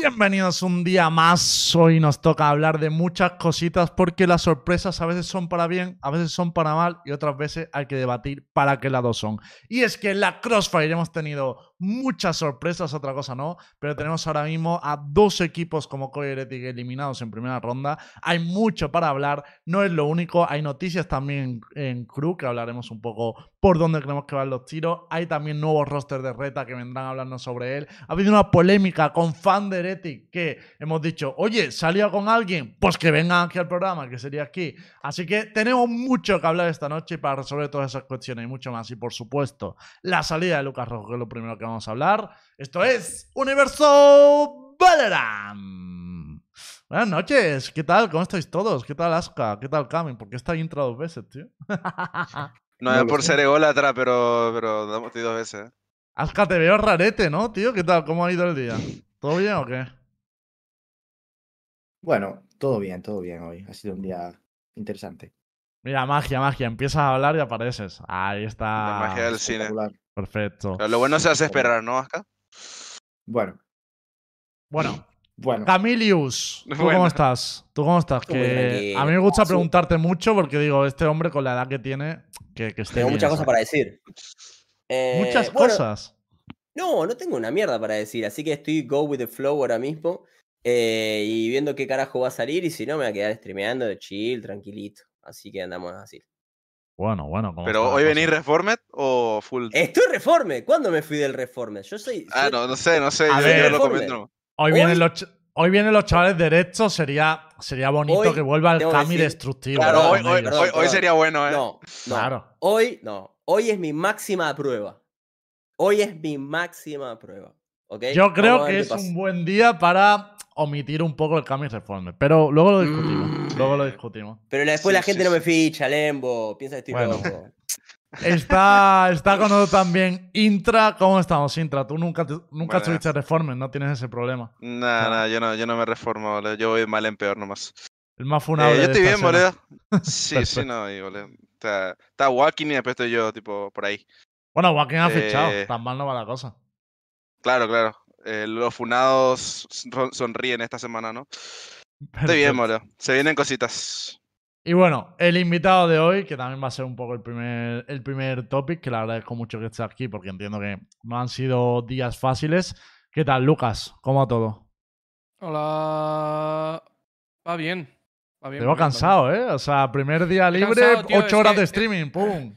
Bienvenidos un día más. Hoy nos toca hablar de muchas cositas porque las sorpresas a veces son para bien, a veces son para mal y otras veces hay que debatir para qué lado son. Y es que en la Crossfire hemos tenido muchas sorpresas, otra cosa no, pero tenemos ahora mismo a dos equipos como Coy Heretic eliminados en primera ronda. Hay mucho para hablar, no es lo único, hay noticias también en Crew que hablaremos un poco por dónde creemos que van los tiros. Hay también nuevos rosters de reta que vendrán a hablarnos sobre él. Ha habido una polémica con fan de que hemos dicho, oye, salía con alguien, pues que vengan aquí al programa, que sería aquí. Así que tenemos mucho que hablar esta noche para resolver todas esas cuestiones y mucho más. Y por supuesto, la salida de Lucas Rojo, que es lo primero que vamos a hablar. Esto es Universo Valorant. Buenas noches, ¿qué tal? ¿Cómo estáis todos? ¿Qué tal Aska? ¿Qué tal Camin? ¿Por qué está intro dos veces, tío? No, No es lo por sé. ser ególatra, pero, pero damos dos veces. ¿eh? Aska, te veo rarete, ¿no, tío? ¿Qué tal? ¿Cómo ha ido el día? ¿Todo bien o qué? Bueno, todo bien, todo bien hoy. Ha sido un día interesante. Mira, magia, magia. Empiezas a hablar y apareces. Ahí está. La magia del cine. Perfecto. Pero lo bueno se hace esperar, ¿no, Aska? Bueno, Bueno, bueno. Camilius, ¿tú Bueno. cómo estás? ¿Tú cómo estás? Que a mí me gusta preguntarte mucho porque digo, este hombre con la edad que tiene, que, que esté Tengo bien, muchas cosas para decir. Eh, Muchas bueno, cosas. No, no tengo una mierda para decir, así que estoy go with the flow ahora mismo. eh, y viendo qué carajo va a salir, y si no, me voy a quedar streameando de chill, tranquilito. Así que andamos así. Bueno, bueno. ¿cómo Pero hoy venís Reformed o full. Estoy reforme. ¿Cuándo me fui del reforme? Yo soy. ah, soy- no, no sé, no sé. A yo, ver. yo lo Reformed. comento. Hoy Hoy- vienen los, hoy vienen los chavales derechos. Sería, sería bonito Hoy que vuelva el Cami decir- destructivo. Claro, hoy, sería bueno, ¿eh? No, no. Claro. Hoy, no. Hoy es mi máxima prueba. Hoy es mi máxima prueba. ¿Ok? Yo creo que es pasa. un buen día para omitir un poco el Cami Reformer. Pero luego lo discutimos. Mm. Luego lo discutimos. Pero después Sí, la gente sí, no me ficha, Lembo. Piensa que estoy Bueno. loco. Está, está con nosotros también Intra. ¿Cómo estamos, Intra? Tú nunca, te- nunca Buenas. tuviste Reformer, no tienes ese problema. Nada, nada, yo no, yo no me reformo, boludo. Yo voy mal en peor nomás. El más funable. Eh, yo estoy bien, boludo. Sí, sí, no, y, boludo. Está, está walking y después estoy yo, tipo, por ahí. Bueno, Joaquín ha Eh, fichado. Tan mal no va la cosa. Claro, claro. Eh, los funados son- sonríen esta semana, ¿no? Estoy bien, boludo. Se vienen cositas. Y bueno, el invitado de hoy, que también va a ser un poco el primer, el primer topic, que le agradezco mucho que esté aquí porque entiendo que no han sido días fáciles. ¿Qué tal, Lucas? ¿Cómo va todo? Hola. Va bien. Va bien. Te veo bien, cansado, ¿eh? O sea, primer día libre, cansado, tío, ocho horas que- de streaming, ¡pum!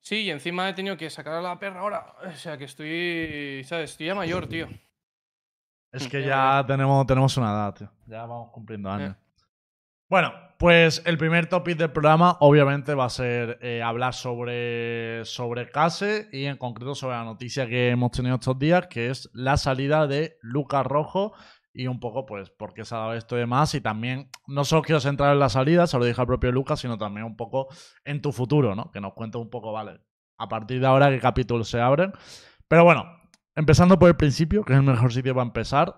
Sí, y encima he tenido que sacar a la perra ahora. O sea que estoy. ¿Sabes? Estoy ya mayor, tío. Es que Ya, ya tenemos, tenemos una edad, tío. Ya vamos cumpliendo años. Eh. Bueno, pues el primer topic del programa obviamente va a ser eh, hablar sobre, sobre Case y en concreto sobre la noticia que hemos tenido estos días, que es la salida de Lucas Rojo y un poco pues por qué se ha dado esto y demás. Y también no solo quiero centrar en la salida, se lo dije al propio Lucas, sino también un poco en tu futuro, ¿no? Que nos cuentes un poco, vale, a partir de ahora qué capítulos se abren. Pero bueno, empezando por el principio, que es el mejor sitio para empezar.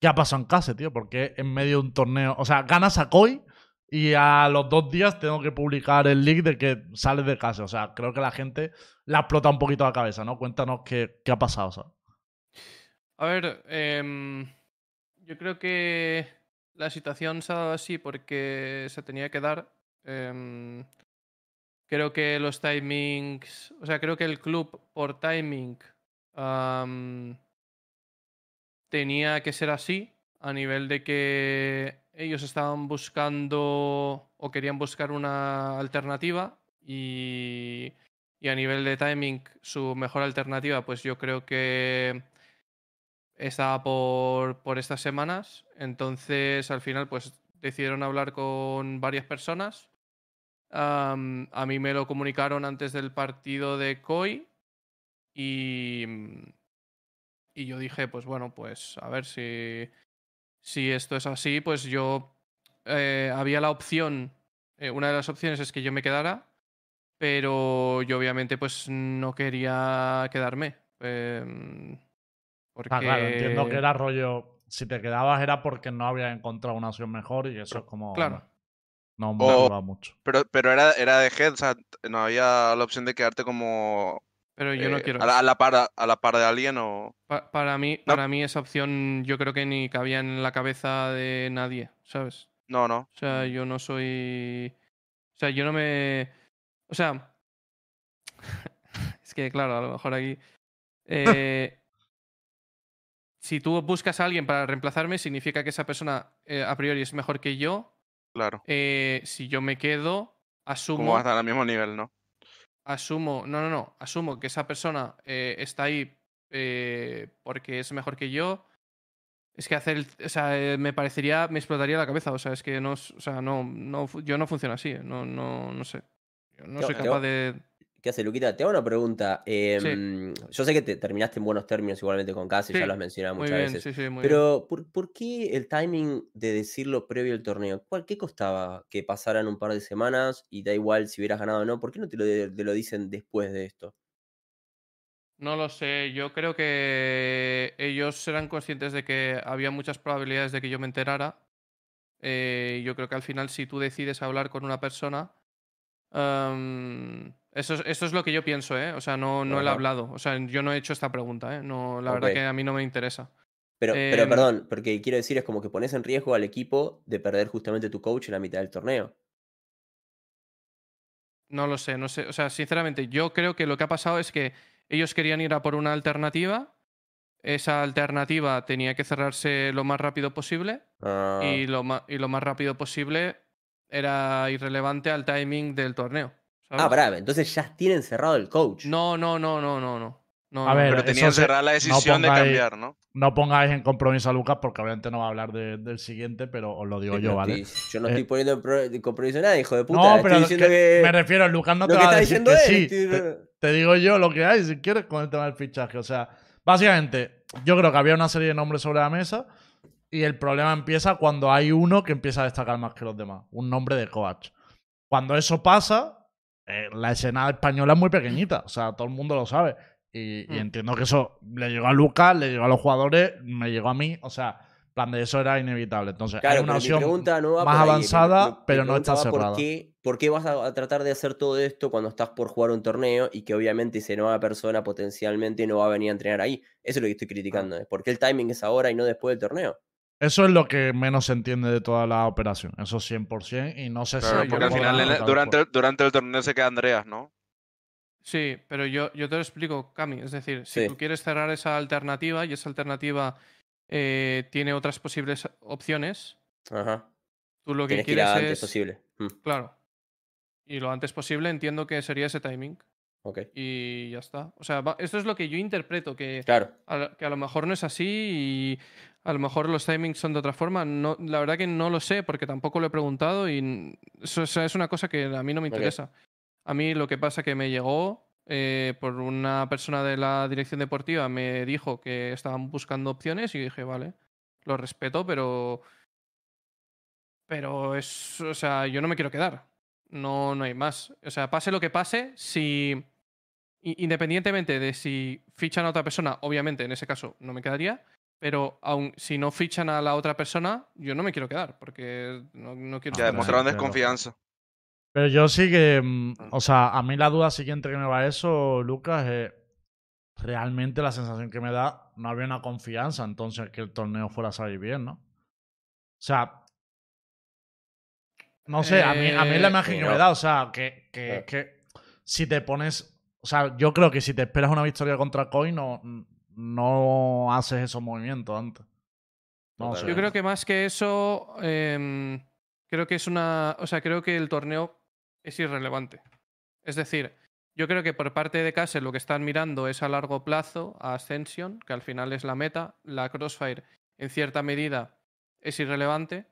¿Qué ha pasado en Case, tío? Porque en medio de un torneo. O sea, ganas a Koi y a los dos días tengo que publicar el link de que sales de Case. O sea, creo que la gente le ha explotado un poquito la cabeza, ¿no? Cuéntanos qué, qué ha pasado, ¿sabes? A ver, em, yo creo que la situación se ha dado así porque se tenía que dar. em, creo que los timings. O sea, creo que el club por timing. tenía que ser así. A nivel de que ellos estaban buscando o querían buscar una alternativa. Y, y a nivel de timing, su mejor alternativa, pues yo creo que estaba por, por estas semanas. Entonces, al final, pues decidieron hablar con varias personas. A mí me lo comunicaron antes del partido de COI. Y, y yo dije, pues bueno, pues a ver si, si esto es así, pues yo eh, había la opción, eh, una de las opciones es que yo me quedara, pero yo obviamente pues no quería quedarme. em, porque... Ah, claro, entiendo que era rollo. Si te quedabas era porque no habías encontrado una opción mejor y eso es como. Claro. No me O- mucho. Pero, pero era, era de head, o sea, no había la opción de quedarte como Pero yo no eh, quiero a, la, a eso. la par, a la par de alguien o... Pa- para, mí, No. para mí esa opción yo creo que ni cabía en la cabeza de nadie, ¿sabes? No, no. O sea, yo no soy. O sea, yo no me. O sea. es que, claro, a lo mejor aquí. eh, si tú buscas a alguien para reemplazarme, significa que esa persona eh, a priori es mejor que yo. Claro. Si yo me quedo, Como asumo. va a estar al mismo nivel, ¿no? Asumo. No, no, no. Asumo que esa persona eh, está ahí eh, porque es mejor que yo. Es que hacer, el- o sea, eh, me parecería, me explotaría la cabeza. O sea, es que no, o sea, no, no, yo no funciono así. eh, No, no, no sé. Yo no Yo- soy yo- capaz de. ¿Qué hace, Luquita? Te hago una pregunta. em, Yo sé que te terminaste en buenos términos igualmente con Casi, Sí, ya lo has mencionado muchas bien, veces. sí. Pero, ¿por, por qué el timing de decirlo previo al torneo? ¿Cuál, ¿Qué costaba que pasaran un par de semanas y da igual si hubieras ganado o no? ¿Por qué no te lo, te lo dicen después de esto? No lo sé. Yo creo que ellos eran conscientes de que había muchas probabilidades de que yo me enterara. Eh, yo creo que al final, si tú decides hablar con una persona. am, eso, es, es lo que yo pienso, ¿eh? O sea, no, no he hablado. O sea, yo no he hecho esta pregunta, ¿eh? No, la verdad que a mí no me interesa. Pero, pero Em, perdón, porque quiero decir, es como que pones en riesgo al equipo de perder justamente tu coach en la mitad del torneo. No lo sé, no sé. O sea, sinceramente, yo creo que lo que ha pasado es que ellos querían ir a por una alternativa. Esa alternativa tenía que cerrarse lo más rápido posible. Ah, y, lo ma- y lo más rápido posible era irrelevante al timing del torneo. ¿Sabes? ah, pará, entonces ya tienen cerrado el coach. No, no, no, no, no, no. No, A ver, Pero tenían se- cerrada la no decisión de cambiar, ¿no? No pongáis en compromiso a Lucas porque obviamente no va a hablar de- del siguiente, pero os lo digo Sí, yo, ¿vale? estoy- yo no Eh, estoy poniendo en pro- en compromiso a nadie, hijo de puta. No, estoy pero diciendo que- que, me refiero, Lucas no lo te que va a está decir diciendo que él. sí. estoy- Te, te digo yo lo que hay, si quieres, con el tema del fichaje. O sea, básicamente, yo creo que había una serie de nombres sobre la mesa y el problema empieza cuando hay uno que empieza a destacar más que los demás. Un nombre de coach. Cuando eso pasa, eh, la escena española es muy pequeñita. O sea, todo el mundo lo sabe. Y, y Mm. entiendo que eso le llegó a Lucas, le llegó a los jugadores, me llegó a mí. O sea, plan de eso era inevitable. Entonces, Claro, hay una opción no más ahí, avanzada, mi- mi pero no está va por cerrada. qué, ¿Por qué vas a, tratar de hacer todo esto cuando estás por jugar un torneo y que obviamente esa nueva persona potencialmente no va a venir a entrenar ahí? Eso es lo que estoy criticando. ¿eh? ¿Por qué el timing es ahora y no después del torneo? Eso es lo que menos se entiende de toda la operación. Eso 100%. Y no sé Claro, si. porque al final, el- durante, el- durante el torneo se queda Andreas, ¿no? Sí, pero yo, yo te lo explico, Cami. Es decir, si Sí. tú quieres cerrar esa alternativa y esa alternativa eh, tiene otras posibles opciones, Ajá. tú lo que Tienes que ir quieres a antes es. posible. Mm, Claro. Y lo antes posible entiendo que sería ese timing. Ok. Y ya está. O sea, va- esto es lo que yo interpreto, que Claro. a, lo- que a lo mejor no es así y a lo mejor los timings son de otra forma. No, la verdad que no lo sé porque tampoco lo he preguntado y eso, eso es una cosa que a mí no me interesa. A mí lo que pasa que me llegó eh, por una persona de la dirección deportiva, me dijo que estaban buscando opciones y dije, vale, lo respeto, pero... Pero es... O sea, yo no me quiero quedar. No, no hay más. O sea, pase lo que pase, si... Independientemente de si fichan a otra persona, obviamente en ese caso no me quedaría, pero aun si no fichan a la otra persona, yo no me quiero quedar, porque no, no quiero... Ya demostraron desconfianza. Pero yo sí que. mm, Ah. O sea, a mí la duda siguiente que me va eso, Lucas, es. Realmente la sensación que me da, no había una confianza entonces que el torneo fuera a salir bien, ¿no? O sea. No sé, a mí, a mí es la Eh, imagen que no. me da. O sea, que, que, Claro. que si te pones. O sea, yo creo que si te esperas una victoria contra Coin, no, no haces esos movimientos antes. No sé. Yo creo que más que eso, em, creo que es una. O sea, creo que el torneo es irrelevante. Es decir, yo creo que por parte de Castle lo que están mirando es a largo plazo a Ascension, que al final es la meta. La Crossfire, en cierta medida, es irrelevante.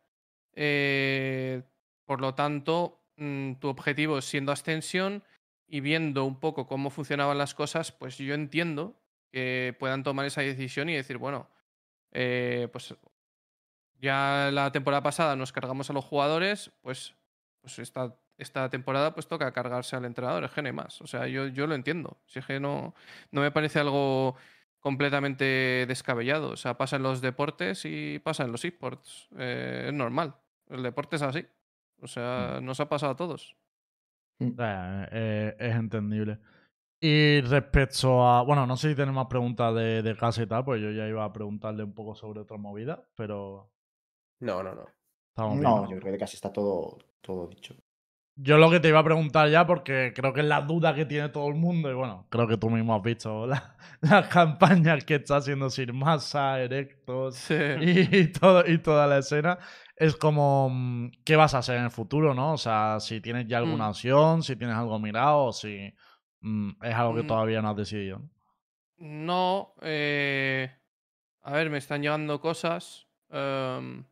Eh, por lo tanto, mm, tu objetivo siendo Ascension y viendo un poco cómo funcionaban las cosas, pues yo entiendo que puedan tomar esa decisión y decir, bueno, eh, pues ya la temporada pasada nos cargamos a los jugadores, pues, pues esta, esta temporada pues toca cargarse al entrenador, es hay más. O sea, yo, yo lo entiendo. Si es que no, no me parece algo completamente descabellado. O sea, pasa en los deportes y pasa en los esports. Eh, es normal. El deporte es así. O sea, nos ha pasado a todos. Eh, eh, es entendible. Y respecto a. Bueno, no sé si tenemos más preguntas de, de casa y tal, pues yo ya iba a preguntarle un poco sobre otra movida, pero. No, no, no. estamos bien, No, ¿no? yo creo que casi está todo, todo dicho. Yo lo que te iba a preguntar ya, porque creo que es la duda que tiene todo el mundo, y bueno, creo que tú mismo has visto la- las campañas que está haciendo Sir Massa, Erectos Sí. y, todo, y toda la escena, es como, mm, ¿qué vas a hacer en el futuro, no? O sea, si tienes ya alguna Mm. opción, si tienes algo mirado, o si mm, es algo que Mm. todavía no has decidido. ¿no? No, eh, a ver, me están llegando cosas, em,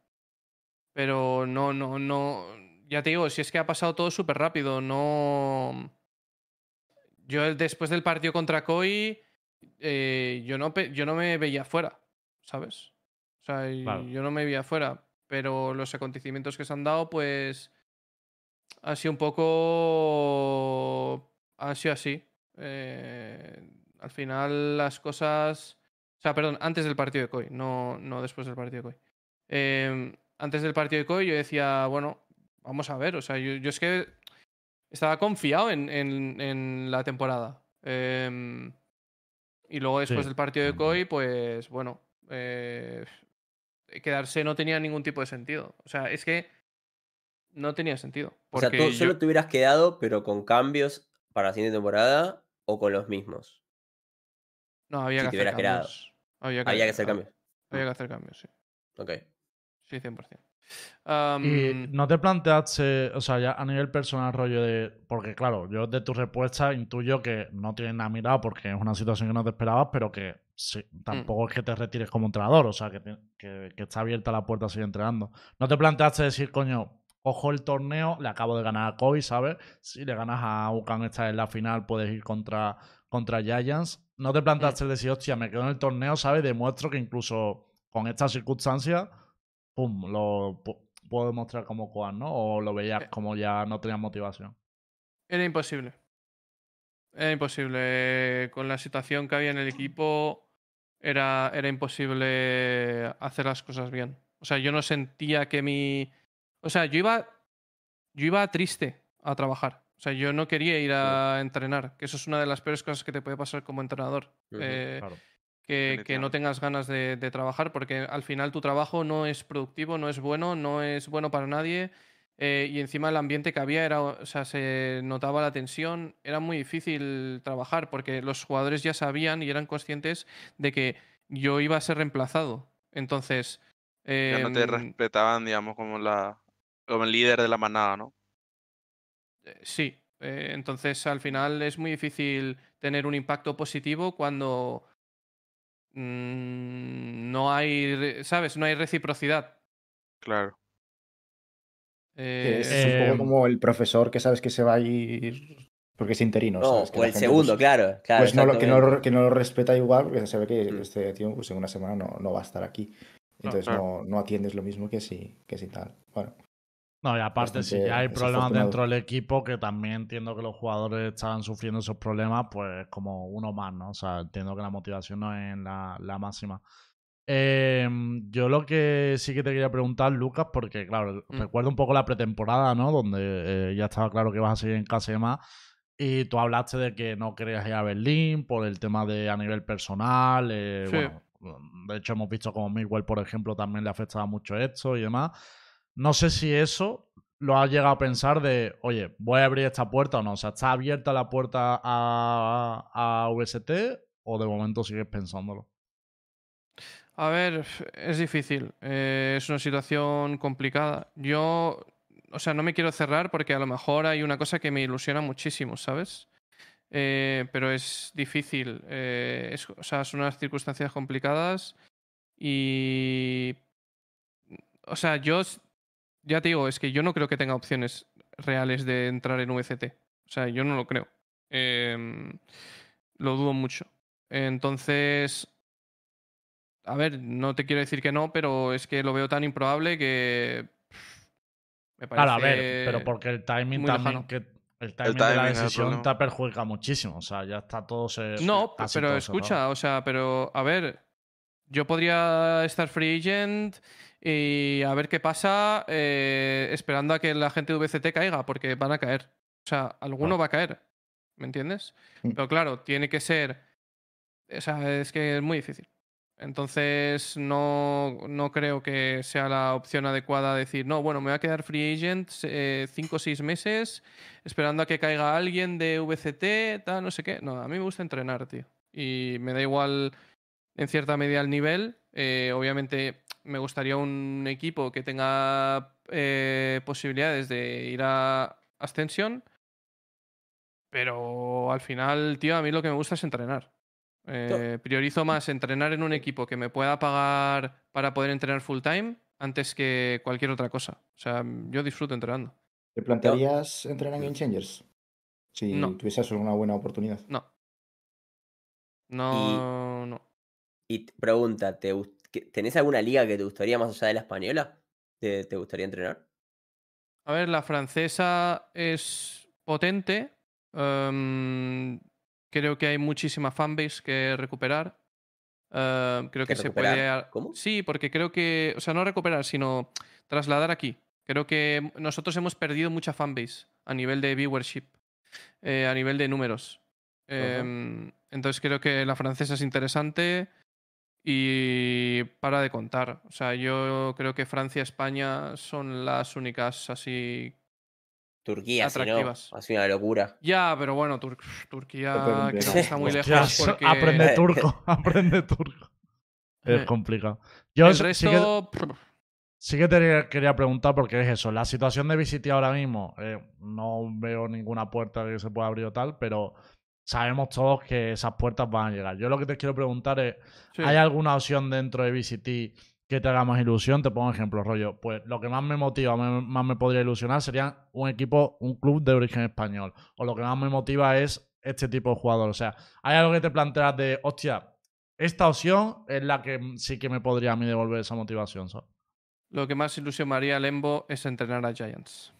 pero no, no, no, ya te digo, si es que ha pasado todo súper rápido, no... Yo después del partido contra Koi, eh, yo, no, yo no me veía fuera, ¿sabes? O sea, yo no me veía fuera, pero los acontecimientos que se han dado, pues, ha sido un poco... Ha sido así. Eh, al final las cosas... O sea, perdón, antes del partido de Koi, no, no después del partido de Koi. Eh, antes del partido de Koi yo decía, bueno, vamos a ver, o sea, yo, yo es que estaba confiado en, en- en la temporada. Eh, y luego después Sí. del partido de Koi, pues bueno, eh, quedarse no tenía ningún tipo de sentido. O sea, es que no tenía sentido. O sea, tú yo- solo te hubieras quedado, pero con cambios para la siguiente temporada o con los mismos. no, había si que te hacer hubieras quedado. cambios. Había que, Había que hacer cambios. Había que hacer cambios, sí. Ok. Sí, 100%. Y no te planteaste, o sea, ya a nivel personal, rollo de. Porque, claro, yo de tu respuesta intuyo que no tienes nada mirado porque es una situación que no te esperabas, pero que sí, tampoco es que te retires como entrenador, o sea, que, te- que, que está abierta la puerta a seguir entrenando. No te planteaste decir, coño, cojo el torneo, le acabo de ganar a Koi, ¿sabes? Si le ganas a Ucan esta en la final, puedes ir contra, contra Giants. No te planteaste decir, hostia, me quedo en el torneo, ¿sabes? Demuestro que incluso con estas circunstancias pum, lo pu- puedo demostrar como Koan, ¿no? O lo veías Eh. como ya no tenías motivación. Era imposible. Era imposible. Con la situación que había en el equipo, era, era imposible hacer las cosas bien. O sea, yo no sentía que mi. O sea, yo iba. Yo iba triste a trabajar. O sea, yo no quería ir a entrenar. Que eso es una de las peores cosas que te puede pasar como entrenador. Eh, Claro. Que, que no tengas ganas de, de trabajar, porque al final tu trabajo no es productivo, no es bueno, no es bueno para nadie. eh, y encima el ambiente que había era, o sea, se notaba la tensión, era muy difícil trabajar porque los jugadores ya sabían y eran conscientes de que yo iba a ser reemplazado. Entonces, Ya no te em, respetaban, digamos, como la como el líder de la manada, ¿no? Eh, Sí, eh, entonces al final es muy difícil tener un impacto positivo cuando mm, no hay, ¿sabes? No hay reciprocidad. Claro. Que es Eh, un Eh, poco como el profesor que sabes que se va a ir porque es interino. No, ¿sabes? Que o el segundo, pues, claro. claro pues no lo, que, no, que no lo respeta igual porque se ve que Mm. este tío pues, en una semana no, no va a estar aquí. Entonces claro. no, no atiendes lo mismo que si, que si tal. Bueno, No, y aparte, si ya hay problemas dentro del equipo, que también entiendo que los jugadores estaban sufriendo esos problemas, pues como uno más, ¿no? O sea, entiendo que la motivación no es la, la máxima. Eh, yo lo que sí que te quería preguntar, Lucas, porque claro, Mm. recuerdo un poco la pretemporada, ¿no? Donde eh, ya estaba claro que ibas a seguir en KSMA y tú hablaste de que no querías ir a Berlín por el tema de a nivel personal. eh, Sí. bueno, de hecho, hemos visto como Miguel, por ejemplo, también le afectaba mucho esto y demás. No sé si eso lo has llegado a pensar de, oye, voy a abrir esta puerta o no. O sea, ¿está abierta la puerta a, a VST o de momento sigues pensándolo? A ver, es difícil. eh, es una situación complicada. Yo, o sea, no me quiero cerrar porque a lo mejor hay una cosa que me ilusiona muchísimo, ¿sabes? Eh, pero es difícil. eh, es- o sea, son unas circunstancias complicadas y... O sea, yo, ya te digo, es que yo no creo que tenga opciones reales de entrar en VCT. O sea, yo no lo creo. Em, lo dudo mucho. Entonces, a ver, no te quiero decir que no, pero es que lo veo tan improbable que pff, me parece Claro, a ver, pero porque el timing muy también lejano. que el timing, de la timing decisión te perjudica muchísimo. O sea, ya está todo se, No, pero todo escucha, cerrado. o sea, pero a ver, yo podría estar free agent Y a ver qué pasa, eh, esperando a que la gente de VCT caiga, porque van a caer. O sea, alguno va a caer. ¿Me entiendes? Mm. Pero claro, tiene que ser. O sea, es que es muy difícil. Entonces, no, no creo que sea la opción adecuada decir, no, bueno, me voy a quedar free agent eh, cinco o seis meses esperando a que caiga alguien de VCT, tal, no sé qué. No, a mí me gusta entrenar, tío. Y me da igual en cierta medida el nivel. Eh, obviamente me gustaría un equipo que tenga eh, posibilidades de ir a Ascensión. Pero al final, tío, a mí lo que me gusta es entrenar. Eh, priorizo más entrenar en un equipo que me pueda pagar para poder entrenar full time antes que cualquier otra cosa. O sea, yo disfruto entrenando. ¿Te plantearías entrenar en Game Changers? Si No. tuvieses una buena oportunidad. No. No, no. Y pregunta, ¿te ¿tenés alguna liga que te gustaría más allá de la española? ¿Te, te gustaría entrenar? A ver, la francesa es potente. em, creo que hay muchísima fanbase que recuperar. Em, creo ¿Que que se puede. ¿Cómo? Sí, porque creo que. O sea, no recuperar, sino trasladar aquí. Creo que nosotros hemos perdido mucha fanbase a nivel de viewership, eh, a nivel de números. Em, entonces creo que la francesa es interesante y para de contar. O sea, yo creo que Francia y España son las únicas así. Turquía, si no, Atractivas. ha sido una locura. Ya, pero bueno, Tur- Turquía no. que está muy lejos porque Aprende turco, aprende turco. Es Eh, complicado. Yo el resto. sí que, sí que te quería preguntar porque es eso. La situación de VCT ahora mismo, eh, no veo ninguna puerta que se pueda abrir o tal, pero sabemos todos que esas puertas van a llegar. Yo lo que te quiero preguntar es, sí. ¿hay alguna opción dentro de VCT que te haga más ilusión? Te pongo ejemplo, rollo. Pues lo que más me motiva, me- más me podría ilusionar sería un equipo, un club de origen español. O lo que más me motiva es este tipo de jugador. O sea, ¿hay algo que te planteas de, hostia, esta opción es la que sí que me podría a mí devolver esa motivación? ¿sabes? Lo que más ilusión me haría a Lembo es entrenar a Giants.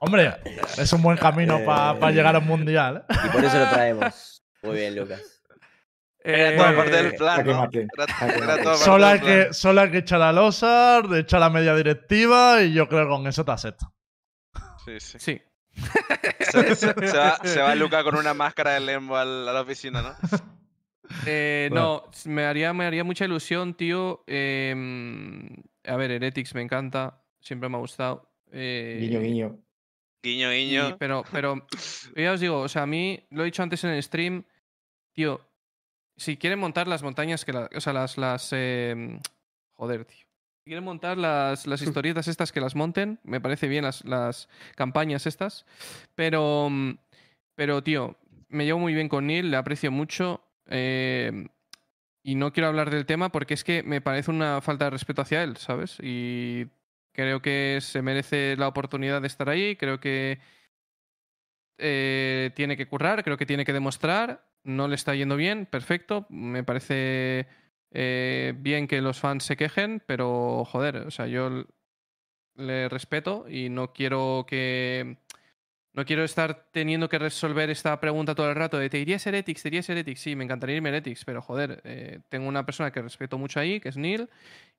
Hombre, es un buen camino para Eh. llegar a un mundial. ¿eh? y por eso lo traemos. Muy bien, Lucas. Era Eh, parte del plan, ¿no? Era, parte Solo del hay, que, solo hay que echar a losar, echar la media directiva y yo creo que con eso te acepto. Sí, sí. Sí. Se, se- se va, se va Luca con una máscara de lembo al- a la oficina, ¿no? Eh, Bueno. No, me haría, me haría mucha ilusión, tío. em, a ver, Heretics me encanta. Siempre me ha gustado. eh, Guiño, guiño. Guiño, y- guiño. pero, pero ya os digo, o sea, a mí, lo he dicho antes en el stream, tío, si quieren montar las montañas que la- o sea, las, las, em, joder, tío. Si quieren montar las, las historietas estas que las monten, me parece bien las, las campañas estas, pero, pero, tío, me llevo muy bien con Neil, le aprecio mucho. em, y no quiero hablar del tema porque es que me parece una falta de respeto hacia él, ¿sabes? Y creo que se merece la oportunidad de estar ahí, creo que eh, tiene que currar, creo que tiene que demostrar, no le está yendo bien, perfecto, me parece eh, bien que los fans se quejen, pero joder, o sea, yo le respeto y no quiero que... No quiero estar teniendo que resolver esta pregunta todo el rato de ¿te irías Heretics? ¿Te irías Heretics? Sí, me encantaría irme Heretics, pero joder, eh, tengo una persona que respeto mucho ahí, que es Neil,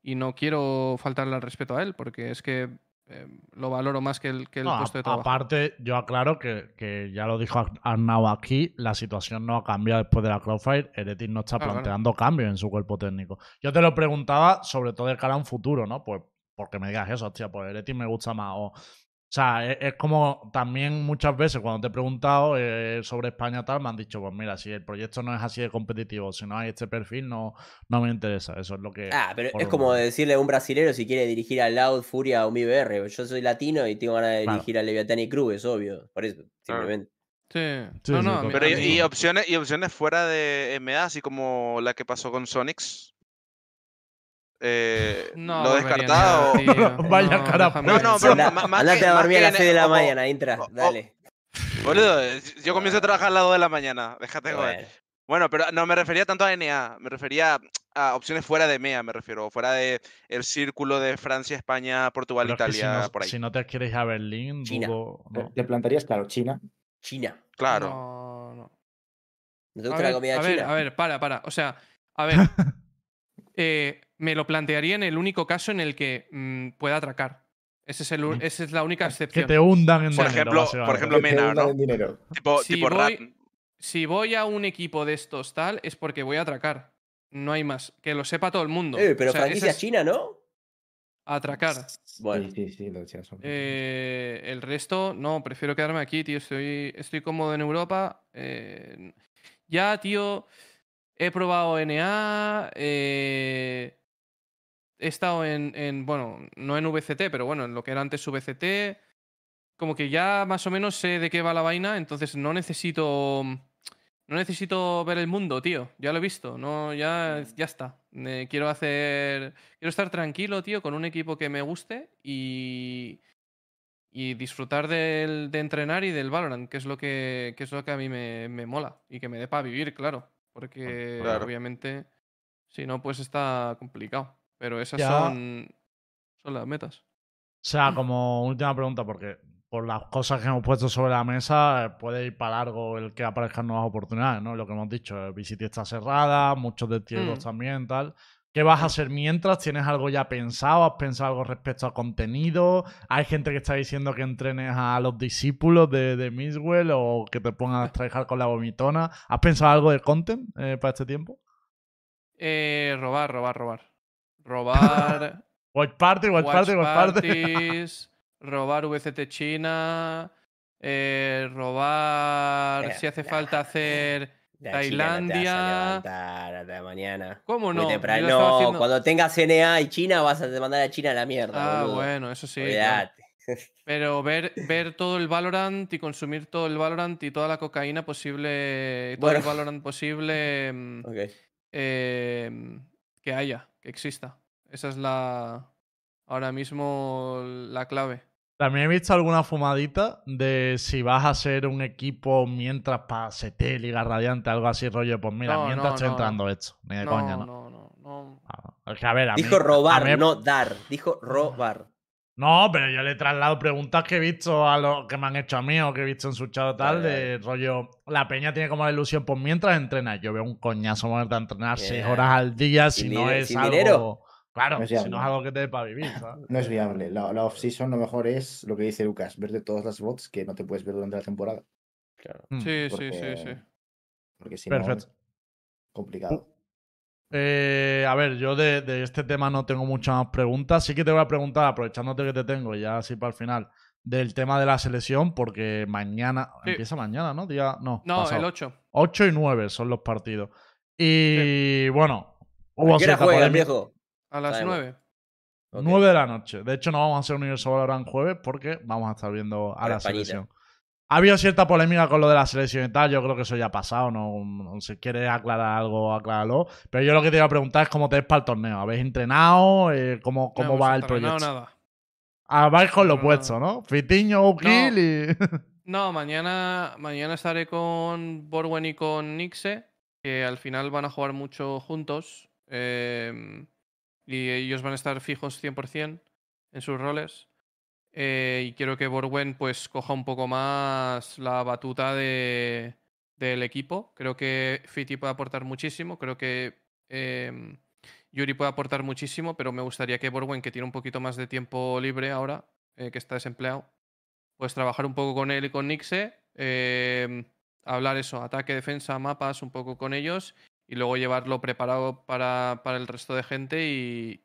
y no quiero faltarle al respeto a él, porque es que eh, lo valoro más que el, que el No, puesto de trabajo. aparte, yo aclaro que, que ya lo dijo Ar- Arnau aquí, la situación no ha cambiado después de la Crowdfire. Heretic no está Claro, claro. planteando cambios en su cuerpo técnico. Yo te lo preguntaba sobre todo de cara a un futuro, ¿no? Pues porque me digas eso, hostia, pues Heretic me gusta más. O sea, es, es como también muchas veces cuando te he preguntado eh, sobre España tal, me han dicho, pues mira, si el proyecto no es así de competitivo, si no hay este perfil, no, no me interesa. Eso es lo que... Ah, pero es un- como decirle a un brasilero si quiere dirigir al Loud, Furia o Mi BR. Yo soy latino y tengo ganas de Claro. dirigir a Leviatán y Cruz, es obvio. Por eso, simplemente. Sí. Sí, no, sí, no, a Pero a y opciones, y opciones fuera de MA, así como la que pasó con Sonics. Eh, No ¿Lo descartado? Vaya No, cara déjame No, no, pero Anda- más andate que- a más dormir a las en- 6 de la mañana, Intra. Dale. Boludo, yo comienzo a trabajar a las 2 de la mañana. Déjate de joder. Bueno, Bueno, pero no me refería tanto a NA, me refería a opciones fuera de MEA, me refiero, fuera de el círculo de Francia, España, Portugal, Pero es que Italia, si, no, por ahí. si no te quieres ir a Berlín, China. dudo- ¿Te- no. ¿Te plantarías, claro, China? China. Claro. No, no. ¿No te A gusta la ver, comida a ver, china? a ver, para, para. O sea, A ver, eh, me lo plantearía en el único caso en el que mm, pueda atracar. Ese es el u- Mm. esa es la única Que excepción. te hundan en Por dinero, ejemplo, por ejemplo, Que Mena, ¿no? en dinero. Tipo, Si tipo voy- Rat. Si voy a un equipo de estos tal, es porque voy a atracar. No hay más. Que lo sepa todo el mundo. Eh, pero O sea, ese franquicia es china, ¿no? Atracar. Bueno. Sí, sí, sí, lo decías. son- Eh, el resto, no, prefiero quedarme aquí, tío. Estoy, estoy cómodo en Europa. Eh, ya, tío, he probado NA. eh, he estado en, en, bueno, no en VCT, pero bueno, en lo que era antes VCT. Como que ya más o menos sé de qué va la vaina, entonces no necesito. No necesito ver el mundo, tío. Ya lo he visto. No, ya, ya está. Eh, quiero hacer. Quiero estar tranquilo, tío, con un equipo que me guste y. Y disfrutar del- de entrenar y del Valorant, que es lo que, que es lo que a mí me, me mola. Y que me dé para vivir, claro. Porque Claro. obviamente. Si no, pues está complicado. Pero esas Ya. son. Son las metas. O sea, como última pregunta, porque por las cosas que hemos puesto sobre la mesa, eh, puede ir para largo el que aparezcan nuevas oportunidades, ¿no? Lo que hemos dicho, el VCT está cerrada, muchos 2 Mm. también, tal. ¿Qué vas a hacer mientras? ¿Tienes algo ya pensado? ¿Has pensado algo respecto al contenido? ¿Hay gente que está diciendo que entrenes a los discípulos de, de Miswell o que te pongas a trabajar con la vomitona? ¿Has pensado algo de content eh, para este tiempo? Eh, robar, robar, robar. Robar. Watch Party, Watch, watch Party, Watch Party. parties, robar VCT China, eh, robar si hace nah. falta hacer... La China no te vas a Tailandia. levantar hasta mañana. ¿Cómo no? No, haciendo- cuando tengas CNA y China vas a mandar a China a la mierda. Ah, boludo. bueno, eso sí. claro. Pero ver, ver todo el Valorant y consumir todo el Valorant y toda la cocaína posible, todo el. Valorant posible Ok. eh, que haya, que exista. Esa es la ahora mismo la clave. También he visto alguna fumadita de si vas a ser un equipo mientras para CT, Liga Radiante, algo así, rollo. Pues mira, No, mientras no, estoy no, entrando esto. Ni de No, coña, ¿no? no, no, no. Ah, es que, a ver, a Dijo mí- a robar, mí- no dar. Dijo robar. No, pero yo le he trasladado preguntas que he visto a los que me han hecho a mí o que he visto en su chat o tal, Vale, de rollo. La peña tiene como la ilusión, pues mientras entrenas. Yo veo un coñazo ponerte a entrenar seis Yeah. horas al día si ¿Sin no es sin algo. dinero? Claro, No es si no es algo que te dé para vivir, ¿sabes? No es viable. La, la off-season lo mejor es lo que dice Lucas, verte todas las bots que no te puedes ver durante la temporada. Claro. Mm, Sí, sí, Porque, sí, sí. porque si Perfecto. no, complicado. Eh, a ver, yo de, de este tema no tengo muchas más preguntas. Sí que te voy a preguntar, aprovechándote que te tengo, ya así para el final, del tema de la selección, porque mañana. Sí. Empieza mañana, ¿no? Día, no, No, pasado. el 8. 8 y 9 son los partidos. Y bueno, ¿A hubo cierta polémica. viejo? A las Sabemos. 9. Ok. 9 de la noche. De hecho, no vamos a hacer Universo Valorant jueves porque vamos a estar viendo a la selección. Ha habido cierta polémica con lo de la selección y tal. Yo creo que eso ya ha pasado. No, no si quieres aclarar algo, acláralo. Pero yo lo que te iba a preguntar es cómo te ves para el torneo. ¿Habéis entrenado? Eh, ¿Cómo, cómo No va el proyecto? nada. Ah, vais con lo No, puesto, ¿no? Fitiño, Ukil y. No, mañana, mañana estaré con Borwen y con Nixe, que al final van a jugar mucho juntos. eh, y ellos van a estar fijos 100% en sus roles. Eh, y quiero que Borwen pues coja un poco más la batuta de, del equipo. Creo que Fiti puede aportar muchísimo. Creo que eh, Yuri puede aportar muchísimo, pero me gustaría que Borwen, que tiene un poquito más de tiempo libre ahora, eh, que está desempleado, pues trabajar un poco con él y con Nixe, eh, hablar eso, ataque, defensa, mapas, un poco con ellos y luego llevarlo preparado para, para el resto de gente y,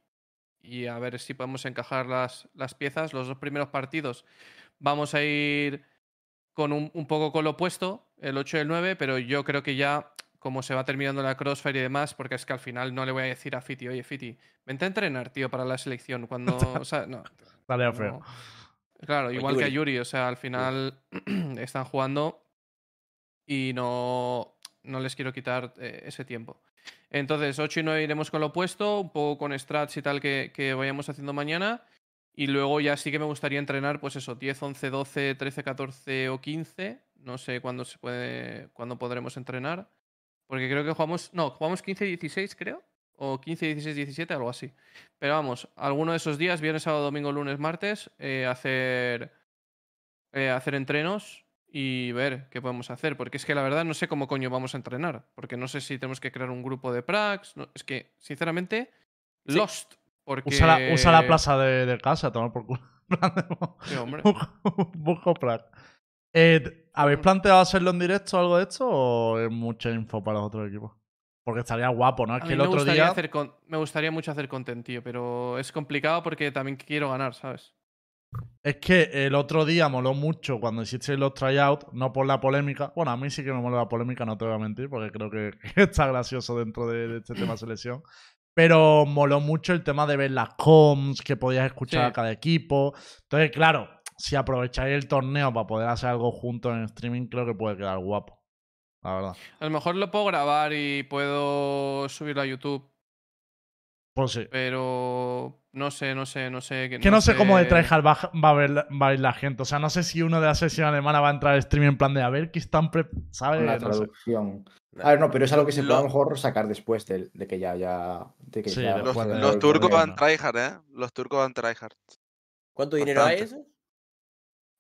y a ver si podemos encajar las, las piezas. Los dos primeros partidos vamos a ir con un, un poco con lo opuesto, el 8 y el 9, pero yo creo que ya como se va terminando la Crossfire y demás, porque es que al final no le voy a decir a Fiti, oye Fiti, vente a entrenar, tío, para la selección, cuando... o sea, no, Estaría feo. no. Claro, igual que a Yuri. Yuri, o sea, al final están jugando y no, no les quiero quitar eh, ese tiempo. Entonces, 8 y 9 iremos con lo opuesto, un poco con strats y tal que, que vayamos haciendo mañana. Y luego ya sí que me gustaría entrenar, pues eso, 10, 11, 12, 13, 14 o 15. No sé cuándo se puede, cuándo podremos entrenar. Porque creo que jugamos, no, jugamos 15 y 16, creo. O 15, 16, 17, algo así. Pero vamos, alguno de esos días, viernes, sábado, domingo, lunes, martes, eh, hacer, eh, hacer entrenos y ver qué podemos hacer. Porque es que la verdad no sé cómo coño vamos a entrenar. Porque no sé si tenemos que crear un grupo de prax. no- es que, sinceramente, Sí. lost. Porque... Usa, la, usa la plaza de, de casa, toma por culo. Sí, hombre. Busco- prac. Eh, ¿Habéis planteado hacerlo en directo o algo de esto? ¿O es mucha info para los otros equipos? Porque estaría guapo, ¿no? Es que el otro día. hacer con- me gustaría mucho hacer content, tío, pero es complicado porque también quiero ganar, ¿sabes? Es que el otro día moló mucho cuando hiciste los tryouts, no por la polémica. Bueno, a mí sí que me moló la polémica, no te voy a mentir, porque creo que, que está gracioso dentro de, de este tema selección. Pero moló mucho el tema de ver las comms, que podías escuchar Sí. a cada equipo. Entonces, claro, si aprovecháis el torneo para poder hacer algo juntos en streaming, creo que puede quedar guapo. La verdad. A lo mejor lo puedo grabar y puedo subirlo a YouTube, Pues sí. pero no sé, no sé, no sé. Que no sé cómo de tryhard va, va a ver va a ir la gente. O sea, no sé si uno de la sesión alemana va a entrar al streaming en plan de a ver qué están pre ¿sabes? La No sé. traducción. A ver, no, pero es algo que se puede a lo Lo- mejor sacar después de, de que ya, ya, de que Sí, ya después Los, turcos van tryhard, ¿eh? Los turcos van tryhard. ¿Cuánto dinero hay eso?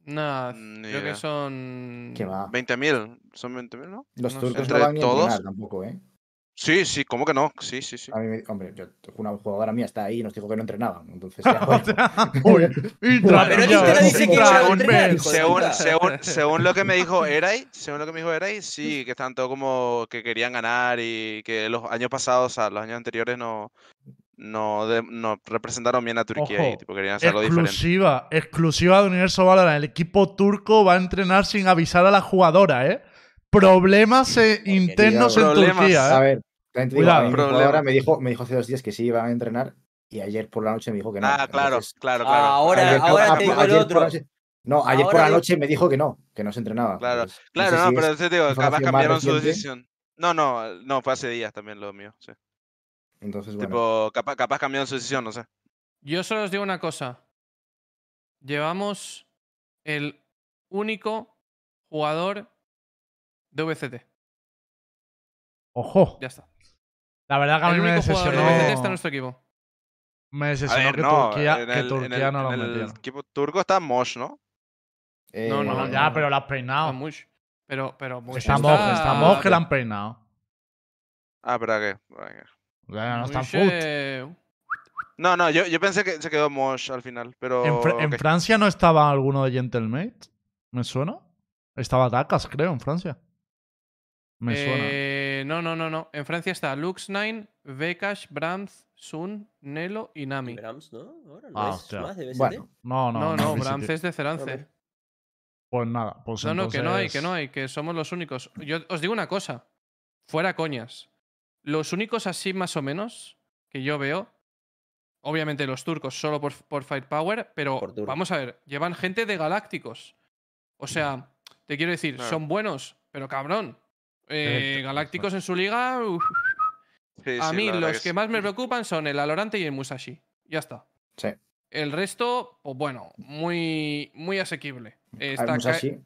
Nada, Ni creo idea. que son. ¿Qué va? 20.000. ¿Son 20.000, no? Los no sé. turcos no van todos- tampoco, ¿eh? Sí, sí, ¿cómo que no? Sí, sí, sí. A mí, me- hombre, yo, una jugadora mía está ahí y nos dijo que no entrenaban. Entonces, ya, bueno. Uy, a Según, lo que me dijo Eray, según lo que me dijo Eray, sí, que están todos como que querían ganar y que los años pasados, o sea, los años anteriores no, no, de- no representaron bien a Turquía y Ojo, tipo, querían hacer algo diferente. Exclusiva, exclusiva de Universo Valorant. El equipo turco va a entrenar sin avisar a la jugadora, ¿eh? Problemas eh, internos en Problemas. Turquía, A ¿eh? ver, también te digo, Cuidado. a mí mi Problema. jugadora me dijo, me dijo hace dos días que sí iba a entrenar y ayer por la noche me dijo que no. Ah, claro, Entonces, claro, claro. Ahora- ayer por- ahora te digo el otro. la noche- no, ayer por Ahora la noche me dijo que no, que no se entrenaba. Claro, Claro, sé no, si pero te digo, capaz cambiaron su decisión. No, no, no, fue hace días también lo mío, sí. Entonces, bueno. Tipo, capaz, capaz cambiaron su decisión, no sé. Yo solo os digo una cosa. Llevamos el único jugador de VCT. Ojo. Ya está. La verdad que a mí El me único jugador de VCT está en decepcionó. nuestro equipo. Me decepcionó ver, que no, Turquía, en que el, Turquía en el- no lo en el equipo turco está Mosh, ¿no? eh, no, no, Bueno, ya, no. pero lo has Está peinado. Mush. Pero, pero Mush Está está- Moj, está Moj que la han peinado. Ah, espera, ¿qué? No está en eh, No, no, yo, yo pensé que se quedó Mosh al final, pero... ¿En, Fr- en ok. Francia no estaba alguno de Gentlemate? ¿Me suena? Estaba Takas, creo, en Francia. Me suena. No, no, no, no. En Francia está Lux9, Vekash, Brams, Sun, Nelo y Nami. Brahms, ¿no? Ahora no Ah, es hostia. más de BST. Bueno, No, no, No, no. Brams es de Cerance. Pues nada, pues No, no, que no hay, que entonces- no hay, que somos los únicos. Yo os digo una cosa, fuera coñas. Los únicos así más o menos que yo veo, obviamente los turcos solo por, por Firepower, pero Por vamos a ver, llevan gente de galácticos. O sea, te quiero decir, Claro. son buenos, pero cabrón. Eh, galácticos en su liga, Sí, a sí, mí los que más me preocupan son el Alorante y el Musashi. Ya está. sí. El resto, pues bueno, muy, muy asequible. Eh, Está Musashi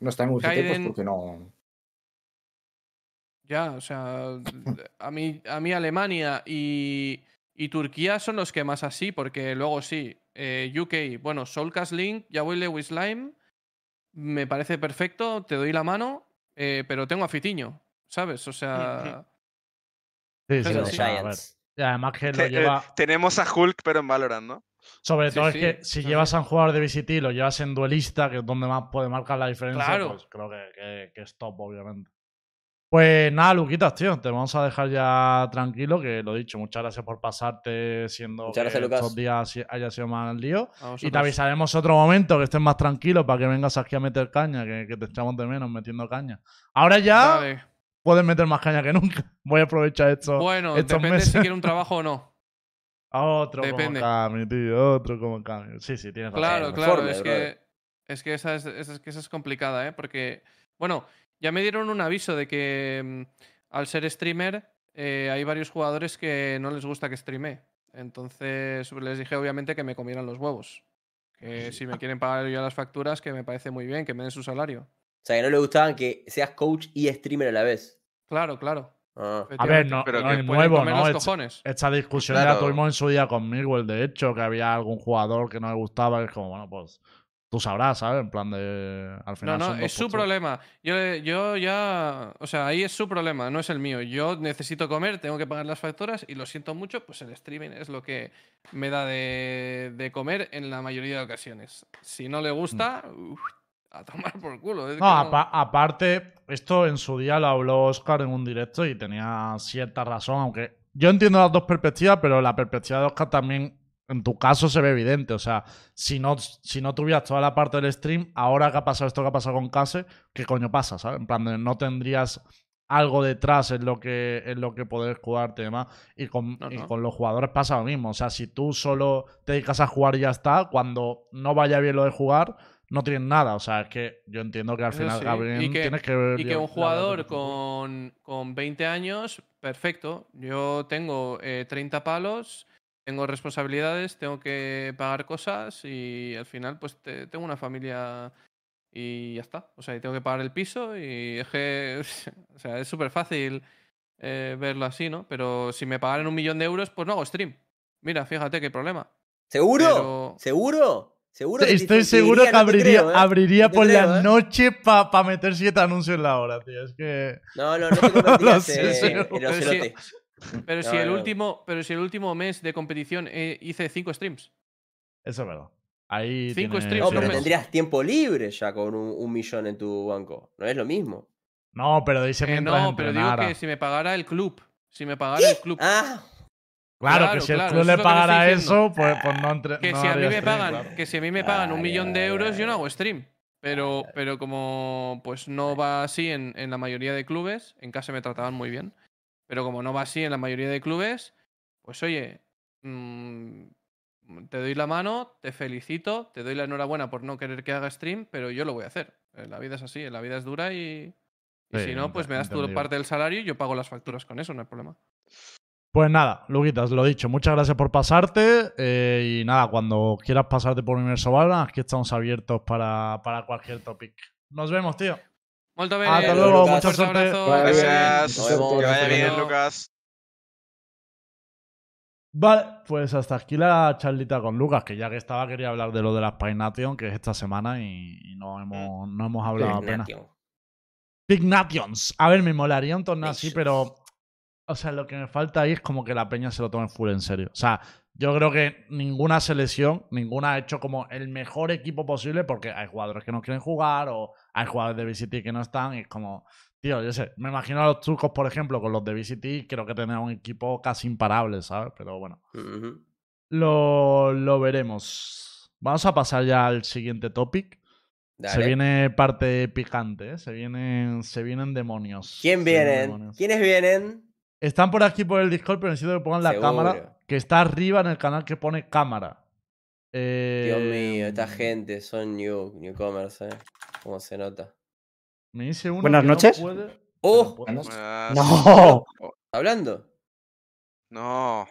no está en UCT pues porque no. Ya, o sea, a mí, a mí Alemania y, y Turquía son los que más así, porque luego sí, eh, UK, bueno, Soulcast Link, ya voy Lewis Slime, me parece perfecto, te doy la mano, eh, pero tengo a Fitiño, ¿sabes? O sea, Sí, sí, sí. sea, a ver. Giants. Y además que lo eh, lleva. tenemos a Hulk, pero en Valorant, ¿no? Sobre Sí, todo sí, es que si sí, llevas a un jugador de VCT y lo llevas en duelista, que es donde más puede marcar la diferencia, Claro. pues creo que, que- que es top, obviamente. Pues nada, Luquitas, tío, te vamos a dejar ya tranquilo, que lo dicho, muchas gracias por pasarte siendo Muchas gracias, que estos días haya sido más lío. Y te avisaremos otro momento que estés más tranquilo para que vengas aquí a meter caña, que, que te echamos de menos metiendo caña. Ahora ya puedes meter más caña que nunca. Voy a aprovechar esto. Bueno, estos depende meses. si quiere un trabajo o no. Otro Depende. como Cami, tío. Otro como Cami. Sí, sí, tienes razón. Claro, claro, es que, es que esa es, esa es- que esa es complicada, ¿eh? Porque, bueno, ya me dieron un aviso de que mm, al ser streamer eh, hay varios jugadores que no les gusta que streame. Entonces les dije obviamente que me comieran los huevos. Que si me quieren pagar ya las facturas, que me parece muy bien, que me den su salario. O sea, que no le gustaban que seas coach y streamer a la vez. Claro, claro. Ah. A ver, no, Pero no que es nuevo, comer ¿no? los. Esta discusión ya Claro. tuvimos en su día conmigo, el de hecho, que había algún jugador que no le gustaba, que es como, bueno, pues tú sabrás, ¿sabes? En plan de. Al No, final no, dos es su problema. Yo, yo ya. O sea, ahí es su problema, no es el mío. Yo necesito comer, tengo que pagar las facturas y lo siento mucho, pues el streaming es lo que me da de, de comer en la mayoría de ocasiones. Si no le gusta, uf, a tomar por culo. es No, no- apa- aparte, esto en su día lo habló Oscar en un directo y tenía cierta razón, aunque yo entiendo las dos perspectivas, pero la perspectiva de Oscar también, en tu caso, se ve evidente. O sea, si no, si no tuvieras toda la parte del stream, ahora que ha pasado esto que ha pasado con Case, ¿qué coño pasa? ¿Sabes? En plan, de no tendrías algo detrás en lo que, en lo que poder jugarte y demás. Y con, No, y no. con los jugadores pasa lo mismo. O sea, si tú solo te dedicas a jugar y ya está, cuando no vaya bien lo de jugar, no tienes nada. O sea, es que yo entiendo que al final, sí. Gabriel, Y que- tienes que. Y que un jugador con, con 20 años, perfecto. Yo tengo eh, 30 palos, tengo responsabilidades, tengo que pagar cosas y al final pues te- tengo una familia y ya está. O sea, y tengo que pagar el piso y es que, o sea, es súper fácil eh, verlo así, ¿no? Pero si me pagaran un millón de euros, pues no hago stream. Mira, fíjate qué problema. ¿Seguro? Pero- ¿Seguro? ¿Seguro? que Estoy te seguro diría? que No abriría, creo, ¿eh? abriría No por creo, la ¿eh? noche para meter siete anuncios en la hora, tío. Es que. No, no, no te convertirías No sé, Pero si el último, pero si el último mes de competición eh, hice 5 streams. Eso es verdad. Ahí. Cinco tiene- streams, No, pero tendrías tiempo libre ya con un, un millón en tu banco. No es lo mismo. No, pero dice Eh, no, pero digo que si me pagara el club. Si me pagara el club. Ah, Claro, que Claro, si el club le pagara eso, pues, pues no entre. que, no si a mí me stream, pagan, claro. que si a mí me pagan un millón de euros, yo no hago stream. Pero, pero como pues no va así en, en la mayoría de clubes, en casa me trataban muy bien. Pero como no va así en la mayoría de clubes, pues oye, mm, te doy la mano, te felicito, te doy la enhorabuena por no querer que haga stream, pero yo lo voy a hacer. Eh, La vida es así, la vida es dura y, y Sí, si no, pues me das tu parte del salario y yo pago las facturas con eso, no hay problema. Pues nada, Luquitas, lo dicho, muchas gracias por pasarte. eh, y nada, cuando quieras pasarte por Universo Valorant, aquí estamos abiertos para, para cualquier topic. Nos vemos, tío. Molto Hasta luego, un mucha fuerte suerte. Gracias. Nos vemos. Que vaya bien. Lucas. Vale, pues hasta aquí la charlita con Lucas, que ya que estaba quería hablar de lo de las Paination, que es esta semana y, y no hemos, no hemos hablado apenas. Ignatio. Big Nations. A ver, me molaría un torneo así, pero. O sea, lo que me falta ahí es como que la peña se lo tome full en serio. O sea, yo creo que ninguna selección, ninguna ha hecho como el mejor equipo posible porque hay jugadores que no quieren jugar o hay jugadores de VCT que no están y es como. Tío, yo sé, me imagino a los turcos, por ejemplo, con los de VCT, creo que tenían un equipo casi imparable, ¿sabes? Pero bueno, lo, lo veremos. Vamos a pasar ya al siguiente topic. Se viene parte picante, ¿eh? Se vienen, se vienen demonios. ¿Quién vienen demonios. ¿Quiénes vienen? Están por aquí por el Discord, pero necesito que pongan la Seguro. cámara, que está arriba en el canal que pone cámara. Eh, Dios mío, esta gente son new, newcomers, ¿eh? ¿Cómo se nota? Me dice uno Buenas que no noches. ¡Oh! no puede. Buenas. No. ¿Está hablando? No.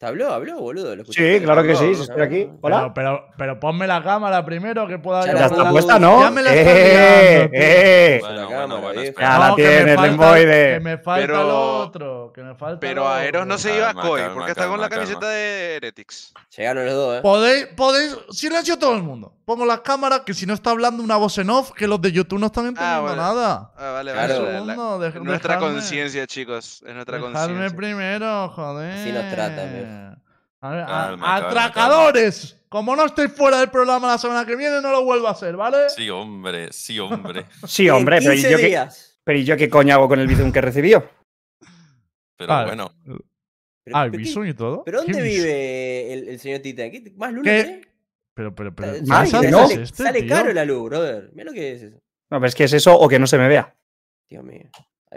¿Te habló? ¿Habló, boludo? Sí, claro que sí, estoy aquí. Pero, Hola. pero, pero ponme la cámara primero que pueda Ya Ya la está puesta, ¿no? Ya me la está ¡Eh! liando, tío. ¡Eh! Bueno, Bueno, cámara, bueno. Ya la No, que me tienes, falta- Lemboide. Que me falta Pero- lo otro. Que me falta Pero a Eros no se iba a Koi, calma, porque está con la camiseta calma. de Heretics. Llegaron los dos, ¿eh? Podéis, podéis, silencio todo el mundo. Pongo las cámaras, que si no está hablando una voz en off, que los de YouTube no están entendiendo bueno. nada. Ah, vale, vale. Un la- la- segundo, dej- nuestra conciencia, chicos. Es nuestra conciencia. primero, joder. Así nos tratan. A ver, a- Calma, calma, atracadores. Como no estoy fuera del programa la semana que viene, no lo vuelvo a hacer, ¿vale? Sí, hombre, sí, hombre. Sí, hombre, pero ¿y 15 yo, qué, días. pero ¿y yo qué coño hago con el bizum que recibió? Pero Vale. bueno, Pero, Ah, ¿el Bison y todo? ¿pero dónde vive el, el señor Titán? ¿Qué- ¿Más luna ¿Qué? tenés? Pero, pero, pero. Eh, ¿qué Ay, sale, no. sale, este, sale caro la luz, brother. Mira lo que es eso. No, pero es que es eso o que no se me vea. Dios mío.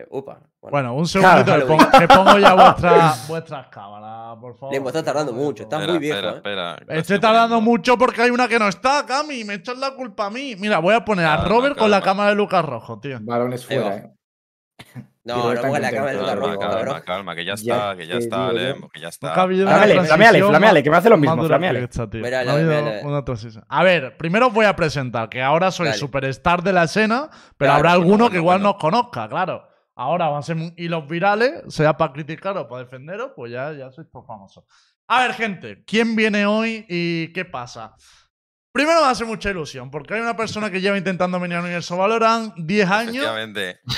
Upa. Bueno, un segundito Claro. que, pongo, que pongo ya vuestra- vuestras cámaras, por favor. Lembo, estás tardando mucho, estás espera, muy viejo, espera, ¿eh? espera. Estoy tardando poniendo. mucho porque hay una que no está, Cami. Me echan la culpa a mí. Mira, voy a poner a Robert con la cámara de Lucas Rojo, tío. Balones fuera, eh. No, no pongas la cámara de. Lucas Calma, Rojo, calma, cabrón. calma, que ya Ya está, que ya está. Lembo, que ya está. Flameale, flameale, que me hace lo mismo, flameale. A ver, primero os voy a presentar que ahora soy superstar de la escena, pero habrá alguno que igual nos conozca, claro. Ahora van a ser hilos virales, sea para criticar o para defenderos, pues ya, ya sois por famosos. A ver, gente, ¿quién viene hoy y qué pasa? Primero me hace mucha ilusión, porque hay una persona que lleva intentando venir al universo Valorant 10 años,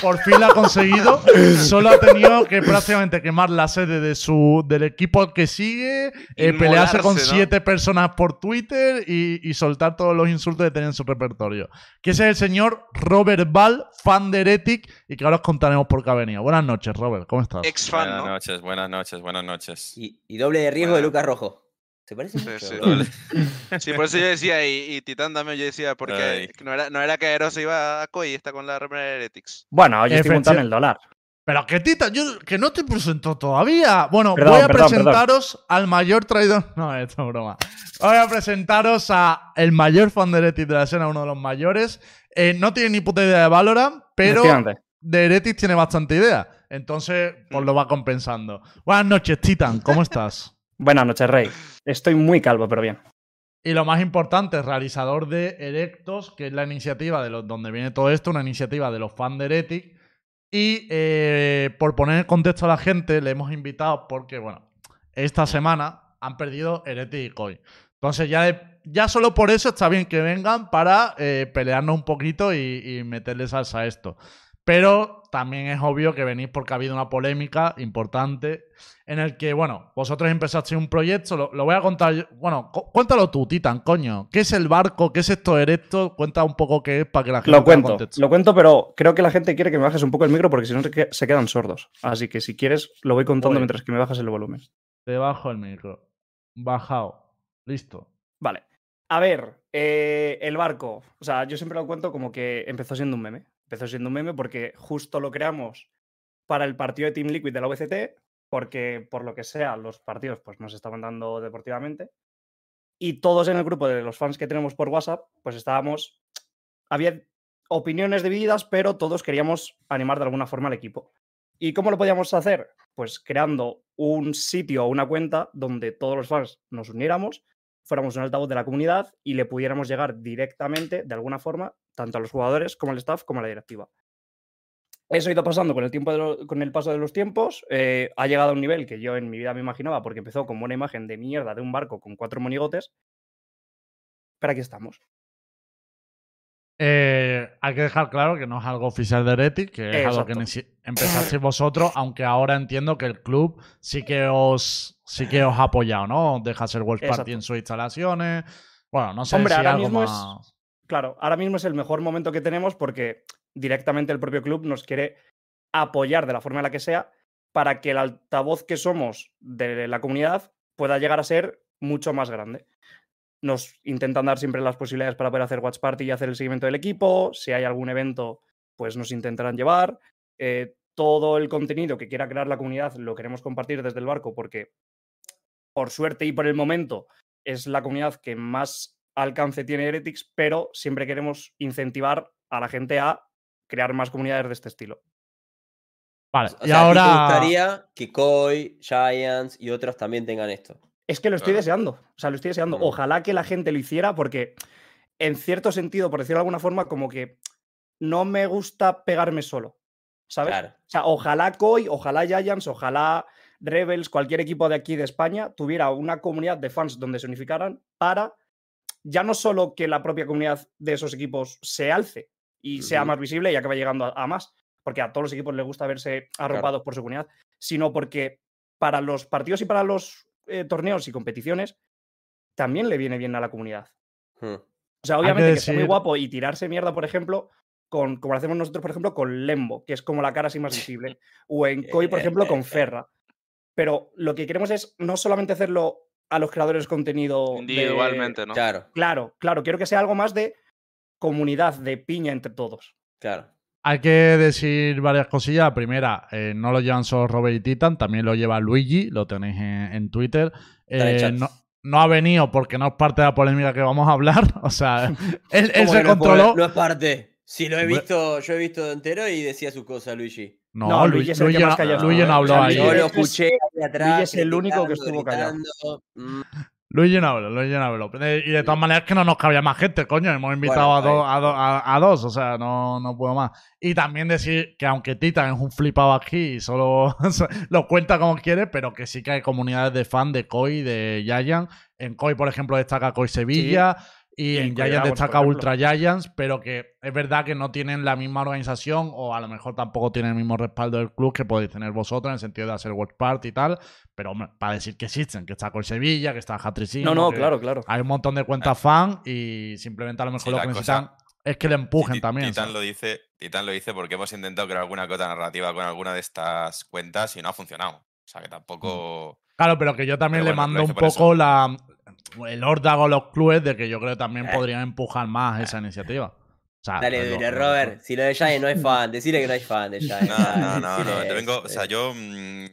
por fin la ha conseguido. Solo ha tenido que prácticamente quemar la sede de su, del equipo que sigue, eh, pelearse con ¿no? siete personas por Twitter y, y soltar todos los insultos que tenía en su repertorio. Que ese es el señor Robert Ball, fan de Heretic, y que ahora os contaremos por qué ha venido. Buenas noches, Robert, ¿cómo estás? Ex fan, Buenas ¿no? noches, buenas noches, buenas noches. Y, y doble de riesgo de. Lucas Rojo. ¿Se parece Sí, mucho? sí. bro? Doble. Sí, por eso yo decía, y, y Titán también yo decía, porque no era, no era que Aero se iba a Koi y está con la remera de Heretics. Bueno, yo estoy montando en el dólar. Pero que tita, yo que no te presento todavía. Bueno, Perdón, voy a perdón, presentaros al mayor traidor. No, esto es broma. Voy a presentaros a el mayor fan de Heretic de la escena, uno de los mayores. Eh, no tiene ni puta idea de Valorant, pero de Heretic tiene bastante idea. Entonces, pues lo va compensando. Buenas noches, Titan, ¿cómo estás? Buenas noches, Rey. Estoy muy calvo, pero bien. Y lo más importante, realizador de Erectos, que es la iniciativa de los, donde viene todo esto, una iniciativa de los fans de Heretic. Y eh, por poner en contexto a la gente, le hemos invitado porque, bueno, esta semana han perdido Heretic y Koi. Entonces ya, ya solo por eso está bien que vengan para eh, pelearnos un poquito y, y meterle salsa a esto. Pero también es obvio que venís porque ha habido una polémica importante en el que, bueno, vosotros empezasteis un proyecto, lo, lo voy a contar yo. Bueno, cu- cuéntalo tú, Titan, coño. ¿Qué es el barco? ¿Qué es esto erecto? Cuenta un poco qué es para que la gente Lo cuento, lo cuento, pero creo que la gente quiere que me bajes un poco el micro porque si no se que- se quedan sordos. Así que si quieres, lo voy contando mientras que me bajas el volumen. Te bajo el micro. Bajado. Listo. Vale. A ver, eh, el barco. O sea, yo siempre lo cuento como que empezó siendo un meme. Empezó siendo un meme porque justo lo creamos para el partido de Team Liquid de la VCT, porque por lo que sea, los partidos pues nos estaban dando deportivamente. Y todos en el grupo de los fans que tenemos por WhatsApp, pues estábamos. Había opiniones divididas, pero todos queríamos animar de alguna forma al equipo. ¿Y cómo lo podíamos hacer? Pues creando un sitio o una cuenta donde todos los fans nos uniéramos fuéramos un altavoz de la comunidad y le pudiéramos llegar directamente, de alguna forma, tanto a los jugadores como al staff como a la directiva. Eso ha ido pasando con el, tiempo de lo- con el paso de los tiempos. eh, ha llegado a un nivel que yo en mi vida me imaginaba, porque empezó como una imagen de mierda de un barco con cuatro monigotes. Pero aquí estamos. Eh, hay que dejar claro que no es algo oficial de Heretic, que es algo que empezasteis vosotros, aunque ahora entiendo que el club sí que os sí que os ha apoyado, ¿no? Deja ser World Party en sus instalaciones. Bueno, no sé Hombre, si ahora algo mismo es- más. Claro, ahora mismo es el mejor momento que tenemos porque directamente el propio club nos quiere apoyar de la forma en la que sea para que el altavoz que somos de la comunidad pueda llegar a ser mucho más grande. Nos intentan dar siempre las posibilidades para poder hacer Watch Party y hacer el seguimiento del equipo. Si hay algún evento, pues nos intentarán llevar. Eh, todo el contenido que quiera crear la comunidad lo queremos compartir desde el barco porque, por suerte y por el momento, es la comunidad que más alcance tiene Heretics, pero siempre queremos incentivar a la gente a crear más comunidades de este estilo. Vale, O y sea, ¿a ti ahora. te gustaría que Koi, Giants y otros también tengan esto? Es que lo estoy deseando. O sea, lo estoy deseando. Ojalá que la gente lo hiciera porque, en cierto sentido, por decirlo de alguna forma, como que no me gusta pegarme solo. ¿Sabes? Claro. O sea, ojalá Koi, ojalá Giants, ojalá Rebels, cualquier equipo de aquí de España tuviera una comunidad de fans donde se unificaran para ya no solo que la propia comunidad de esos equipos se alce y sea más visible y acabe llegando a, a más, porque a todos los equipos les gusta verse arropados por su comunidad, sino porque para los partidos y para los eh, torneos y competiciones también le viene bien a la comunidad. Hmm. O sea, que obviamente que, está muy guapo y tirarse mierda, por ejemplo, con, como lo hacemos nosotros, por ejemplo, con Lembo, que es como la cara así más visible, o en Koi, por ejemplo, con Ferra. Pero lo que queremos es no solamente hacerlo a los creadores de contenido de- Individualmente, ¿no? Claro, Claro, claro, quiero que sea algo más de comunidad, de piña entre todos. claro. Hay que decir varias cosillas. La primera, eh, no lo llevan solo Robert y Titan, también lo lleva Luigi, lo tenéis en, en Twitter. Eh, no, no ha venido porque no es parte de la polémica que vamos a hablar. O sea, él, él ¿Cómo se no controló. No es parte. Si lo he visto, yo he visto entero y decía su cosa, Luigi. No, No, Luigi, es el que Luigi más no- callado Luigi no habló O sea, ahí. Yo lo es- escuché de atrás. Luigi es el único que estuvo callado. gritando. Mm, Luigi no habló, Luigi no habló. Eh, Y de todas maneras que no nos cabía más gente, coño. Hemos invitado Bueno, a, dos, ahí. a, do- a- a dos, o sea, no, no puedo más. Y también decir que aunque Titan es un flipado aquí y solo lo cuenta como quiere, pero que sí que hay comunidades de fan de Koi, de Yayan. En Koi, por ejemplo, destaca Koi Sevilla. Y en Giants destaca. Ultra Giants, pero que es verdad que no tienen la misma organización o a lo mejor tampoco tienen el mismo respaldo del club que podéis tener vosotros en el sentido de hacer Watch Party y tal. Pero hombre, para decir que existen, que está con Sevilla, que está Hatricino. No, no, claro, claro. Hay un montón de cuentas fan y simplemente a lo mejor Sí, lo que cosa- necesitan es que le empujen también. Titan ¿sabes? lo dice, Titan lo dice porque hemos intentado crear alguna cota narrativa con alguna de estas cuentas y no ha funcionado. O sea que tampoco. Claro, pero que yo también Pero le bueno, mando un poco eso. la el órdago a los clubes de que yo creo que también Eh. podrían empujar más esa iniciativa. O sea, Dale, lo- lo- Robert. Si lo de no es fan, decirle que no es fan de Giants. No, no, no, no. Te vengo. O sea, eh. yo. mm,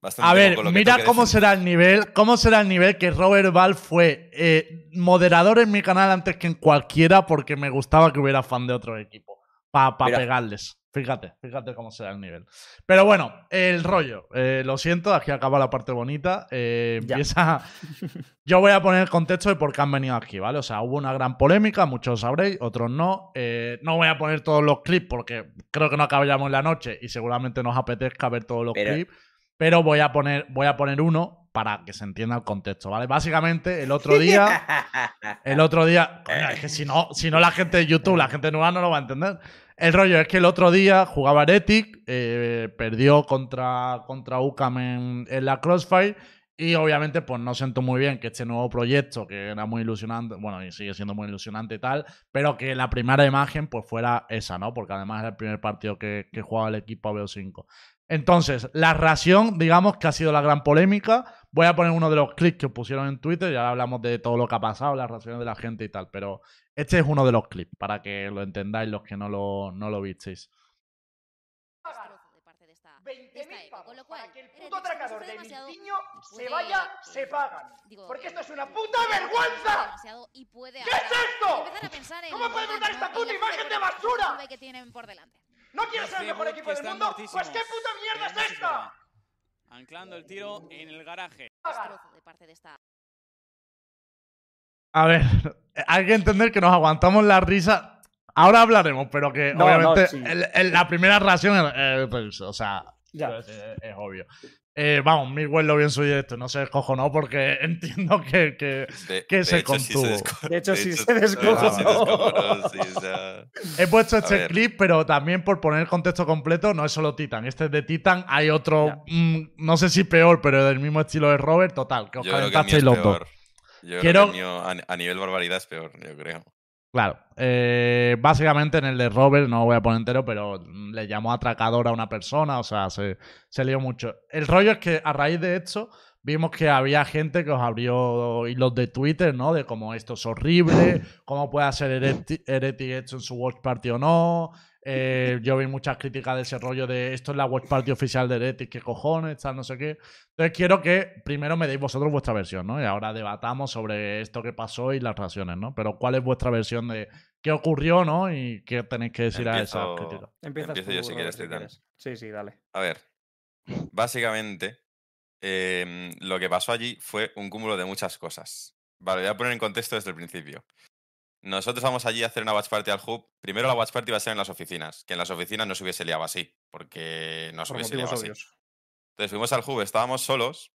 bastante A ver, con lo que mira cómo será el nivel, cómo será el nivel que Robert Val fue eh, moderador en mi canal antes que en cualquiera porque me gustaba que hubiera fan de otro equipo para Mira. pegarles. Fíjate, fíjate cómo será el nivel. Pero bueno, el rollo. eh, lo siento, aquí acaba la parte bonita. eh, empieza. Yo voy a poner el contexto de por qué han venido aquí, ¿vale? O sea, hubo una gran polémica, muchos sabréis, otros no. Eh, no voy a poner todos los clips porque creo que no acabaríamos en la noche y seguramente nos apetezca ver todos los Pero- clips. Pero voy a poner, voy a poner uno para que se entienda el contexto, ¿vale? Básicamente, el otro día. El otro día. Coño, es que si no, si no la gente de YouTube, la gente nueva no lo va a entender. El rollo es que el otro día jugaba Heretic, eh, perdió contra, contra UCAM en, la Crossfire. Y obviamente, pues no siento muy bien que este nuevo proyecto, que era muy ilusionante, bueno, y sigue siendo muy ilusionante y tal, pero que la primera imagen pues fuera esa, ¿no? Porque además era el primer partido que, que jugaba el equipo a BO5. Entonces, la ración, digamos que ha sido la gran polémica. Voy a poner uno de los clips que pusieron en Twitter, ya hablamos de todo lo que ha pasado, las raciones de la gente y tal, pero este es uno de los clips, para que lo entendáis los que no lo, no lo visteis. destrozo de parte de esta, de 20.000 esta época, pavos con lo cual para que el puto atracador de Miltiño y se vaya, se pagan. digo, Porque esto es una puta vergüenza. demasiado y puede ¿Qué es esto? empezar a pensar en ¿Cómo lo puede importante, dar esta puta imagen de basura? ofensiva que tienen por delante. ¿No quieres ser el mejor equipo del mundo? Pues qué puta mierda es esta. Anclando el tiro en el garaje. A ver, hay que entender que nos aguantamos la risa. Ahora hablaremos, pero que No, obviamente no, sí. el- el- la primera ración es, es- o sea, Ya. es, es- es obvio. Eh, vamos, Miguel lo vi en su directo, no se no porque entiendo que, que De, que de se hecho, sí contuvo. De hecho, sí se descojonó. descojonó, he puesto este clip, pero también por poner el contexto completo, no es solo Titan. Este es de Titan, hay otro, mm, no sé si peor, pero del mismo estilo de Robert, total, que os Yo creo que el mío calentasteis es los dos. peor. Yo creo Quiero- que el mío a, a nivel barbaridad es peor, yo creo. Claro. eh, básicamente en el de Robert, no lo voy a poner entero, pero le llamó atracador a una persona, o sea, se, se lió mucho. El rollo es que a raíz de esto vimos que había gente que os abrió hilos de Twitter, ¿no? De cómo esto es horrible, cómo puede hacer Hereti- Heretic esto en su Watch Party o no. Eh, yo vi muchas críticas de ese rollo de esto es la Watch Party oficial de Heretic, qué cojones, tal, no sé qué. Entonces quiero que primero me deis vosotros vuestra versión, ¿no? Y ahora debatamos sobre esto que pasó y las raciones, ¿no? Pero ¿cuál es vuestra versión de qué ocurrió, ¿no? Y qué tenéis que decir a esas críticas. Empiezo tú, yo si quieres, Titán. Sí, sí, dale. A ver, básicamente, em, lo que pasó allí fue un cúmulo de muchas cosas. Vale, voy a poner en contexto desde el principio. Nosotros vamos allí a hacer una watch party al hub. Primero la watch party va a ser en las oficinas, que en las oficinas no se hubiese liado así, porque no se hubiese liado así. Entonces fuimos al hub, estábamos solos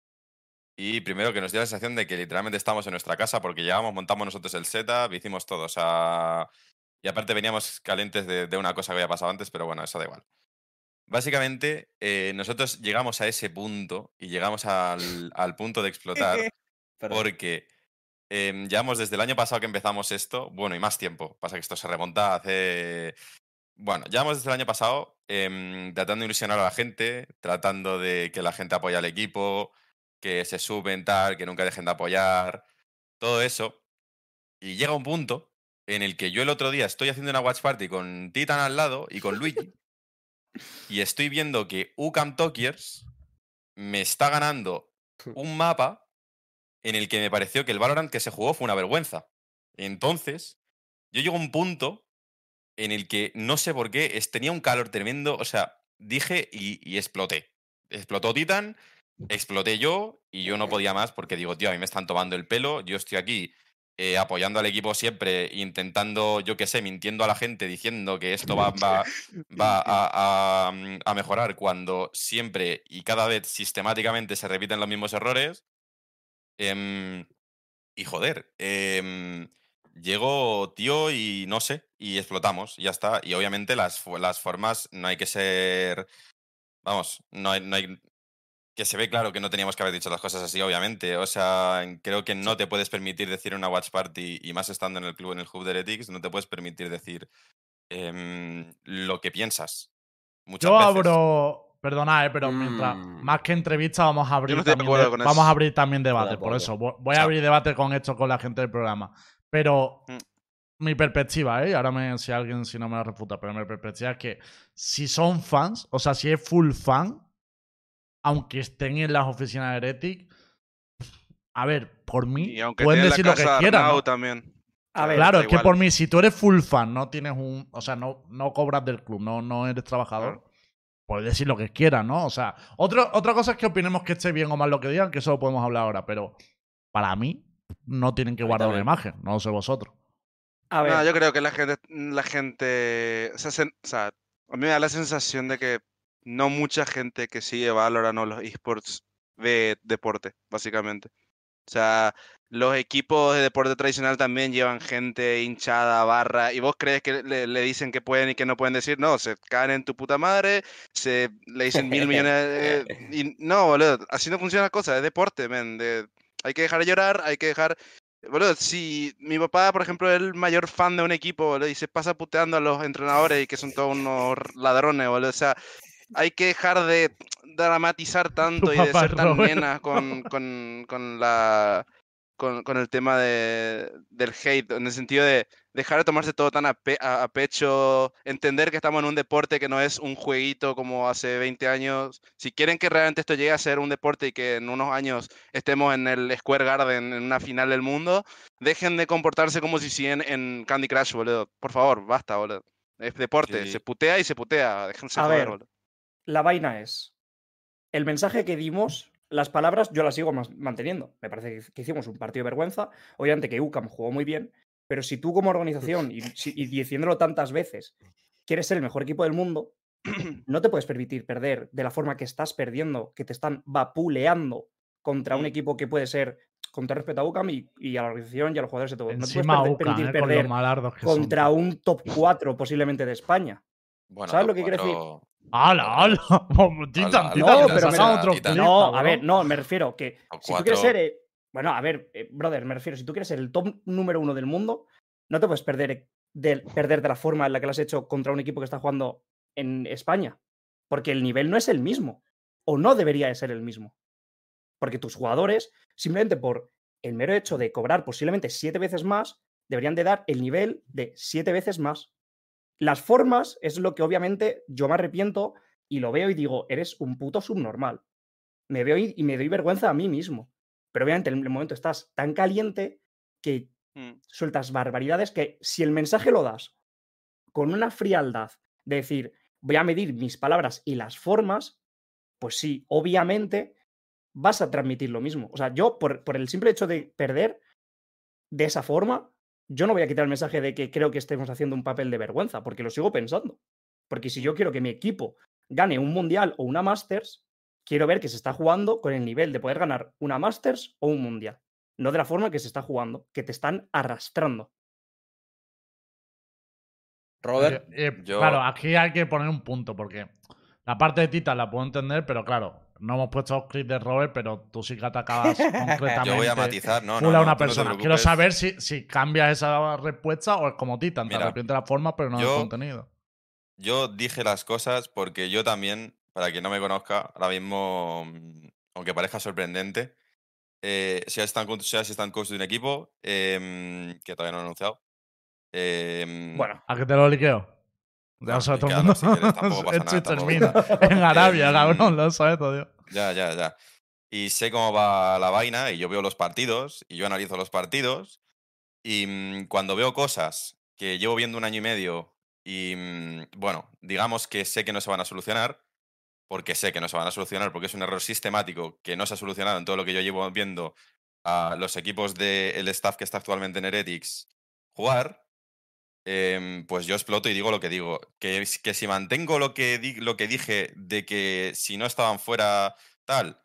y primero que nos dio la sensación de que literalmente estábamos en nuestra casa porque llegamos, montamos nosotros el setup, hicimos todo. O sea, y aparte veníamos calientes de, de una cosa que había pasado antes, pero bueno, eso da igual. Básicamente, eh, nosotros llegamos a ese punto y llegamos al, al punto de explotar porque em, llevamos desde el año pasado que empezamos esto, bueno, y más tiempo. Pasa que esto se remonta hace. Bueno, llevamos desde el año pasado em, tratando de ilusionar a la gente, tratando de que la gente apoye al equipo, que se suben, tal, que nunca dejen de apoyar, todo eso. Y llega un punto en el que yo el otro día estoy haciendo una watch party con Titan al lado y con Luigi, y estoy viendo que UCAM Tokiers me está ganando un mapa en el que me pareció que el Valorant que se jugó fue una vergüenza. Entonces, yo llego a un punto en el que no sé por qué, es- tenía un calor tremendo, o sea, dije y, y exploté. Explotó Titan, exploté yo y yo no podía más porque digo, tío, a mí me están tomando el pelo, yo estoy aquí eh, apoyando al equipo siempre, intentando, yo qué sé, mintiendo a la gente, diciendo que esto va, mm, a mejorar cuando siempre y cada vez sistemáticamente se repiten los mismos errores. Em, y joder, em, llego, tío, y no sé, y explotamos, ya está. Y obviamente las, las formas no hay que ser. Vamos, no hay, no hay. Que se ve claro que no teníamos que haber dicho las cosas así, obviamente. O sea, creo que no te puedes permitir decir en una watch party, y más estando en el club, en el hub de Heretics, no te puedes permitir decir em, lo que piensas. Muchas Yo veces. abro. Perdona, eh, pero mientras Mm. más que entrevista, vamos a abrir no también, de- con vamos eso. a abrir también debate. de Por eso, voy- a abrir debate con esto con la gente del programa. Pero Mm. mi perspectiva, ¿eh? Y ahora me, si alguien si no me la refuta, pero mi perspectiva es que si son fans, o sea, si es full fan, aunque estén en las oficinas de Heretic, a ver, por mí, Y aunque pueden decir la lo que quieran. También. A sea, ver, Claro, es que por mí, si tú eres full fan, no tienes un. O sea, no, no cobras del club, no, no eres trabajador. Puedes decir lo que quieras, ¿no? O sea, otro, otra cosa es que opinemos que esté bien o mal lo que digan, que eso lo podemos hablar ahora, pero para mí no tienen que guardar una también. imagen, no lo sé vosotros. a ver, No, yo creo que la gente, la gente, o sea, se- o sea, a mí me da la sensación de que no mucha gente que sigue Valorant o los esports ve deporte, básicamente. O sea, los equipos de deporte tradicional también llevan gente hinchada, barra, y vos crees que le, le dicen que pueden y que no pueden decir, no, se caen en tu puta madre, se le dicen mil millones de... Y no, boludo, así no funciona la cosa, es deporte, men, de- hay que dejar de llorar, hay que dejar... Boludo, si mi papá, por ejemplo, es el mayor fan de un equipo, boludo, y se pasa puteando a los entrenadores y que son todos unos ladrones, boludo, o sea, hay que dejar de dramatizar tanto y de ser tan Robert. nenas con, con, con la con, con el tema de, del hate, en el sentido de dejar de tomarse todo tan a, pe- a- a pecho, entender que estamos en un deporte que no es un jueguito como hace 20 años. Si quieren que realmente esto llegue a ser un deporte y que en unos años estemos en el Square Garden, en una final del mundo, dejen de comportarse como si siguen en Candy Crush, boludo. Por favor, basta, boludo. Es deporte, Sí. se putea y se putea. Déjense A joder, ver, boludo. La vaina es. El mensaje que dimos, las palabras, yo las sigo manteniendo. Me parece que- hicimos un partido de vergüenza. Obviamente que UCAM jugó muy bien. Pero si tú, como organización, y, diciéndolo tantas veces, quieres ser el mejor equipo del mundo, no te puedes permitir perder de la forma que estás perdiendo, que te están vapuleando contra un Mm. equipo que puede ser, con todo respeto a UCAM y, y a la organización y a los jugadores de todo. No te puedes Encima perder- UCAM, permitir eh, perder son. contra un top 4 posiblemente de España. Bueno, ¿sabes lo que quiero decir? ¡Hala, hala! Titan, Ala, Titan, No, No, a ver, no, me refiero que si tú quieres ser. eh, bueno, a ver, eh, brother, me refiero, si tú quieres ser el top número uno del mundo, no te puedes perder eh, de, perder de la forma en la que lo has hecho contra un equipo que está jugando en España. Porque el nivel no es el mismo. O no debería de ser el mismo. Porque tus jugadores, simplemente por el mero hecho de cobrar posiblemente siete veces más, deberían de dar el nivel de siete veces más. Las formas es lo que obviamente yo me arrepiento y lo veo y digo, eres un puto subnormal. Me veo y, y me doy vergüenza a mí mismo. Pero obviamente en el momento estás tan caliente que Mm. sueltas barbaridades que si el mensaje lo das con una frialdad de decir, voy a medir mis palabras y las formas, pues sí, obviamente vas a transmitir lo mismo. O sea, yo por, por el simple hecho de perder de esa forma, yo no voy a quitar el mensaje de que creo que estemos haciendo un papel de vergüenza, porque lo sigo pensando. Porque si yo quiero que mi equipo gane un mundial o una Masters, quiero ver que se está jugando con el nivel de poder ganar una Masters o un mundial. No de la forma que se está jugando, que te están arrastrando. Robert, eh, Yo- Claro, aquí hay que poner un punto, porque la parte de Titan la puedo entender, pero claro, no hemos puesto los clips de Robert, pero tú sí que atacabas concretamente. Yo voy a matizar, no, no, a una no persona. Quiero saber si, si cambia esa respuesta o es como Titan, te arrepiente la forma, pero no el yo- contenido. Yo dije las cosas porque yo también, para quien no me conozca, ahora mismo, mm, aunque parezca sorprendente, eh, soy assistant coach, de un equipo em, que todavía no he anunciado. em, Bueno, ¿A que te lo liqueo? Ya sabe todo el mundo. si quieres, tampoco pasa en nada, tampoco Arabia, cabrón, lo sabe todo Dios. Ya, ya, ya. Y sé cómo va la vaina y yo veo los partidos y yo analizo los partidos y mm, cuando veo cosas que llevo viendo un año y medio y, mm, bueno, digamos que sé que no se van a solucionar, porque sé que no se van a solucionar, porque es un error sistemático que no se ha solucionado en todo lo que yo llevo viendo a los equipos del staff que está actualmente en Heretics jugar, em, pues yo exploto y digo lo que digo. Que, que si mantengo lo que, di- lo que dije de que si no estaban fuera tal,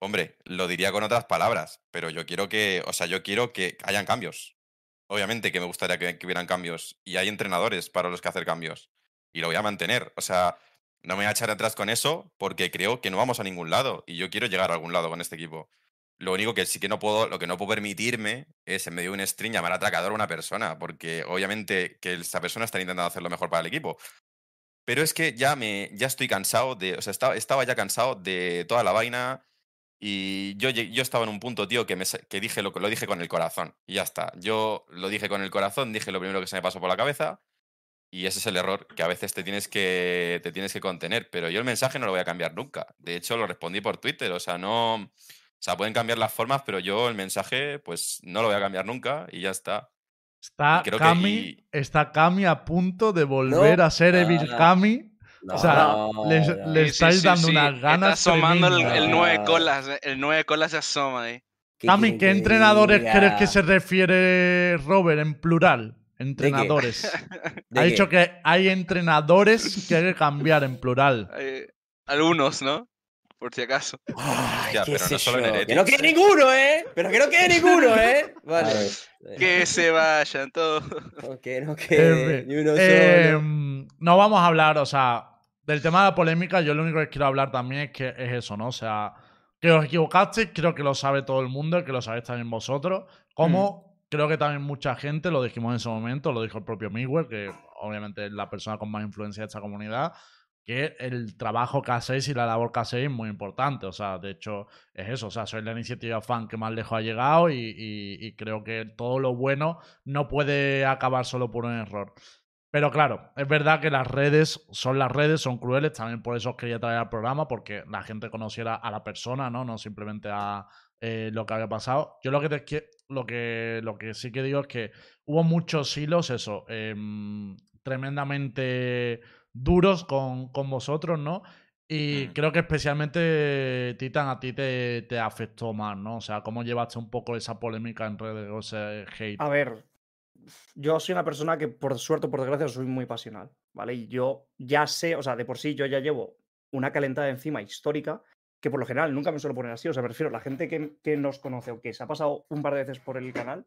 hombre, lo diría con otras palabras, pero yo quiero que, o sea, yo quiero que hayan cambios. obviamente que me gustaría que, que hubieran cambios y hay entrenadores para los que hacer cambios y lo voy a mantener. O sea, no me voy a echar atrás con eso porque creo que no vamos a ningún lado y yo quiero llegar a algún lado con este equipo. Lo único que sí que no puedo, lo que no puedo permitirme es en medio de un stream llamar atracador a una persona, porque obviamente que esa persona está intentando hacer lo mejor para el equipo. Pero es que ya me, ya estoy cansado de, o sea, estaba, estaba ya cansado de toda la vaina y yo, yo estaba en un punto, tío, que, me, que dije lo, lo dije con el corazón y ya está. Yo lo dije con el corazón, dije lo primero que se me pasó por la cabeza y ese es el error, que a veces te tienes que, te tienes que contener. Pero yo el mensaje no lo voy a cambiar nunca. De hecho, lo respondí por Twitter. O sea, no. O sea, pueden cambiar las formas, pero yo el mensaje, pues no lo voy a cambiar nunca y ya está. Está creo que- y- está Cami a punto de volver a ser Evil. Cami. No, O sea, no, le, no. le Sí, sí, estáis sí, dando sí. unas ganas. Está asomando el, el nueve colas. El nueve colas se asoma ahí. ¿Qué Cami, quieren ¿qué entrenadores diga? crees que se refiere Robert en plural? Entrenadores. ¿De Ha qué? dicho que hay entrenadores que hay que cambiar en plural. Hay algunos, ¿no? Por si acaso. Ay, Ya, pero no solo en. Heretics, Que no quede ninguno, ¿eh? Pero que no quede ninguno, ¿eh? Vale. Que se vayan todos. No, que no quede fin, ni uno eh, solo. no vamos a hablar, o sea, del tema de la polémica, yo lo único que quiero hablar también es que es eso, ¿no? O sea, que os equivocasteis, creo que lo sabe todo el mundo, que lo sabéis también vosotros, como creo que también mucha gente, lo dijimos en ese momento, lo dijo el propio Miguel, que obviamente es la persona con más influencia de esta comunidad, que el trabajo que hacéis y la labor que hacéis es muy importante. O sea, de hecho, es eso. O sea, sois la iniciativa fan que más lejos ha llegado y, y- y creo que todo lo bueno no puede acabar solo por un error. Pero claro, es verdad que las redes son las redes, son crueles, también por eso os quería traer al programa, porque la gente conociera a la persona, ¿no? No simplemente a eh, lo que había pasado. Yo lo que, te lo que lo que sí que digo es que hubo muchos hilos, eso, em, tremendamente duros con, con vosotros, ¿no? Y Mm. creo que especialmente, Titan, a ti te, te afectó más, ¿no? O sea, ¿cómo llevaste un poco esa polémica en redes, o ese hate? A ver, yo soy una persona que por suerte o por desgracia soy muy pasional, ¿vale? Y yo ya sé, o sea, de por sí yo ya llevo una calentada encima histórica que por lo general nunca me suelo poner así. O sea, me refiero, la gente que, que nos conoce o que se ha pasado un par de veces por el canal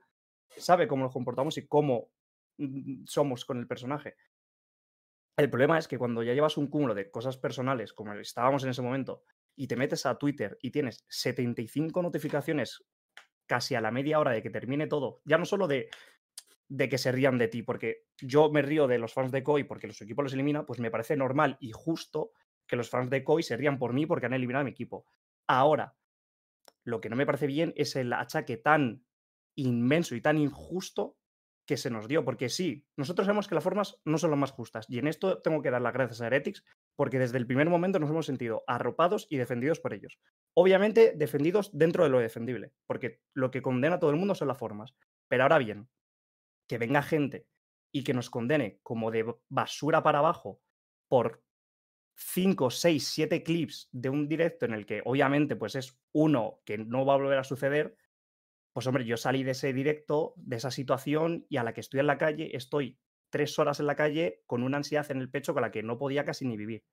sabe cómo nos comportamos y cómo mm, somos con el personaje. El problema es que cuando ya llevas un cúmulo de cosas personales, como estábamos en ese momento, y te metes a Twitter y tienes 75 notificaciones casi a la media hora de que termine todo, ya no solo de, de que se rían de ti, porque yo me río de los fans de Koi porque los equipos los elimina, pues me parece normal y justo que los fans de Koi se rían por mí porque han eliminado a mi equipo. Ahora, lo que no me parece bien es el achaque tan inmenso y tan injusto que se nos dio, porque sí, nosotros sabemos que las formas no son las más justas, y en esto tengo que dar las gracias a Heretics, porque desde el primer momento nos hemos sentido arropados y defendidos por ellos. Obviamente, defendidos dentro de lo defendible, porque lo que condena a todo el mundo son las formas. Pero ahora bien, que venga gente y que nos condene como de basura para abajo por 5, 6, 7 clips de un directo en el que obviamente pues es uno que no va a volver a suceder, pues hombre, yo salí de ese directo, de esa situación y a la que estoy en la calle, estoy tres horas en la calle con una ansiedad en el pecho con la que no podía casi ni vivir.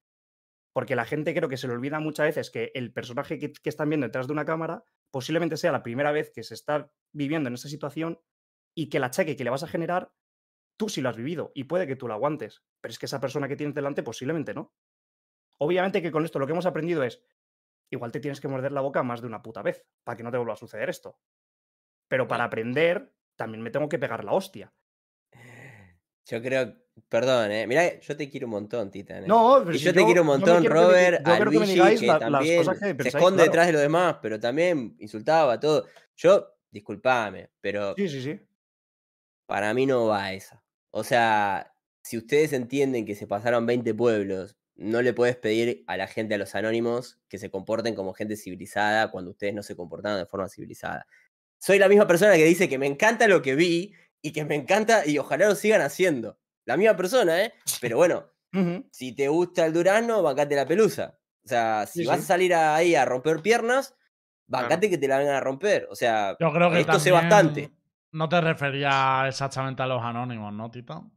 Porque la gente creo que se le olvida muchas veces que el personaje que, están viendo detrás de una cámara posiblemente sea la primera vez que se está viviendo en esa situación y que el achaque que le vas a generar, tú sí lo has vivido y puede que tú lo aguantes, pero es que esa persona que tienes delante posiblemente no. Obviamente que con esto lo que hemos aprendido es, igual te tienes que morder la boca más de una puta vez para que no te vuelva a suceder esto. Pero para aprender, también me tengo que pegar la hostia. Yo creo, perdón, eh. Mirá, yo te quiero un montón, Titan. eh. No, pero y si yo te quiero un montón, Robert, a que me Luigi, digáis que la- las también cosas que se esconde claro. detrás de los demás, pero también insultaba todo. Yo, disculpame, pero Sí, sí, sí. para mí no va esa. O sea, si ustedes entienden que se pasaron 20 pueblos, no le puedes pedir a la gente, a los anónimos, que se comporten como gente civilizada cuando ustedes no se comportaron de forma civilizada. Soy la misma persona que dice que me encanta lo que vi y que me encanta y ojalá lo sigan haciendo. La misma persona, ¿eh? Pero bueno, si te gusta el durazno, bancate la pelusa. O sea, si Sí, vas sí. a salir ahí a romper piernas, bancate que te la vengan a romper. O sea, Yo creo que esto sé bastante. No te refería exactamente a los anónimos, ¿no, Tito?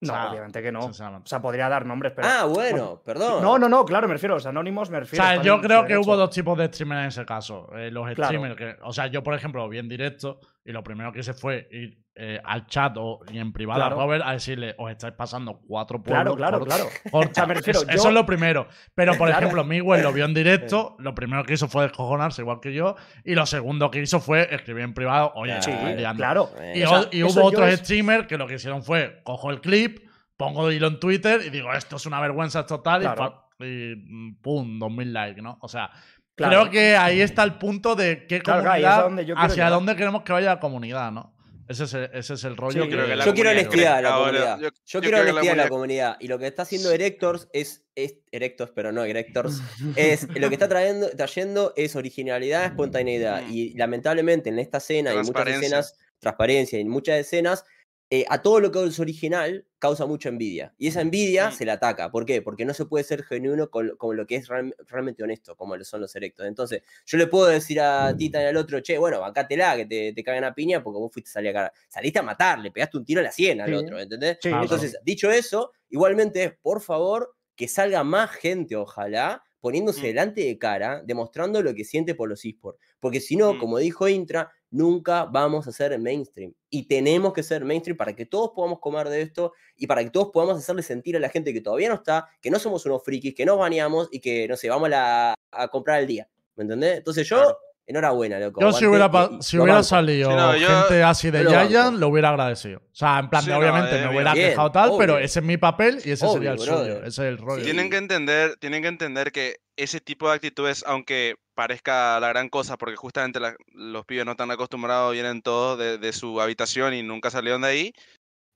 No, O sea, obviamente que no. O sea, podría dar nombres, pero. ah, bueno, perdón. No, no, no, claro, me refiero a los anónimos, me O refiero. sea, están yo creo que hubo dos tipos de streamers en ese caso. Eh, los Claro. streamers que, o sea, yo por ejemplo lo vi en directo Y lo primero que hice fue ir eh, al chat o, y en privado Claro. a Robert a decirle, os estáis pasando cuatro Claro, pueblos claro, por- claro. por O sea, me chat". refiero, Eso- yo- Eso es lo primero. Pero, por Claro. ejemplo, Miguel lo vio en directo, lo primero que hizo fue descojonarse, igual que yo, y lo segundo que hizo fue escribir en privado, oye, Claro. Sí, estoy liando". claro. Y, O sea, o- y hubo otros es- streamers que lo que hicieron fue, cojo el clip, pongo hilo en Twitter y digo, esto es una vergüenza total Claro. y, y, mm, pum, 2000 likes, ¿no? O sea, Claro. creo que ahí está el punto de qué Claro, claro, comunidad, hacia llegar. dónde queremos que vaya la comunidad, ¿no? Ese es el, ese es el rollo. Sí, que la Yo quiero honestidad de la comunidad. yo- Yo, yo quiero la honestidad de la comunidad-. Y lo que está haciendo Erectors es, es Erectors, pero no Erectors, es lo que está trayendo, trayendo es originalidad, espontaneidad. Mm. Y lamentablemente en esta escena y en muchas escenas, transparencia y en muchas escenas, eh, a todo lo que es original causa mucha envidia. Y esa envidia Mm. se le ataca. ¿Por qué? Porque no se puede ser genuino con, con lo que es real- realmente honesto, como lo son los erectos. Entonces, yo le puedo decir a Tita y al otro, che, bueno, bancátela, que te, te cagan a piña porque vos fuiste a salir a cara. Saliste a matar, le pegaste un tiro a la sien al Sí. otro, ¿entendés? Sí, Claro. Entonces, dicho eso, igualmente es, por favor, que salga más gente, ojalá, poniéndose Mm. delante de cara, demostrando lo que siente por los esports. Porque si no, Mm. como dijo Intra, nunca vamos a ser mainstream. Y tenemos que ser mainstream para que todos podamos comer de esto y para que todos podamos hacerle sentir a la gente que todavía no está, que no somos unos frikis, que nos baneamos y que, no sé, vamos a, la- a comprar el día. ¿Me entendés? Entonces yo. Enhorabuena, loco. Yo si hubiera, si salido Sí, no, yo- gente así de. Giant, lo hubiera agradecido. O sea, en plan, Sí, de, no, obviamente eh, me hubiera Bien, quejado tal, pero ese es mi papel y ese sería el Obvio, suyo. brother. Ese es el rollo. Tienen que entender, tienen que entender que ese tipo de actitudes, aunque parezca la gran cosa, porque justamente la- los pibes no están acostumbrados, vienen todos de, de su habitación y nunca salieron de ahí.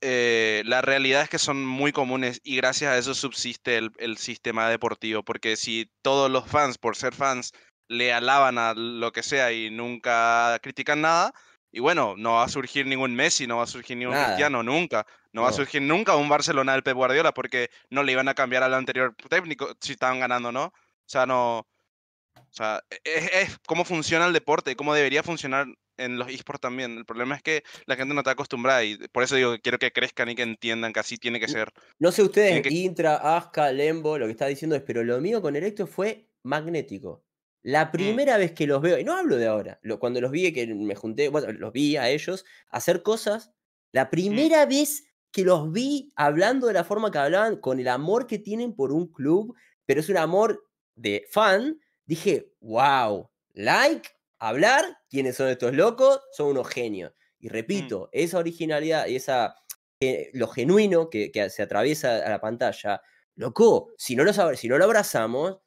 eh, la realidad es que son muy comunes y gracias a eso subsiste el, el sistema deportivo, porque si todos los fans, por ser fans, le alaban a lo que sea y nunca critican nada, y bueno, no va a surgir ningún Messi, no va a surgir ningún Nada. Cristiano, nunca. No, va a No. surgir nunca un Barcelona del Pep Guardiola porque no le iban a cambiar al anterior técnico si estaban ganando, ¿no? O sea, no. O sea, es, es cómo funciona el deporte y cómo debería funcionar en los esports también. El problema es que la gente no está acostumbrada y por eso digo que quiero que crezcan y que entiendan que así tiene que ser. No sé ustedes, que- Intra, Aska, Lembo, lo que está diciendo es, pero lo mío con Erecto fue magnético. La Mm. primera vez que los veo, y no hablo de ahora, lo- cuando los vi, que me junté, bueno, los vi a ellos hacer cosas, Mm. la primera vez que los vi hablando de la forma que hablaban, con el amor que tienen por un club, pero es un amor de fan, dije, wow, like, hablar, ¿quiénes son estos locos? Son unos genios. Y repito, esa originalidad y esa, eh, lo genuino que, que se atraviesa a la pantalla, loco, si no, los, si no lo abrazamos,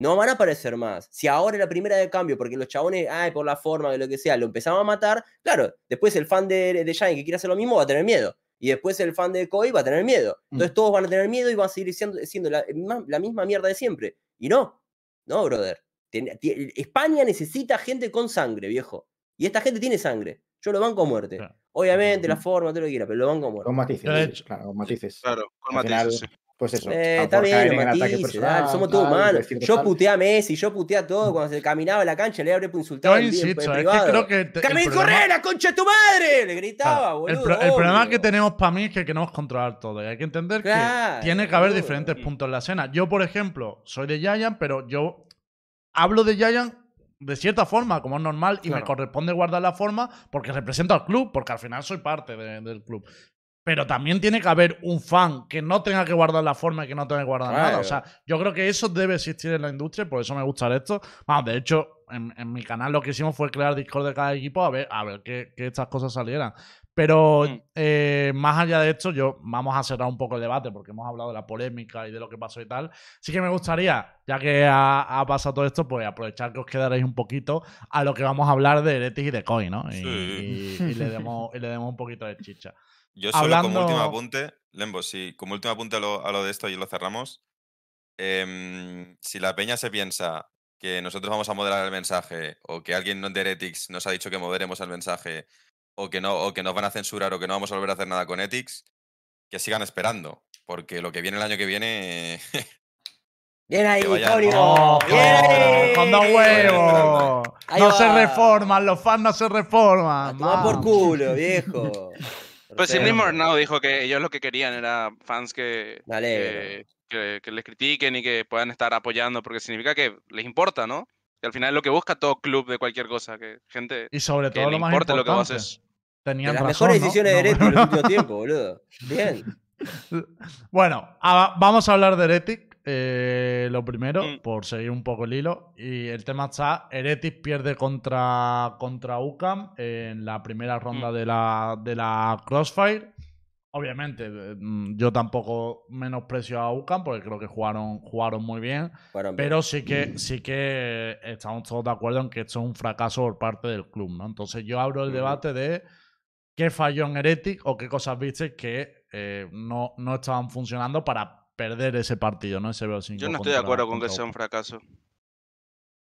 no van a aparecer más. Si ahora es la primera de cambio, porque los chabones, ay, por la forma, de lo que sea, lo empezamos a matar, claro, después el fan de, de Giant que quiere hacer lo mismo va a tener miedo. Y después el fan de Koi va a tener miedo. Entonces todos van a tener miedo y van a seguir siendo, siendo la, ma- la misma mierda de siempre. Y no, no, brother. Ten- España necesita gente con sangre, viejo. Y esta gente tiene sangre. Yo lo banco a muerte. Claro. Obviamente, la forma, todo lo que quiera, pero lo banco a muerte. Con matices. Claro, con matices. Claro, con matices, final, sí. Pues eso. Eh, está bien, matices, personal, dale, somos todos humanos. Yo puteé a Messi, yo puteé a todo. Cuando se caminaba en la cancha, le habría insultado Yo insisto, es que creo que. te- el ¡Camil, problema- corre, la concha de tu madre! Le gritaba, Claro, el, boludo. pro- el problema que tenemos para mí es que queremos controlar todo. Y hay que entender Claro, que tiene que haber boludo. diferentes puntos en la escena. Yo, por ejemplo, soy de Giant, pero yo hablo de Giant de cierta forma, como es normal, y me corresponde guardar la forma porque represento al club, porque al final soy parte de- del club. Pero también tiene que haber un fan que no tenga que guardar la forma y que no tenga que guardar nada. O sea, yo creo que eso debe existir en la industria, por eso me gusta esto. Vamos, de hecho, en, en mi canal lo que hicimos fue crear Discord de cada equipo a ver, a ver que, que estas cosas salieran. Pero Mm. eh, más allá de esto, yo vamos a cerrar un poco el debate porque hemos hablado de la polémica y de lo que pasó y tal. Sí que me gustaría, ya que ha, ha pasado todo esto, pues aprovechar que os quedaréis un poquito a lo que vamos a hablar de Heretic y de Koi, ¿no? Y, Sí. y- y le demos, y le demos un poquito de chicha. Yo solo como último apunte, Lembo, sí, como último apunte a lo, a lo de esto y lo cerramos. em, si la peña se piensa que nosotros vamos a moderar el mensaje o que alguien de Heretics nos ha dicho que moderemos el mensaje o que no o que nos van a censurar o que no vamos a volver a hacer nada con Ethics, que sigan esperando, porque lo que viene el año que viene Bien ahí. ¡Oh, Bien huevos! Ahí No se reforman, los fans no se reforman. A tomar por culo, viejo. Pues. Sidney Mornau dijo que ellos lo que querían era fans que, que, que- que les critiquen y que puedan estar apoyando, porque significa que les importa, ¿no? Que al final es lo que busca todo club de cualquier cosa, que gente Y sobre que todo le lo más importe lo que vos haces. tenían las razón. mejores ¿no? decisiones de No, Heretic en los no. últimos tiempos, boludo. Bien. Bueno, a- vamos a hablar de Heretic. Eh, lo primero, Mm. por seguir un poco el hilo. Y el tema está: Heretic pierde contra, contra UCAM en la primera ronda Mm. de, la, de la Crossfire. Obviamente, eh, mm, yo tampoco menosprecio a UCAM porque creo que jugaron, jugaron muy bien. Pero sí que, sí que estamos todos de acuerdo en que esto es un fracaso por parte del club, ¿no? Entonces yo abro el debate de qué falló en Heretic o qué cosas viste que eh, no, no estaban funcionando para perder ese partido, ¿no? Ese BO5 Yo no estoy de acuerdo con que sea un fracaso.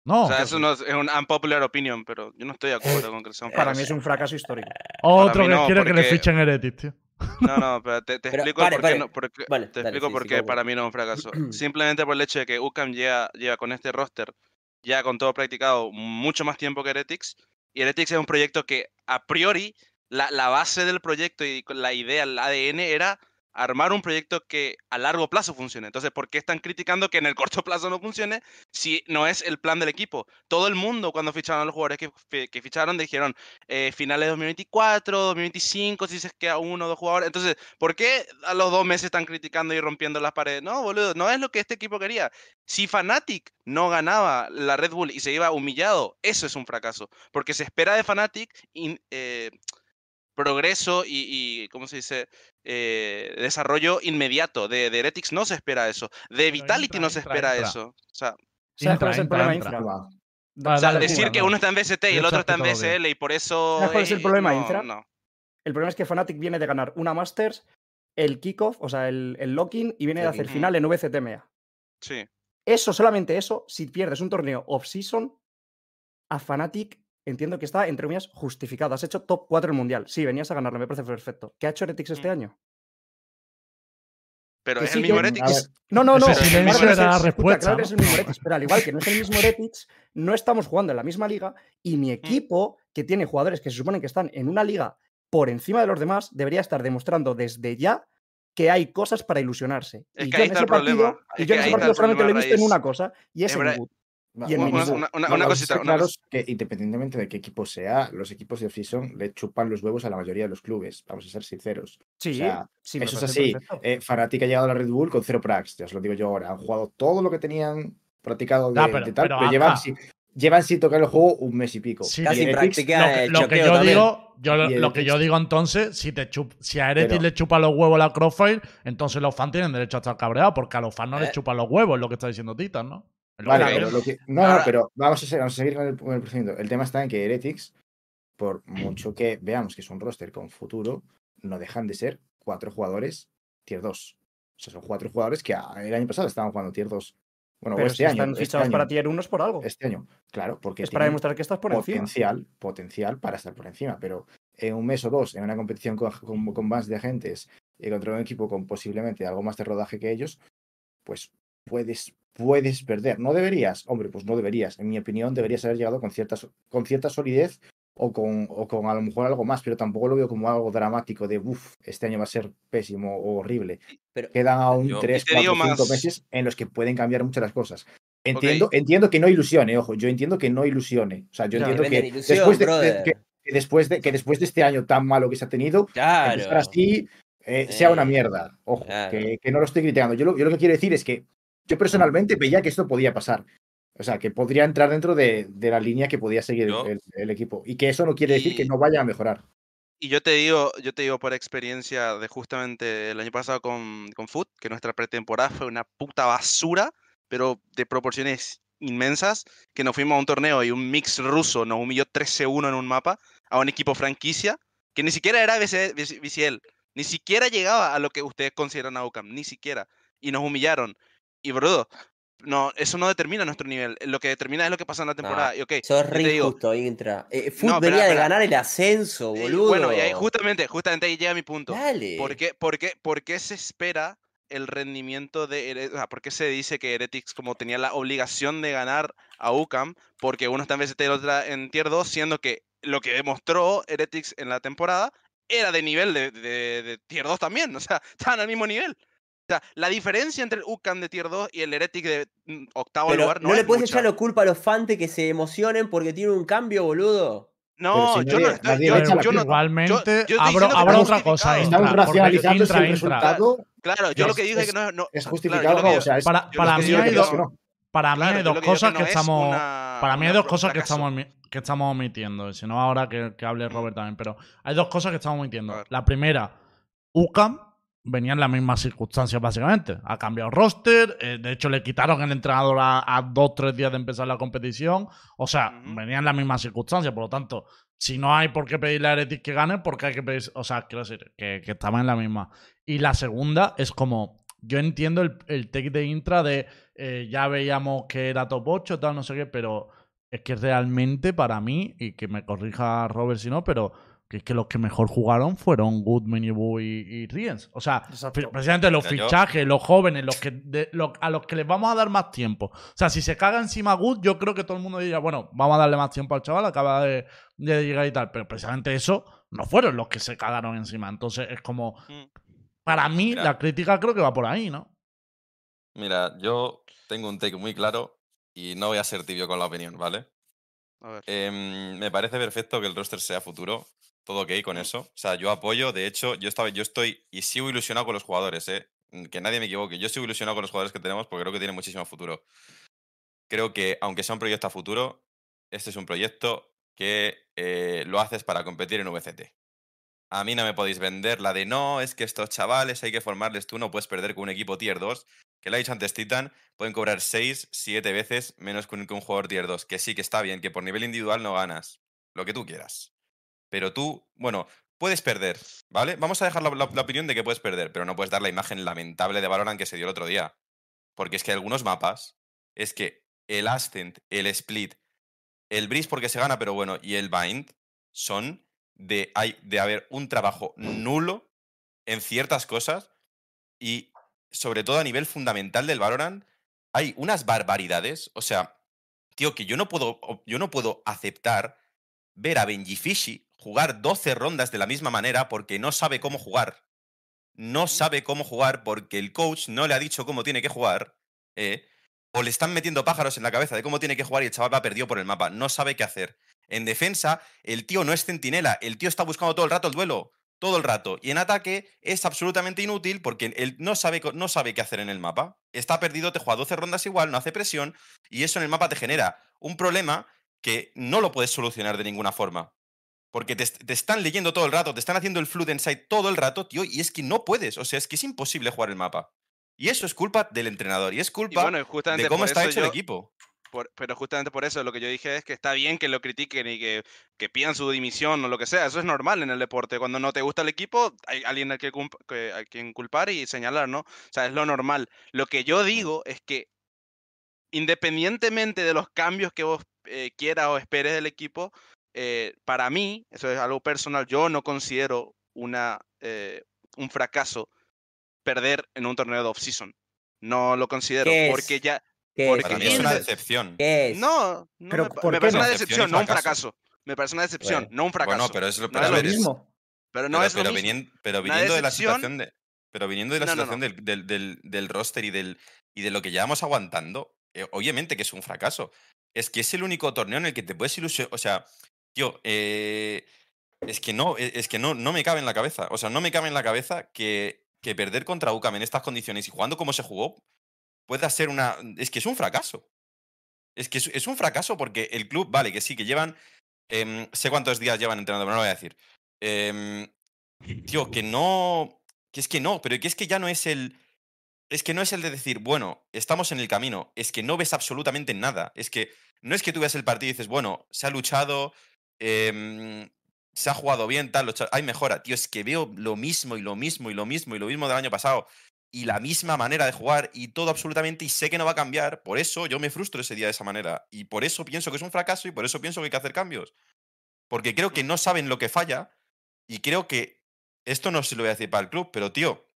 No, o sea, eso no es, es un unpopular opinion, pero yo no estoy de acuerdo con que sea un fracaso. Para mí es un fracaso histórico. otro que no, quiere que le fichen Heretic, tío. No, no, pero te, te Pero, explico por qué no. porque- Vale, te explico sí, por sí, qué para mí no es un fracaso. Simplemente por el hecho de que UCAM lleva, lleva con este roster, ya con todo practicado, mucho más tiempo que Heretics. Y Heretics es un proyecto que, a priori, la, la base del proyecto y la idea, el ADN, era armar un proyecto que a largo plazo funcione. Entonces, ¿por qué están criticando que en el corto plazo no funcione si no es el plan del equipo? Todo el mundo, cuando ficharon a los jugadores que, que ficharon, dijeron eh, finales de 2024, 2025, si se queda uno o dos jugadores. Entonces, ¿por qué a los dos meses están criticando y rompiendo las paredes? No, boludo, no es lo que este equipo quería. Si Fnatic no ganaba la Red Bull y se iba humillado, eso es un fracaso. Porque se espera de Fnatic eh, progreso y, y, ¿cómo se dice? Eh, desarrollo inmediato. De, de Heretics no se espera eso. De Vitality entra, no se entra, espera entra. eso. O sea, ¿Sabes Entra, cuál es el problema, entra. Infra? Va. Vale, o sea, dale, decir que no. uno está en BST y el otro está en bien. BSL y por eso... ¿Sabes cuál es el eh, problema, no, Infra? no. El problema es que Fnatic viene de ganar una Masters, el kickoff, o sea, el, el lock-in, y viene de hacer final en VCTMA. Sí. Eso, solamente eso, si pierdes un torneo off-season, a Fnatic entiendo que está, entre comillas, justificado. Has hecho top 4 en Mundial. Sí, venías a ganarlo, me parece perfecto. ¿Qué ha hecho Heretics este Mm. año? Pero Que es sí, el mismo que- Heretics. No, no, no. Claro es el- la respuesta, Claro es el mismo Heretics, pero al igual que no es el mismo Heretics, no estamos jugando en la misma liga y mi equipo, que tiene jugadores que se suponen que están en una liga por encima de los demás, debería estar demostrando desde ya que hay cosas para ilusionarse. Es y que yo ahí en está ese el problema, partido, y es yo en ese partido el solamente lo he problema visto en una cosa, y es Es en. Va- Y a ser- Una- una- una a cosita, una claros que independientemente de qué equipo sea, los equipos de off-season le chupan los huevos a la mayoría de los clubes. Vamos a ser sinceros. Sí, sea, sí, Eso es así. Eh, Fnatic ha llegado a la Red Bull con cero prax, ya os lo digo yo ahora. Han jugado todo lo que tenían practicado de, Ya, pero- de tal, pero pero, llevan, sin, llevan sin tocar el juego un mes y pico. Sí, Y Casi practica lo que, el lo que yo también. digo, yo, lo, Y el lo que yo digo entonces, si, te chup- si a Eretis le chupa los huevos la Crossfire, entonces los fans tienen derecho a estar cabreados, porque a los fans no les Eh. chupan los huevos, es lo que está diciendo Titan, ¿no? Vale, que pero lo que- no, no, pero vamos a, ser- vamos a seguir con el, con el procedimiento. El tema está en que Heretics, por mucho que veamos que es un roster con futuro, no dejan de ser cuatro jugadores tier 2. O sea, son cuatro jugadores que el año pasado estaban jugando tier 2. Bueno, o Pero este si año. están este fichados año, para tier 1 es por algo. Este año, claro, porque es para demostrar que estás por encima. potencial, potencial para estar por encima, pero en un mes o dos, en una competición con, con, con más de agentes y contra un equipo con posiblemente algo más de rodaje que ellos, pues puedes, puedes perder. ¿No deberías? Hombre, pues no deberías. En mi opinión, deberías haber llegado con cierta, con cierta solidez o con, o con a lo mejor algo más, pero tampoco lo veo como algo dramático de, uff, este año va a ser pésimo o horrible. Pero Quedan aún Yo- tres, Y te digo cuatro, cinco más. meses en los que pueden cambiar muchas las cosas. Entiendo, entiendo que no ilusione, ojo, yo entiendo que no ilusione. O sea, yo No, entiendo que de la ilusión, después de, que, que después de que después de este año tan malo que se ha tenido, Claro. así eh, sea una mierda. Ojo, claro. que, que no lo estoy criticando. Yo lo, yo lo que quiero decir es que yo personalmente veía que esto podía pasar. O sea, que podría entrar dentro de, de la línea que podía seguir el, el equipo. Y que eso no quiere decir que no vaya a mejorar. Y yo te digo, yo te digo por experiencia de justamente el año pasado con, con Foot, que nuestra pretemporada fue una puta basura, pero de proporciones inmensas, que nos fuimos a un torneo y un mix ruso nos humilló 13-1 en un mapa a un equipo franquicia, que ni siquiera era BC BC BCL, ni siquiera llegaba a lo que ustedes consideran a UCAM, ni siquiera. Y nos humillaron. Y brudo, no, eso no determina nuestro nivel. Lo que determina es lo que pasa en la temporada. y ok, Sos yo re te digo, injusto, Intra. Eh, Foot No, venía de ganar el ascenso, eh, boludo. bueno, y ahí justamente, justamente ahí llega mi punto. Dale. ¿Por qué, por, qué, por qué se espera el rendimiento de o sea, ¿Por qué se dice que Heretics como tenía la obligación de ganar a UCAM? Porque uno está en VST y el otro en Tier 2, siendo que lo que demostró Heretics en la temporada era de nivel de, de- de Tier 2 también. O sea, estaban al mismo nivel. O sea, la diferencia entre el UCAM de Tier 2 y el Heretic de mm, octavo Pero lugar no, no le es puedes mucha. echar la culpa a los fans de que se emocionen porque tiene un cambio, boludo. No, si yo nadie- no estoy. Yo, yo no. Igualmente, yo abro, otra cosa. Estamos racionalizando el intra. resultado claro, yo es- lo que dije es- que no, no es justificado o sea, es, Para, para mí hay dos, para mí claro, hay dos que cosas no que es estamos. una- para mí hay dos cosas que estamos, que estamos omitiendo. y Si no, ahora que, que hable Robert también. Pero hay dos cosas que estamos omitiendo. La primera, UCAM venía en las mismas circunstancias, básicamente. Ha cambiado roster. eh, de hecho, le quitaron el entrenador a, a dos tres días de empezar la competición. O sea, Ujú. venía en las mismas circunstancias. Por lo tanto, si no hay por qué pedirle a Heretic que gane, porque hay que pedir. O sea, quiero decir, que, que estaba en la misma. Y la segunda es como. Yo entiendo el, el take de intra de eh, ya veíamos que era top 8, tal, no sé qué, pero es que realmente para mí, y que me corrija Robert si no, pero que es que los que mejor jugaron fueron Goodman, y, y Riens. O sea, Exacto. precisamente los yo- fichajes, los jóvenes, los que de- a los que les vamos a dar más tiempo. O sea, si se caga encima Good, yo creo que todo el mundo diría, bueno, vamos a darle más tiempo al chaval, acaba de, de llegar y tal. Pero precisamente eso no fueron los que se cagaron encima. Entonces es como, Mm. para mí, Mira. la crítica creo que va por ahí, ¿no? Mira, yo tengo un take muy claro y no voy a ser tibio con la opinión, ¿vale? A ver. Em, me parece perfecto que el roster sea futuro. Todo ok con eso. O sea, yo apoyo. De hecho, yo, estaba, yo estoy y sigo ilusionado con los jugadores, ¿eh? Que nadie me equivoque. Yo sigo ilusionado con los jugadores que tenemos porque creo que tienen muchísimo futuro. Creo que, aunque sea un proyecto a futuro, este es un proyecto que eh, lo haces para competir en VCT. A mí no me podéis vender la de no, es que estos chavales hay que formarles. Tú no puedes perder con un equipo tier 2. Que lo ha dicho antes Titan, pueden cobrar 6, 7 veces menos que un, que un jugador tier 2. Que sí, que está bien, que por nivel individual no ganas. Lo que tú quieras. Pero tú, bueno, puedes perder, ¿vale? Vamos a dejar la, opinión de que puedes perder, pero no puedes dar la imagen lamentable de Valorant que se dio el otro día. Porque es que algunos mapas, es que el Ascent, el Split, el Breeze porque se gana, pero bueno, y el Bind son de, hay, de haber un trabajo nulo en ciertas cosas y sobre todo a nivel fundamental del Valorant hay unas barbaridades, o sea, tío, que yo no puedo, yo no puedo aceptar ver a Benji Fishy jugar 12 rondas de la misma manera porque no sabe cómo jugar. No sabe cómo jugar porque el coach no le ha dicho cómo tiene que jugar. ¿eh? O le están metiendo pájaros en la cabeza de cómo tiene que jugar y el chaval va perdido por el mapa. No sabe qué hacer. En defensa, el tío no es centinela. El tío está buscando todo el rato el duelo. Todo el rato. Y en ataque es absolutamente inútil porque él no sabe, no sabe qué hacer en el mapa. Está perdido, te juega 12 rondas igual, no hace presión. Y eso en el mapa te genera un problema que no lo puedes solucionar de ninguna forma. Porque te, te están leyendo todo el rato, te están haciendo el flood inside todo el rato, tío, y es que no puedes. O sea, es que es imposible jugar el mapa. Y eso es culpa del entrenador. Y es Y culpa bueno, justamente de cómo está hecho yo- el equipo. por- pero justamente por eso lo que yo dije es que está bien que lo critiquen y que, que pidan su dimisión o lo que sea. Eso es normal en el deporte. Cuando no te gusta el equipo, hay alguien a, que que- a quien culpar y señalar, ¿no? O sea, es lo normal. Lo que yo digo es que independientemente de los cambios que vos eh, quieras o esperes del equipo, eh, para mí, eso es algo personal, yo no considero una, eh, un fracaso perder en un torneo de off-season. No lo considero, ¿Qué es? porque ya... ¿Qué Porque es, Para mí es una de- decepción. ¿Qué es? No, no Pero me, ¿por me qué parece no? una Decepción no un fracaso. Me parece una decepción, Bueno. no un fracaso. Bueno, pero es lo, No es a lo ver, es- mismo. Pero no pero, es lo pero mismo. venien- pero viniendo de la situación de. Pero viniendo de la No, no, situación no. Del, del, del- del roster y del y de lo que llevamos aguantando, eh, obviamente que es un fracaso. Es que es el único torneo en el que te puedes ilusionar. O sea, tío, eh, es que no, e- es que no, no me cabe en la cabeza. O sea, no me cabe en la cabeza que, que perder contra UCAM en estas condiciones y jugando como se jugó pueda ser una. Es que es un fracaso. Es que es, un fracaso porque el club, vale, que sí, que llevan. em, sé cuántos días llevan entrenando, pero no lo voy a decir. Em, tío, que no. Que es que no, pero que es que ya no es el. Es que no es el de decir, bueno, estamos en el camino. Es que no ves absolutamente nada. Es que no es que tú veas el partido y dices, bueno, se ha luchado, em, se ha jugado bien, tal, hay mejora. Tío, es que veo lo mismo y lo mismo y lo mismo y lo mismo del año pasado. Y la misma manera de jugar y todo absolutamente y sé que no va a cambiar. Por eso yo me frustro ese día de esa manera. Y por eso pienso que es un fracaso y por eso pienso que hay que hacer cambios. Porque creo que no saben lo que falla y creo que esto no se lo voy a decir para el club, pero tío,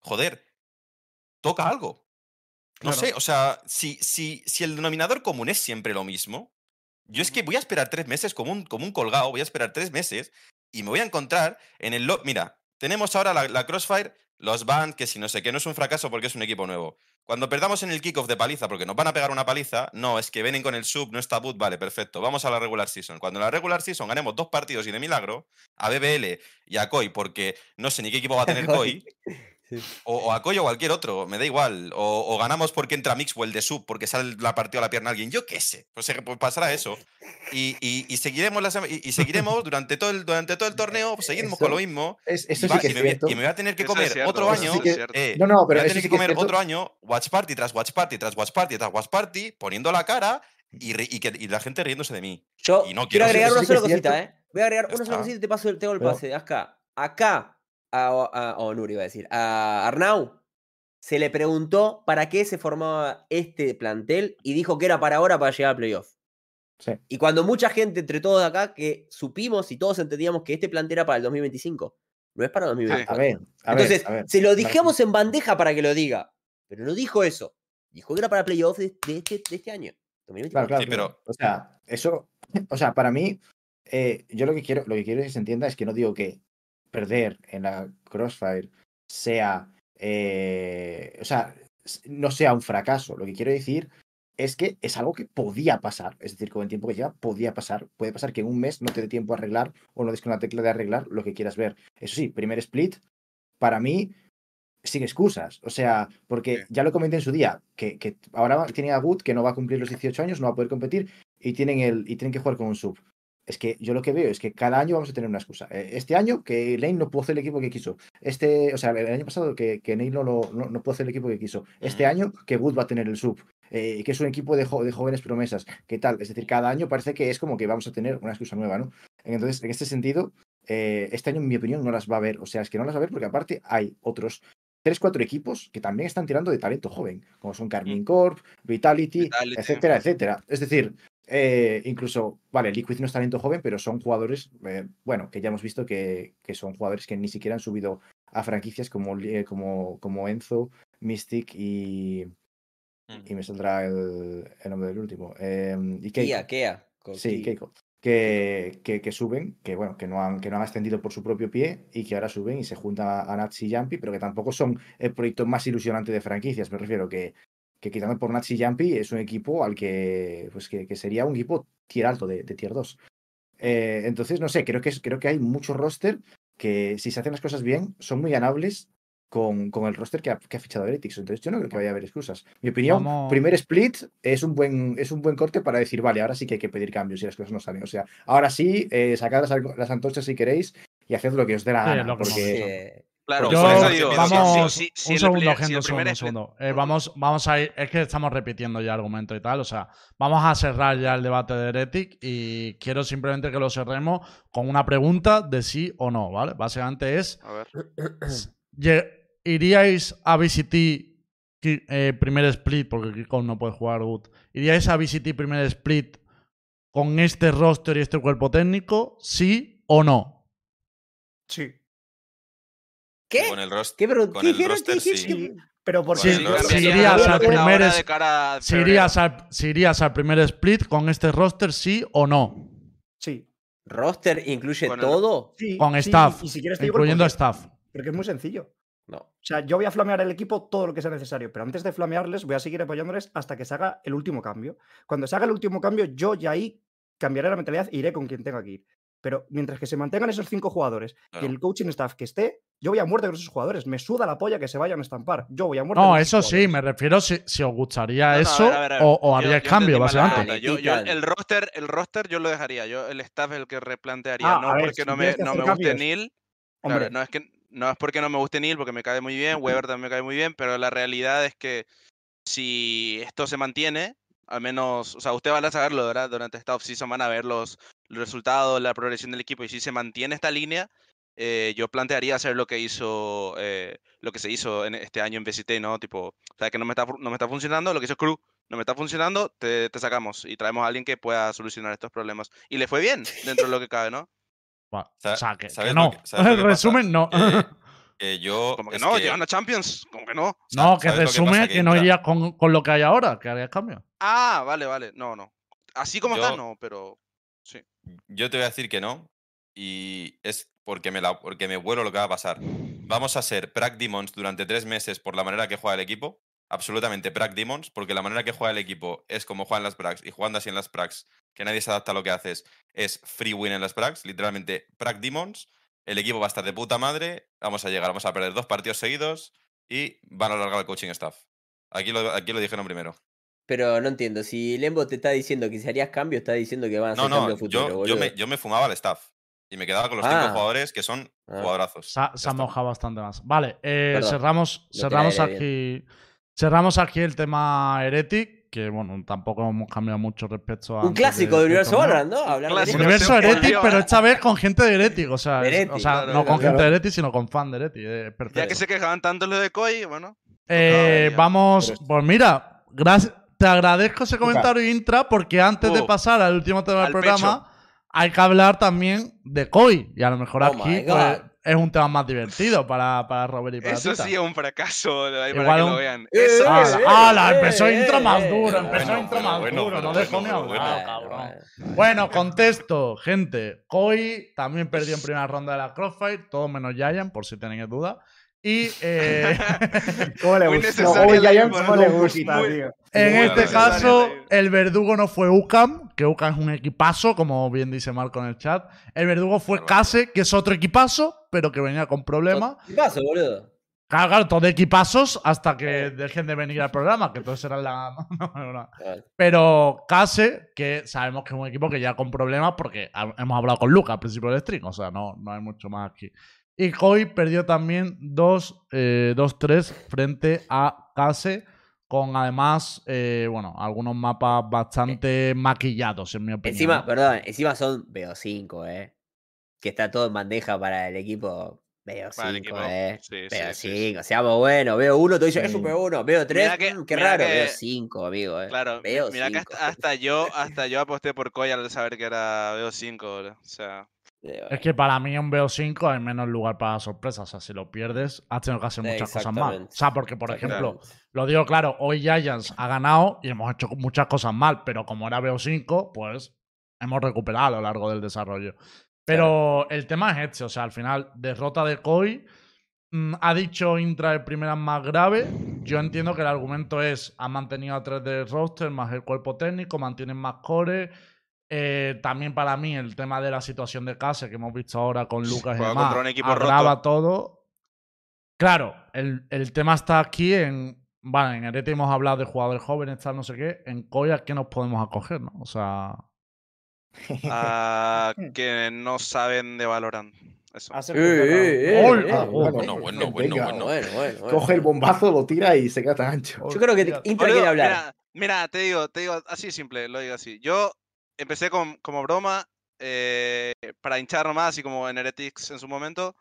joder, toca algo. No Claro. sé, o sea, si, si, si el denominador común es siempre lo mismo, yo es que voy a esperar tres meses como un, como un colgado, voy a esperar tres meses y me voy a encontrar en el... Mira, tenemos ahora la, la Crossfire los bans, que si no sé qué, no es un fracaso porque es un equipo nuevo. Cuando perdamos en el kickoff de paliza porque nos van a pegar una paliza, no, es que vienen con el sub, no está boot, vale, perfecto, vamos a la regular season. Cuando en la regular season ganemos dos partidos y de milagro, a BBL y a COI, porque no sé ni qué equipo va a tener COI, Sí. o, o a COI o cualquier otro, me da igual. O, o ganamos porque entra Mixwell de sub, porque sale la partida a la pierna a alguien, yo qué sé, pues, se- pues pasará eso. Y, y- y seguiremos, la y, y seguiremos durante, todo el, durante todo el torneo, pues, seguimos con Eso- lo mismo. Es, Y, eso va- sí que y es me, y me voy a tener que Eso comer cierto, otro año. sí que- eh, No, no, me pero voy a tener sí que comer otro año, watch party tras watch party tras watch party tras watch party, poniendo la cara y, que, y la gente riéndose de mí. Yo Y no quiero quiero- agregar una sola cosita. ¿eh? Voy a agregar una sola cosita y te paso el, tengo el Pero- pase. Acá, acá, a, a, a Onur iba a decir, a Arnau se le preguntó para qué se formaba este plantel y dijo que era para ahora para llegar a playoff. Sí. Y cuando mucha gente, entre todos acá, que supimos y todos entendíamos que este plantel era para el 2025, no es para el A 2024. ver, a ver, Entonces, a ver. se lo dijimos en bandeja para que lo diga, pero no dijo eso. Dijo que era para playoff de, de este, de este año. 2024. Claro, claro. Sí, claro. pero- O sea, eso. O sea, para mí, eh, yo lo que quiero, lo que quiero que se entienda es que no digo que perder en la Crossfire sea. eh, o sea, no sea un fracaso. Lo que quiero decir es que es algo que podía pasar. Es decir, con el tiempo que lleva, podía pasar. Puede pasar que en un mes no te dé tiempo a arreglar o no des con la tecla de arreglar lo que quieras ver. Eso sí, primer split, para mí, sin excusas. O sea, porque ya lo comenté en su día, que, que ahora tiene a Good que no va a cumplir los 18 años, no va a poder competir y tienen, el, y tienen que jugar con un sub. Es que yo lo que veo es que cada año vamos a tener una excusa. Eh, Este año que Lane no pudo hacer el equipo que quiso. Este, o sea, el año pasado que, que Neil no, lo- no, no pudo hacer el equipo que quiso. Este año que Wood va a tener el sub. eh, que es un equipo de, jo- de jóvenes promesas. ¿Qué tal? Es decir, cada año parece que es como que vamos a tener una excusa nueva, ¿no? Entonces, en este sentido, eh, este año, en mi opinión, no las va a ver. O sea, es que no las va a ver porque aparte hay otros tres, cuatro equipos que también están tirando de talento joven, como son Carmine Corp, Vitality, Vitality. etcétera, etcétera. Es decir, eh, incluso, vale, Liquid no es talento joven, pero son jugadores, eh, bueno, que ya hemos visto que, que son jugadores que ni siquiera han subido a franquicias como, eh, como, como Enzo, Mystic y, y me saldrá el, el nombre del último. y Keiko. Kia, Sí. Keiko. Que, que, que suben, que bueno, que no, han, que no han ascendido por su propio pie y que ahora suben y se juntan a, a Nats y Jumpy, pero que tampoco son el proyecto más ilusionante de franquicias. Me refiero que, que quitando por y Jumpy es un equipo al que, pues que, que sería un equipo tier alto de, de tier 2. Eh, entonces, no sé, creo que, es- creo que hay mucho roster que si se hacen las cosas bien son muy ganables con, con el roster que ha, que ha fichado Heretics. Entonces yo no creo que vaya a haber excusas. Mi opinión, Vamos- primer split es un buen es un buen corte para decir, vale, ahora sí que hay que pedir cambios si las cosas no salen. O sea, ahora sí, eh, sacad las, las antorchas si queréis y haced lo que os dé la Sí, gana. porque Claro, Yo- por eso digo, vamos, si- si- si un segundo, gente, un segundo, un. Eh, vamos, vamos a ir, es que estamos repitiendo ya argumento y tal, o sea, vamos a cerrar ya el debate de Heretic y quiero simplemente que lo cerremos con una pregunta de sí o no, ¿vale? Básicamente es, A ver. Lle- ¿Iríais a VCT eh, primer split? Porque Kiko no puede jugar Good. ¿Iríais a VCT primer split con este roster y este cuerpo técnico? ¿Sí o no? Sí. ¿Qué? Con el roster. ¿Qué, pero, con ¿qué el roster, ¿Qué- qué- sí. pero Sí, Sí, si irías al primer Si irías, al, si irías al primer split con este roster, sí o no? sí. ¿Roster incluye Con el- todo? sí, Con sí, staff, Y si quieres incluyendo staff. Porque es muy sencillo. No. O sea, yo voy a flamear el equipo todo lo que sea necesario, pero antes de flamearles voy a seguir apoyándoles hasta que se haga el último cambio. Cuando se haga el último cambio, yo ya ahí cambiaré la mentalidad e iré con quien tenga que ir. Pero mientras que se mantengan esos cinco jugadores Claro. y el coaching staff que esté, yo voy a muerte con esos jugadores. Me suda la polla que se vayan a estampar. Yo voy a muerte No, con esos eso sí, me refiero si, si os gustaría No, no, a eso ver, a ver, a ver. o, o yo cambio, básicamente. Yo- el roster, el roster yo lo dejaría. Yo, el staff es el que replantearía. Ah, no porque si no me, no guste Neil. Claro, no es que no es porque no me guste Neil, porque me cae muy bien, Weber también me cae muy bien, pero la realidad es que si esto se mantiene, al menos, o sea, usted van a saberlo, ¿verdad? Durante esta offseason van a ver los, los resultados, la progresión del equipo, y si se mantiene esta línea, eh, yo plantearía hacer lo que hizo, eh, lo que se hizo en este año en VCT, ¿no? Tipo, o sea, que no me está, no me está funcionando, lo que hizo Crew, no me está funcionando, te, te sacamos y traemos a alguien que pueda solucionar estos problemas. Y le fue bien, dentro de lo que cabe, ¿no? Bueno, o sea, que, que ¿sabes lo no. que- que pasa? resumen, no. Que, que yo. Como que no, que- llegan a Champions, como que no. no, que ¿sabes lo resume pasa? que, no entra- irías con, con lo que hay ahora, que harías cambio. Ah, vale, vale, no, no. Así como está, Yo- no, pero Yo te voy a decir que no. Y es porque me, la, porque me vuelo lo que va a pasar. Vamos a ser Prague Demons durante tres meses por la manera que juega el equipo. Absolutamente Prague Demons, porque la manera que juega el equipo es como juegan las Prags y jugando así en las Prags, que nadie se adapta a lo que haces, es free win en las Prags, literalmente Prague Demons. El equipo va a estar de puta madre, vamos a llegar, vamos a perder dos partidos seguidos y van a alargar el coaching staff. Aquí lo, aquí lo dijeron primero. Pero no entiendo, si Lembo te está diciendo que si harías cambio, está diciendo que van a hacer No, no, cambio futuro, yo, yo, me, yo me fumaba al staff y me quedaba con los Ah. cinco jugadores que son Ah. jugadorazos. Se se ha mojado bastante más. Vale, eh, Perdón, cerramos, cerramos aquí. Cerramos aquí el tema Heretic, que bueno, tampoco hemos cambiado mucho respecto a. Un clásico de- Universo. Valorant, ¿no? Hablar de. Universo Heretic, pero ¿eh? esta vez con gente de Heretic. O sea, es- Heretic, o sea claro, no claro, con gente de Heretic, sino con fan de Heretic. eh, perfecto. Ya que se quejaban tanto los de Koi, bueno. Eh, vamos, pues mira, gracias, te agradezco ese comentario, Intra, porque antes de Uh, pasar al último tema del programa, hay que hablar también de Koi. Y a lo mejor Oh aquí pues, es un tema más divertido para, para Robert y para Eso Tita. sí es un fracaso, para Igual que un- lo vean. Eh, Eso eh, es. ¡Hala! ¡Hala! eh, Empezó eh, intro más eh, duro, eh, empezó bueno, intro bueno, más bueno, duro, no dejo ni bueno, hablar, bueno. cabrón. bueno. Bueno, contesto, gente. Koi también perdió en primera ronda de la Crossfire, todo menos Giant, por si tenéis duda. Y eh, ¿Cómo le Muy gusta? en Muy este caso, el verdugo no fue UCAM, que UCAM es un equipazo, como bien dice Marco en el chat. El verdugo fue. Case, que es otro equipazo, pero que venía con problemas. ¿Qué pasa, boludo? Claro, claro, todo de equipazos hasta que dejen de venir al programa, que entonces será la. no, no. Pero Case, que sabemos que es un equipo que ya con problemas, porque hemos hablado con Luca al principio del stream, o sea, no, no hay mucho más aquí. Y Koi perdió también 2 eh, 2-3 frente a Case, con además, eh, bueno, algunos mapas bastante maquillados, en mi opinión. Encima, ¿no? perdón, encima son BO5, eh. Que está todo en bandeja para el equipo BO5, Para el equipo, eh. sí, sí, BO5, sí, sí. seamos buenos. BO1, te dice, es un Sí. BO1. BO3, Mira que- mm, qué raro. que- BO5, amigo, eh. Claro, mi- Veo mira que hasta, hasta yo, hasta yo aposté por Koi al saber que era BO5, boludo. O sea, Eh, Es que para mí un BO5 hay menos lugar para sorpresas. O sea, si lo pierdes, has tenido que hacer muchas cosas mal. O sea, porque, por ejemplo. Lo digo claro, hoy Giants ha ganado y hemos hecho muchas cosas mal, pero como era BO5, pues hemos recuperado a lo largo del desarrollo. Pero el tema es este, o sea, al final, derrota de Koi. mm, ha dicho Intra el primera más grave. Yo entiendo que el argumento es: han mantenido a tres del roster más el cuerpo técnico, mantienen más core. Eh, también para mí el tema de la situación de casa que hemos visto ahora con Lucas y demás, un equipo roto. todo. Claro, el, el tema está aquí en. Vale, en Erete hemos hablado de jugadores jóvenes, tal, no sé qué. En Koya, ¿qué nos podemos acoger, no? O sea. a que no saben de Valorant. Eso. Eh, ah, Bueno, bueno, bueno. Coge el bombazo, lo tira y se queda tan ancho. Yo creo que quiere hablar. Mira, mira, te digo, te digo así simple, lo digo así. Yo empecé con, como broma eh, para hinchar nomás, así como en Heretics en su momento.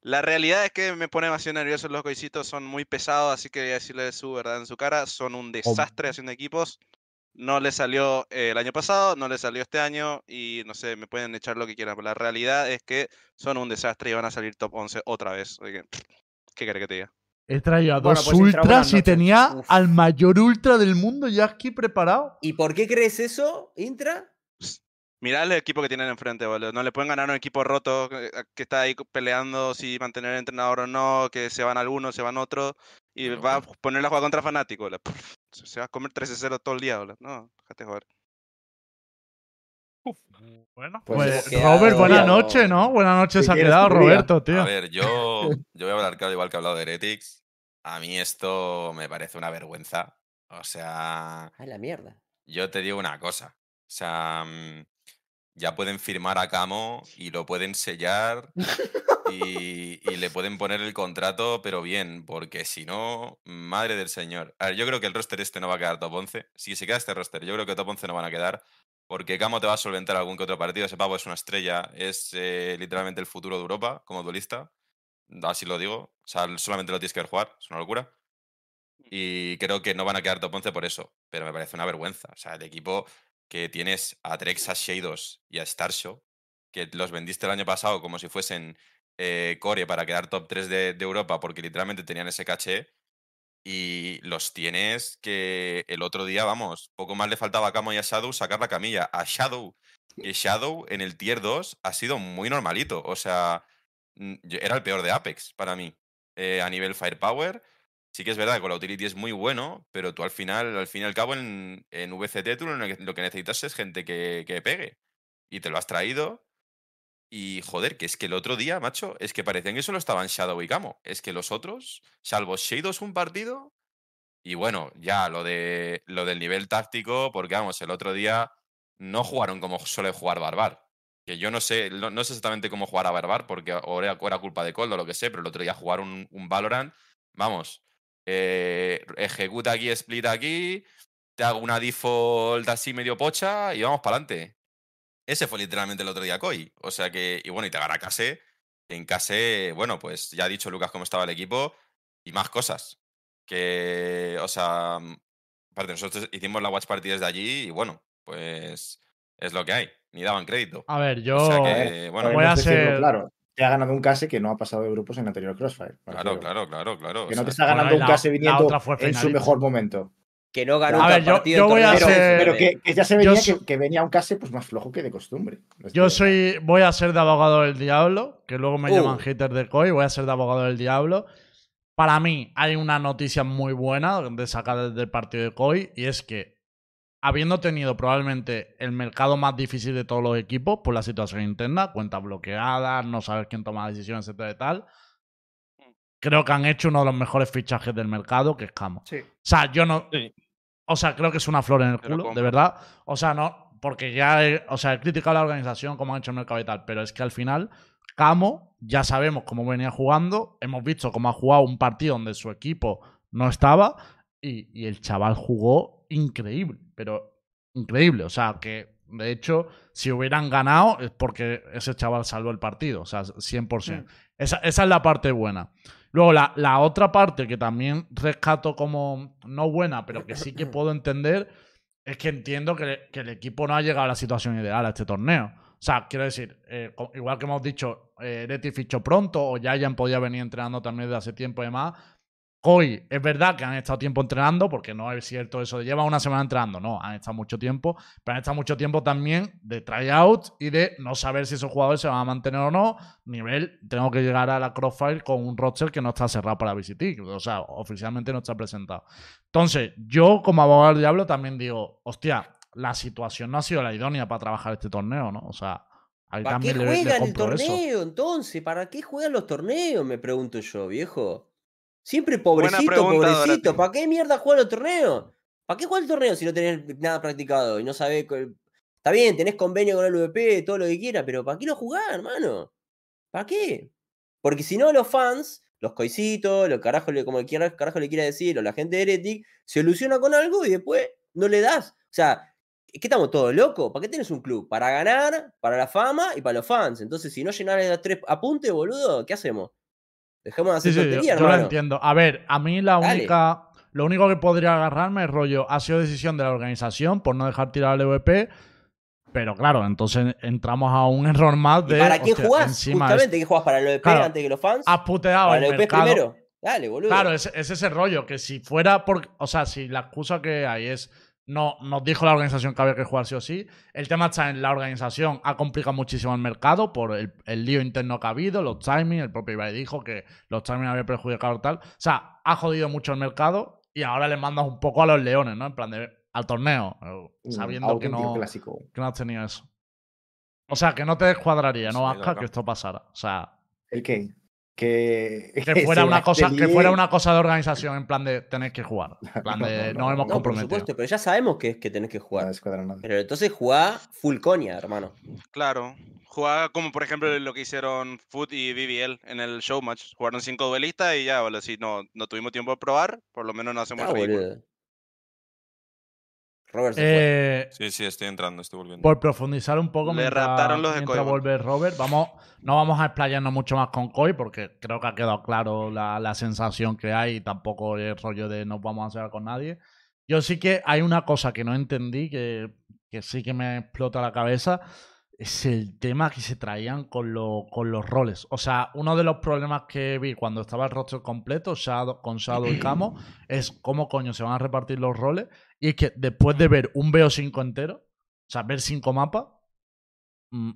La realidad es que me pone demasiado nervioso los coisitos, son muy pesados, así que voy a decirle su verdad en su cara. Son un desastre haciendo equipos. No le salió eh, el año pasado, no le salió este año y no sé, me pueden echar lo que quieran, pero la realidad es que son un desastre y van a salir top 11 otra vez. que, ¿Qué querés que te diga? He traído a Bueno, dos pues, ultras y tenía Uf. al mayor ultra del mundo ya aquí preparado. ¿Y por qué crees eso, Intra? Mirá el equipo que tienen enfrente, boludo. No le pueden ganar a un equipo roto que, que está ahí peleando si mantener el entrenador o no, que se van algunos, se van otros. Y va a poner la jugada contra fanático. boludo. Se va a comer 13-0 todo el día, boludo. No, déjate joder. Bueno, Pues pues, Robert, buenas noches, ¿no? Buenas noches ¿Qué ha quedado? Roberto, tío. A ver, yo, yo voy a hablar claro, igual que he hablado de Heretics. A mí esto me parece una vergüenza. O sea, A la mierda. yo te digo una cosa. O sea, mm, ya pueden firmar a Camo y lo pueden sellar y, y le pueden poner el contrato, pero bien, porque si no, madre del señor. A ver, yo creo que el roster este no va a quedar top 11. Si se queda este roster, yo creo que top 11 no van a quedar. Porque Camo te va a solventar algún que otro partido. Ese pavo es una estrella, es eh, literalmente el futuro de Europa como duelista. Así lo digo. O sea, solamente lo tienes que ver jugar. Es una locura. Y creo que no van a quedar top 11 por eso. Pero me parece una vergüenza. O sea, el equipo que tienes a Trex, a Shadows y a Starshow, que los vendiste el año pasado como si fuesen eh, core para quedar top 3 de, de Europa porque literalmente tenían ese caché. Y los tienes que el otro día, vamos, poco más le faltaba a Camo y a Shadow sacar la camilla. A Shadow, que Shadow en el tier 2 ha sido muy normalito. O sea, era el peor de Apex para mí. Eh, a nivel firepower, sí que es verdad que con la utility es muy bueno, pero tú al final, al fin y al cabo, en, en VCT tú lo que necesitas es gente que, que pegue. Y te lo has traído. Y joder, que es que el otro día, macho, es que parecían que solo estaban Shadow y Camo. Es que los otros, salvo Shadows un partido. Y bueno, ya lo de lo del nivel táctico, porque vamos, el otro día no jugaron como suele jugar Barbar. Que yo no sé, no, no sé exactamente cómo jugar a Barbar, porque o era, culpa de Cold o lo que sé, pero el otro día jugaron un, un Valorant, vamos, eh, ejecuta aquí, split aquí, te hago una default así medio pocha y vamos para adelante. Ese fue literalmente el otro día Koi. O sea que, y bueno, y te gana Case. En Case, bueno, pues ya ha dicho Lucas cómo estaba el equipo y más cosas. Que, o sea, mm, aparte, nosotros hicimos la watch party desde allí y bueno, pues es lo que hay. Ni daban crédito. A ver, yo. O sea A que, ver, bueno, voy a ser- Claro, te ha ganado un case que no ha pasado de grupos en el anterior Crossfire. claro, claro, claro, claro. Que o no te está Bueno, ganando un case viniendo en su mejor momento. Que no ganó A un ver, yo- yo voy a ser- Pero que, que ya se Yo venía so- que, que venía un case pues más flojo que de costumbre. Yo soy. Voy a ser de abogado del diablo, que luego me Uh. llaman hater de COI, voy a ser de abogado del diablo. Para mí hay una noticia muy buena de sacar desde el partido de COI, y es que habiendo tenido probablemente el mercado más difícil de todos los equipos por la situación interna, cuentas bloqueadas, no saber quién toma decisiones, etcétera y tal, creo que han hecho uno de los mejores fichajes del mercado, que es Camo. Sí. O sea, yo no. Sí. O sea, creo que es una flor en el Te lo culo, de verdad. O sea, no. Porque ya. he- o sea, he criticado a la organización, como han hecho el mercado y tal. Pero es que al final, Camo, ya sabemos cómo venía jugando. Hemos visto cómo ha jugado un partido donde su equipo no estaba. Y, y el chaval jugó increíble. Pero increíble. O sea, que de hecho, si hubieran ganado, es porque ese chaval salvó el partido. O sea, 100%. Mm. Esa, esa es la parte buena. Luego, la, la otra parte que también rescato como no buena, pero que sí que puedo entender, es que entiendo que, que el equipo no ha llegado a la situación ideal a este torneo. O sea, quiero decir, eh, igual que hemos dicho, eh, Leti fichó pronto, o ya hayan podido venir entrenando también desde hace tiempo y demás. Hoy es verdad que han estado tiempo entrenando, porque no es cierto eso de lleva una semana entrenando, no, han estado mucho tiempo, pero han estado mucho tiempo también de tryout y de no saber si esos jugadores se van a mantener o no. Nivel, tengo que llegar a la Crossfire con un roster que no está cerrado para VCT, o sea, oficialmente no está presentado. Entonces, yo como abogado del diablo también digo, hostia, la situación no ha sido la idónea para trabajar este torneo, ¿no? O sea, ahí ¿Para qué también le, le juegan el eso. torneo entonces? ¿Para qué juegan los torneos? Me pregunto yo, viejo. Siempre pobrecito, pregunta, pobrecito. ¿Para qué mierda juegan los torneos? ¿Para qué juega el torneo si no tenés nada practicado y no sabés? Está bien, tenés convenio con el VP, todo lo que quieras, pero ¿para qué no jugar, hermano? ¿Para qué? Porque si no, los fans, los coisitos, los carajo, como quiera, carajo le quiera decir, o la gente de Heretic, se ilusiona con algo y después no le das. O sea, ¿qué estamos todos locos? ¿Para qué tenés un club? Para ganar, para la fama y para los fans. Entonces, si no llenás las tres apuntes, boludo, ¿qué hacemos? Dejemos de hacer Sí, sí, yo, yo lo entiendo. A ver, a mí la Dale. única. Lo único que podría agarrarme es rollo. Ha sido decisión de la organización por no dejar tirar al EVP. Pero claro, entonces entramos a un error más ¿Y de. para quién hostia, jugás? Justamente, ¿qué jugás para el Claro. antes que los fans? Has puteado ¿Para el OVP mercado. primero? Dale, boludo. Claro, es, es ese rollo, que si fuera por. O sea, si la excusa que hay es. No, nos dijo la organización que había que jugar sí o sí. El tema está en la organización, ha complicado muchísimo el mercado por el, el lío interno que ha habido, los timings. El propio Ibai dijo que los timings habían perjudicado tal. O sea, ha jodido mucho el mercado y ahora le mandas un poco a los leones, ¿no? En plan de. Al torneo, eh, un sabiendo que no, clásico. que no has tenido eso. O sea, que no te descuadraría, ¿no, Vasca, que esto pasara. O sea, ¿El qué? Que, que fuera una cosa, que fuera una cosa de organización en plan de tenéis que jugar. En plan No, de no, nos no, hemos no, No, por comprometido. supuesto, pero ya sabemos que, que tenés que jugar. Pero entonces jugá full coña, hermano. Claro. Jugaba como por ejemplo lo que hicieron Foot y BBL en el showmatch. Jugaron cinco duelistas y ya, vale, si no, no tuvimos tiempo de probar, por lo menos no hacemos el. Robert se fue. Eh, Sí, sí, estoy entrando, estoy volviendo. por profundizar un poco Le mientras, raptaron los de mientras Coibol. vuelve Robert, vamos, no vamos a explayarnos mucho más con Koi porque creo que ha quedado claro la, la sensación que hay y tampoco el rollo de no vamos a hacer con nadie. Yo sí que hay una cosa que no entendí que, que sí que me explota la cabeza. Es el tema que se traían con, lo- con los roles. O sea, uno de los problemas que vi cuando estaba el roster completo, Shadow, con Shadow y Camo, es cómo coño se van a repartir los roles. Y es que después de ver un BO5 entero, o sea, ver cinco mapas, mm,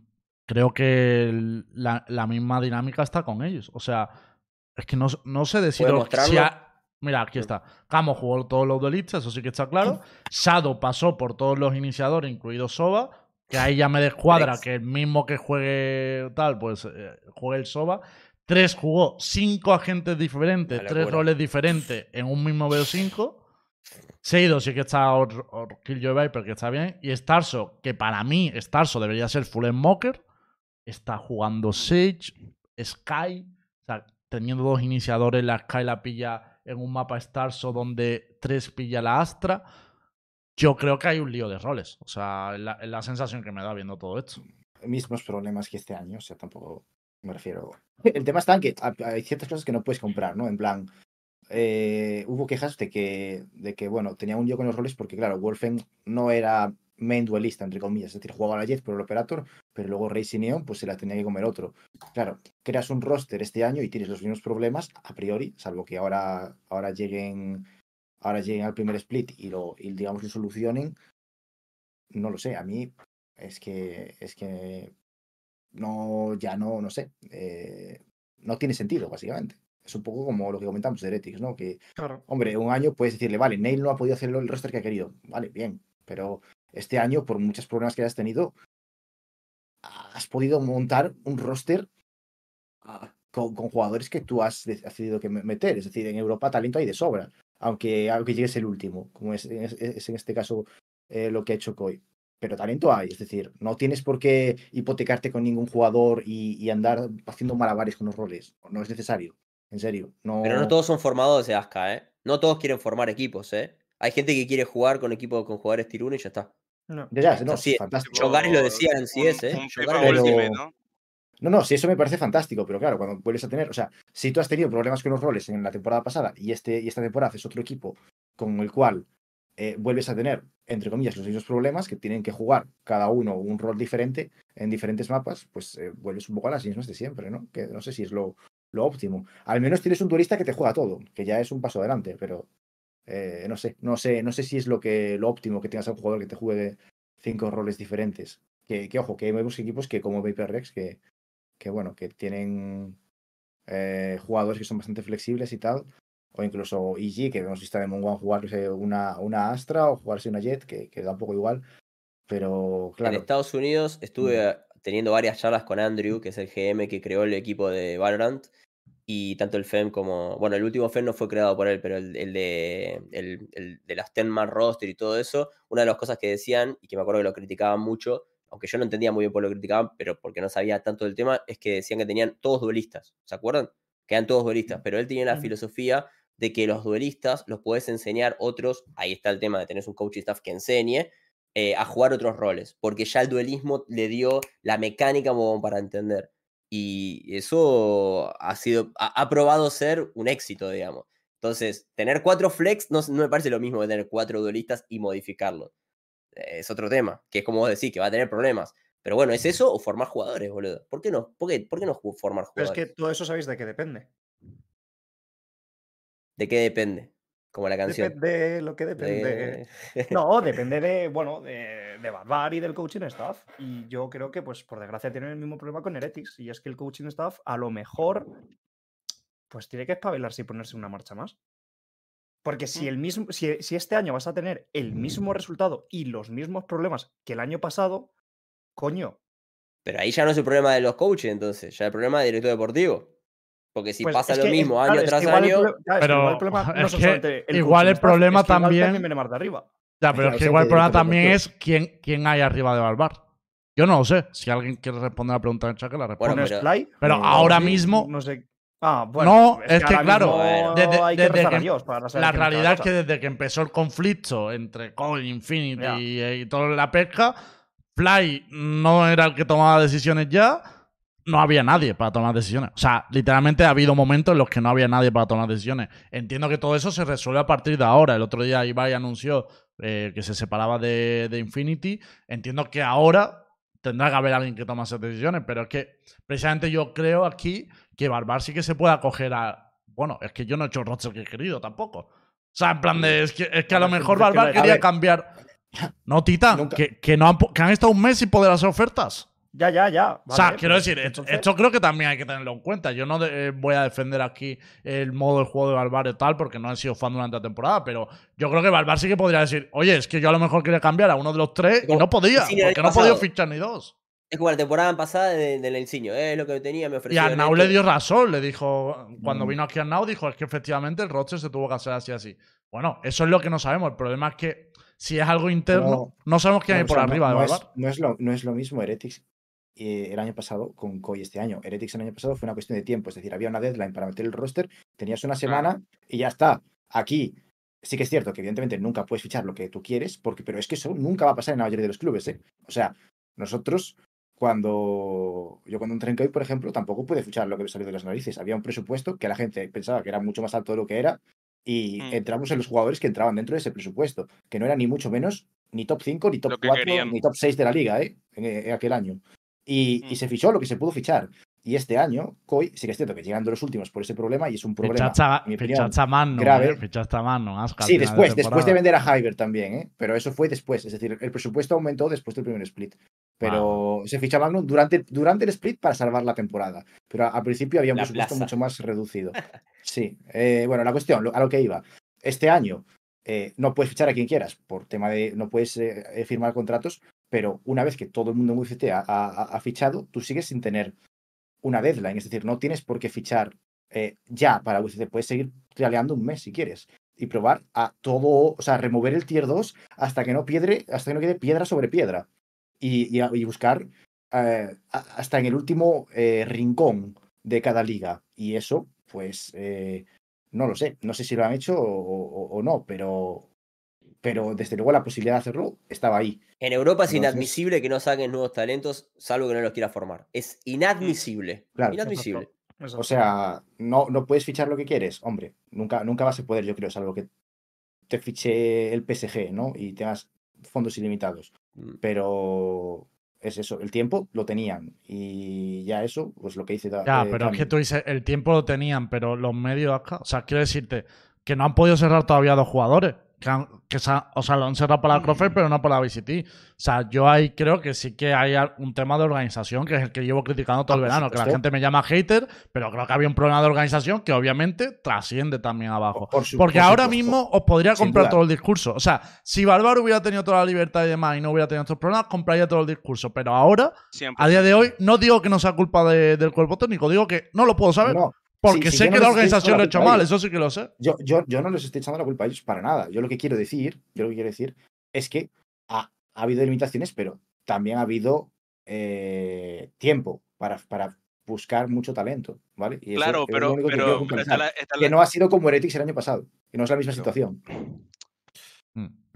creo que la, la misma dinámica está con ellos. O sea, es que no, no sé decir ¿Puede si ha- Mira, aquí está. Camo jugó todos los duelistas, eso sí que está claro. Shadow pasó por todos los iniciadores, incluido Soba. Que ahí ya me descuadra que el mismo que juegue tal, pues eh, juegue el Soba. Tres jugó cinco agentes diferentes, tres roles diferentes en un mismo BO5. Seido sí que está or, or Killjoy Viper, que está bien. Y Starso, que para mí Starso debería ser full smoker. Está jugando Sage, Sky. O sea, teniendo dos iniciadores, la Sky la pilla en un mapa Starso donde tres pilla la Astra. Yo creo que hay un lío de roles. O sea, la, la sensación que me da viendo todo esto. mismos problemas que este año, o sea, tampoco me refiero. El tema está en que ha- hay ciertas cosas que no puedes comprar, ¿no? En plan, eh, hubo quejas de que, de que, bueno, tenía un lío con los roles porque, claro, Wolfen no era main duelista, entre comillas, es decir, jugaba la Jet por el Operator, pero luego Racing Neon, pues se la tenía que comer otro. Claro, creas un roster este año y tienes los mismos problemas a priori, salvo que ahora, ahora lleguen ahora lleguen al primer split y lo, y digamos lo solucionen. No lo sé, a mí es que es que no, ya no, no sé, eh, no tiene sentido, básicamente. Es un poco como lo que comentamos de Heretics, ¿no? Que, Claro. hombre, un año puedes decirle, vale, Neil no ha podido hacer el roster que ha querido. Vale, bien, pero este año, por muchos problemas que hayas tenido, has podido montar un roster ah, con, con jugadores que tú has decidido que me- meter. Es decir, en Europa talento hay de sobra, aunque, aunque llegues el último, como es, es- es en este caso eh, lo que ha hecho Koi. Pero talento hay, es decir, no tienes por qué hipotecarte con ningún jugador y, y andar haciendo malabares con los roles. No es necesario, en serio. No, Pero no todos son formadores de Aska, ¿eh? No todos quieren formar equipos, ¿eh? Hay gente que quiere jugar con equipos con jugadores tier 1 y ya está. No. Ya, ya, no, Así fantástico. Lo decía en Un- CS, ¿eh? Un FIFA decía. Ultimate, ¿no? No, no, sí, eso me parece fantástico, pero claro, cuando vuelves a tener, o sea, si tú has tenido problemas con los roles en la temporada pasada y, este, y esta temporada haces otro equipo con el cual eh, vuelves a tener, entre comillas, los mismos problemas, que tienen que jugar cada uno un rol diferente en diferentes mapas, pues eh, vuelves un poco a las mismas de siempre, ¿no? Que no sé si es lo, lo óptimo. Al menos tienes un duelista que te juega todo, que ya es un paso adelante, pero eh, no sé, no sé, no sé si es lo que lo óptimo que tengas a un jugador que te juegue cinco roles diferentes. Que, que ojo, que vemos equipos que como Vapor Rex, que, que bueno, que tienen eh, jugadores que son bastante flexibles y tal, o incluso EG, que hemos visto Demon One jugarse una, una Astra o jugarse una Jet, que, que da un poco igual, pero En claro, Estados Unidos estuve teniendo varias charlas con Andrew, que es el GM que creó el equipo de Valorant. Y tanto el FEM como. Bueno, el último FEM no fue creado por él, pero el, el de, el, el de las 10 man roster y todo eso. Una de las cosas que decían, y que me acuerdo que lo criticaban mucho, aunque yo no entendía muy bien por lo que criticaban, pero porque no sabía tanto del tema, es que decían que tenían todos duelistas. ¿Se acuerdan? Que eran todos duelistas. Pero él tenía la Mm. filosofía de que los duelistas los puedes enseñar otros. Ahí está el tema de tener un coach y staff que enseñe eh, a jugar otros roles, porque ya el duelismo le dio la mecánica como para entender. Y eso ha sido, ha, ha probado ser un éxito, digamos. Entonces, tener cuatro flex no, no me parece lo mismo que tener cuatro duelistas y modificarlo. Eh, Es otro tema, que es como vos decís, que va a tener problemas. Pero bueno, ¿es eso o formar jugadores, boludo? ¿Por qué no? ¿Por qué, por qué no formar Pero es jugadores? que todo eso sabéis de qué depende. ¿De qué depende? Como la canción. Depende de lo que depende. De- No, depende de, bueno, de, de Barbar y del coaching staff. Y yo creo que, pues, por desgracia, tienen el mismo problema con Heretics. Y es que el coaching staff, a lo mejor, pues tiene que espabilarse y ponerse una marcha más. Porque si, el mismo, si, si este año vas a tener el mismo resultado y los mismos problemas que el año pasado, coño. Pero ahí ya no es el problema de los coaches, entonces, ya es el problema del director deportivo. Porque si pues pasa lo que es- mismo claro, año es que tras año, Pero igual el problema no es que el igual coaching el problema es que igual también- viene más de arriba. Ya, pero Claro, es que igual el problema también deportivo. es quién, quién hay arriba de Balbar. Yo no lo sé. Si alguien quiere responder la pregunta en el chat, que la responda. Bueno, ¿No es pero- pero no, ahora mismo, No sé. Ah, bueno. No, es que claro, mismo desde- hay que desde rezar a que- Dios para saber la realidad es que desde que empezó el conflicto entre Cole, Infinity y, y toda la pesca, Fly no era el que tomaba decisiones ya. No había nadie para tomar decisiones. O sea, literalmente ha habido momentos en los que no había nadie para tomar decisiones. Entiendo que todo eso se resuelve a partir de ahora. El otro día Ibai anunció eh, que se separaba de, de Infinity. Entiendo que ahora tendrá que haber alguien que tome esas decisiones, pero es que precisamente yo creo aquí que Barbar sí que se puede acoger a. Bueno, es que yo no he hecho roster que he querido tampoco. O sea, en plan de. Es que, es que a lo mejor Barbar quería cambiar. No, Tita, que, que, no han, po- que han estado un mes sin poder hacer ofertas. Ya, ya, ya. o sea, quiero pues, decir, esto, creo que también hay que tenerlo en cuenta. Yo no de- eh, voy a defender aquí el modo de juego de Barbar y tal, porque no he sido fan durante la temporada, pero yo creo que Barbar sí que podría decir, oye, es que yo a lo mejor quería cambiar a uno de los tres y no podía, porque no podía pasado. fichar ni dos. Es como la temporada pasada de- del Ensiño. Es lo que tenía, me Y ofrecieron. Arnau le dio razón, le dijo, cuando Mm. vino aquí Arnau, dijo, es que efectivamente el roster se tuvo que hacer así, así. Bueno, eso es lo que no sabemos. El problema es que si es algo interno, no, No. sabemos quién hay o por sea, arriba no, de es, Barbar. no es lo, no es lo mismo Heretics eh, el año pasado con Koi este año. Heretics el año pasado fue una cuestión de tiempo, es decir, había una deadline para meter el roster, tenías una semana y ya está. Aquí sí que es cierto que evidentemente nunca puedes fichar lo que tú quieres, porque, pero es que eso nunca va a pasar en la mayoría de los clubes. ¿eh? O sea, nosotros cuando yo cuando entré en Koi, por ejemplo, tampoco pude fichar lo que me salió de las narices. Había un presupuesto que la gente pensaba que era mucho más alto de lo que era y Mm. entramos en los jugadores que entraban dentro de ese presupuesto, que no era ni mucho menos ni top 5, ni top Lo que 4, querían. ni top 6 de la liga, ¿eh? En, en aquel año. Y, y Mm. se fichó lo que se pudo fichar. Y este año, Koi, sí que es cierto que llegando los últimos por ese problema, y es un problema. Fichaste a, en mi opinión, fichaste a Magnum, grave. ¿eh? Al Sí, después, después de vender a Hyber también, ¿eh? Pero eso fue después. Es decir, el presupuesto aumentó después del primer split. Pero se fichó a Magnum durante, durante el split para salvar la temporada. Pero al principio había un La presupuesto plaza. mucho más reducido. Sí. eh, bueno, la cuestión, lo- a lo que iba. Este año eh, no puedes fichar a quien quieras por tema de. No puedes eh, firmar contratos, pero una vez que todo el mundo en UCT ha, ha- ha fichado, tú sigues sin tener una deadline. Es decir, no tienes por qué fichar eh, ya para UCT. Puedes seguir trialeando un mes si quieres y probar a todo, o sea, remover el tier 2 hasta que no piedre, hasta que no quede piedra sobre piedra. Y, y buscar eh, hasta en el último eh, rincón de cada liga. Y eso, pues, no lo sé. No sé si lo han hecho o no, pero, pero desde luego la posibilidad de hacerlo estaba ahí. En Europa es Entonces- inadmisible que no saquen nuevos talentos, salvo que no los quiera formar. Es inadmisible. Claro. Inadmisible. O sea, no, no puedes fichar lo que quieres. Hombre, nunca, nunca vas a poder, yo creo, salvo que te fiche el PSG, ¿no? Y tengas fondos ilimitados. Mm. Pero es eso, el tiempo lo tenían. Y ya eso, pues lo que dice. Ya, eh, pero es que tú dices, el tiempo lo tenían, pero los medios acá. O sea, quiero decirte que no han podido cerrar todavía dos jugadores. Que, han- que se han- o sea, lo han cerrado para la Crossfire, pero no para la VCT. O sea, yo ahí creo que sí que hay un tema de organización, que es el que llevo criticando todo Ah, el por verano. Que la gente me llama hater, pero creo que había un problema de organización que obviamente trasciende también abajo. Por Porque por ahora mismo os podría comprar todo el discurso. O sea, si Bárbaro hubiera tenido toda la libertad y demás y no hubiera tenido estos problemas, compraría todo el discurso. Pero ahora, a día de hoy, no digo que no sea culpa de- del cuerpo técnico, digo que no lo puedo saber. No, porque sí, sé que la organización lo ha hecho mal, eso sí que lo sé. yo, yo, yo no les estoy echando la culpa a ellos para nada. Yo lo que quiero decir, yo lo que quiero decir es que ha, ha habido limitaciones, pero también ha habido eh, tiempo para, para buscar mucho talento, ¿vale? Y eso Claro, es pero, que pero, pero está puntualizar. la- está que no ha sido como Heretics el año pasado, que no es la misma situación.